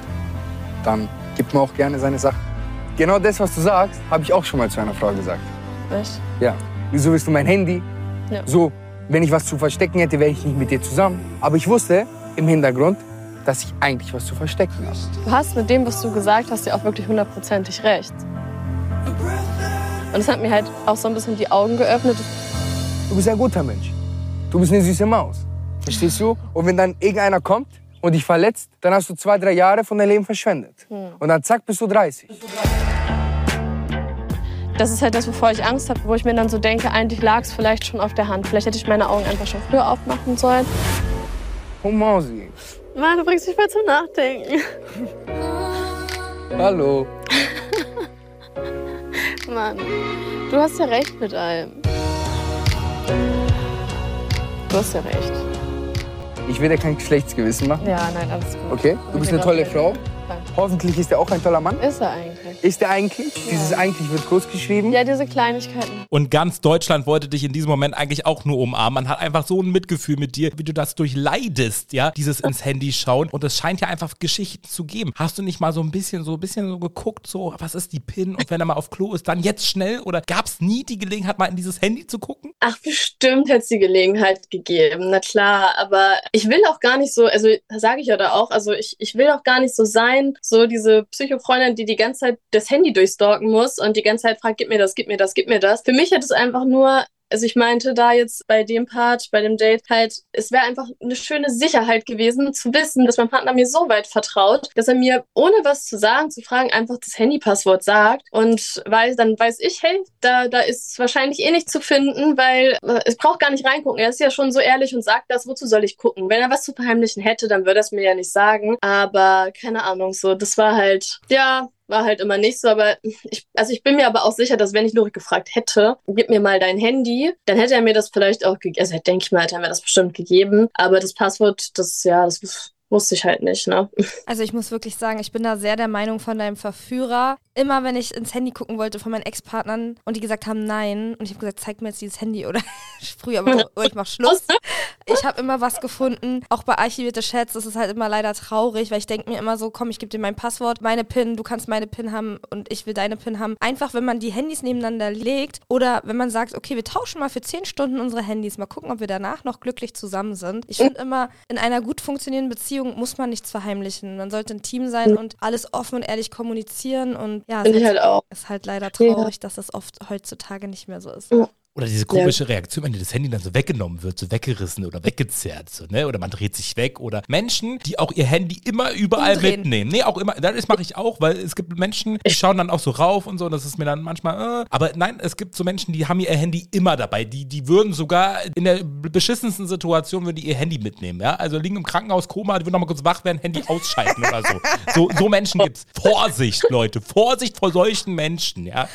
dann gibt man auch gerne seine Sachen. Genau das, was du sagst, habe ich auch schon mal zu einer Frau gesagt. Echt? Ja. Wieso willst du mein Handy? Ja. So, wenn ich was zu verstecken hätte, wäre ich nicht mit dir zusammen. Aber ich wusste im Hintergrund, dass ich eigentlich was zu verstecken habe. Du hast mit dem, was du gesagt hast, ja auch wirklich hundertprozentig recht. Und es hat mir halt auch so ein bisschen die Augen geöffnet. Du bist ein guter Mensch. Du bist eine süße Maus. Verstehst du? Und wenn dann irgendeiner kommt und dich verletzt, dann hast du zwei, drei Jahre von deinem Leben verschwendet. Hm. Und dann zack, bist du 30. Das ist halt das, wovor ich Angst habe, wo ich mir dann so denke, eigentlich lag es vielleicht schon auf der Hand. Vielleicht hätte ich meine Augen einfach schon früher aufmachen sollen. Oh Mausi. Mann, du bringst mich voll zum Nachdenken. <laughs> Hallo. <laughs> Mann, du hast ja recht mit allem. Du hast ja recht. Ich will dir kein Geschlechtsgewissen machen. Ja, nein, alles gut. Okay? Du bist eine tolle Frau. Hoffentlich ist er auch ein toller Mann. Ist er eigentlich? Ist er eigentlich? Dieses eigentlich wird groß geschrieben. Ja, diese Kleinigkeiten. Und ganz Deutschland wollte dich in diesem Moment eigentlich auch nur umarmen. Man hat einfach so ein Mitgefühl mit dir, wie du das durchleidest, ja, dieses ins Handy schauen. Und es scheint ja einfach Geschichten zu geben. Hast du nicht mal so ein bisschen, so ein bisschen so geguckt, so, was ist die PIN? Und wenn er mal auf Klo ist, dann jetzt schnell? Oder gab es nie die Gelegenheit, mal in dieses Handy zu gucken? Ach, bestimmt hätte es die Gelegenheit gegeben, na klar. Aber ich will auch gar nicht so, also sage ich ja da auch, also ich, ich will auch gar nicht so sein, so diese Psychofreundin, die die ganze Zeit das Handy durchstalken muss und die ganze Zeit fragt, gib mir das, gib mir das, gib mir das. Für mich hätte es einfach nur also ich meinte da jetzt bei dem Part, bei dem Date halt, es wäre einfach eine schöne Sicherheit gewesen, zu wissen, dass mein Partner mir so weit vertraut, dass er mir, ohne was zu sagen, zu fragen, einfach das Handypasswort sagt und weiß, dann weiß ich, hey, da, da ist wahrscheinlich eh nicht zu finden, weil es braucht gar nicht reingucken. Er ist ja schon so ehrlich und sagt das, wozu soll ich gucken? Wenn er was zu verheimlichen hätte, dann würde er es mir ja nicht sagen. Aber keine Ahnung, so, das war halt, ja, war halt immer nicht so, aber ich, also ich bin mir aber auch sicher, dass wenn ich Lorik gefragt hätte, gib mir mal dein Handy, dann hätte er mir das vielleicht auch gegeben, also denke ich mal, hätte er mir das bestimmt gegeben, aber das Passwort, das, ja, das wusste ich halt nicht, ne. Also ich muss wirklich sagen, ich bin da sehr der Meinung von deinem Verführer. Immer wenn ich ins Handy gucken wollte von meinen Ex-Partnern und die gesagt haben nein und ich habe gesagt, zeig mir jetzt dieses Handy oder <laughs> früher, aber oh, ich mach Schluss. Ich habe immer was gefunden, auch bei archivierte Chats, das ist halt immer leider traurig, weil ich denke mir immer so, komm, ich gebe dir mein Passwort, meine PIN, du kannst meine PIN haben und ich will deine PIN haben. Einfach, wenn man die Handys nebeneinander legt oder wenn man sagt, okay, wir tauschen mal für 10 Stunden unsere Handys, mal gucken, ob wir danach noch glücklich zusammen sind. Ich finde immer, in einer gut funktionierenden Beziehung muss man nichts verheimlichen. Man sollte ein Team sein und alles offen und ehrlich kommunizieren und ja, es Finde ich ist- halt auch. ist halt leider traurig, dass das oft heutzutage nicht mehr so ist. Oder diese komische Reaktion, wenn dir das Handy dann so weggenommen wird, so weggerissen oder weggezerrt, so, ne? Oder man dreht sich weg. Oder Menschen, die auch ihr Handy immer überall Umdrehen. mitnehmen. Nee, auch immer. Das mache ich auch, weil es gibt Menschen, die schauen dann auch so rauf und so. Und das ist mir dann manchmal. Äh. Aber nein, es gibt so Menschen, die haben ihr Handy immer dabei. Die, die würden sogar in der beschissensten Situation würden die ihr Handy mitnehmen. Ja? Also liegen im Krankenhaus Koma, die würden noch mal kurz wach werden, Handy ausschalten oder so. So, so Menschen <laughs> gibt's. Vorsicht, Leute. Vorsicht vor solchen Menschen, ja.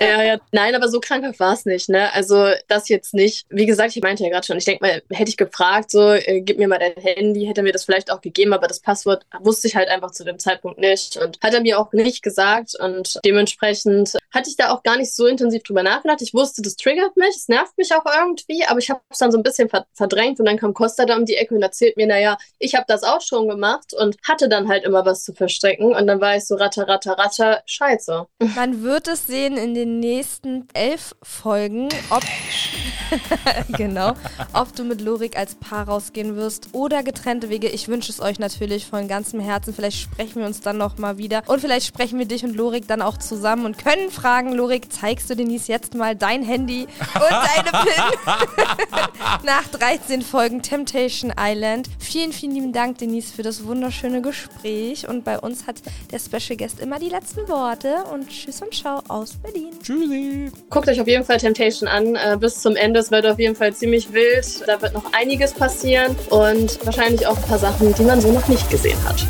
Ja, ja. Nein, aber so krankhaft war es nicht, ne? Also das jetzt nicht. Wie gesagt, ich meinte ja gerade schon, ich denke mal, hätte ich gefragt, so, äh, gib mir mal dein Handy, hätte er mir das vielleicht auch gegeben, aber das Passwort wusste ich halt einfach zu dem Zeitpunkt nicht und hat er mir auch nicht gesagt und dementsprechend hatte ich da auch gar nicht so intensiv drüber nachgedacht. Ich wusste, das triggert mich, es nervt mich auch irgendwie, aber ich habe es dann so ein bisschen ver verdrängt und dann kam Costa da um die Ecke und erzählt mir, naja, ich habe das auch schon gemacht und hatte dann halt immer was zu verstecken und dann war ich so ratter, ratter, ratter, scheiße. Man wird es sehen in den nächsten elf Folgen, ob <laughs> genau, ob du mit Lorik als Paar rausgehen wirst oder getrennte Wege. Ich wünsche es euch natürlich von ganzem Herzen. Vielleicht sprechen wir uns dann noch mal wieder und vielleicht sprechen wir dich und Lorik dann auch zusammen und können fragen, Lorik, zeigst du Denise jetzt mal dein Handy und deine <laughs> PIN <laughs> nach 13 Folgen Temptation Island. Vielen, vielen lieben Dank, Denise, für das wunderschöne Gespräch und bei uns hat der Special Guest immer die letzten Worte und tschüss und ciao aus Berlin. Tschüssi. Guckt euch auf jeden Fall Temptation an, äh, bis zum Ende. Es wird auf jeden Fall ziemlich wild. Da wird noch einiges passieren und wahrscheinlich auch ein paar Sachen, die man so noch nicht gesehen hat.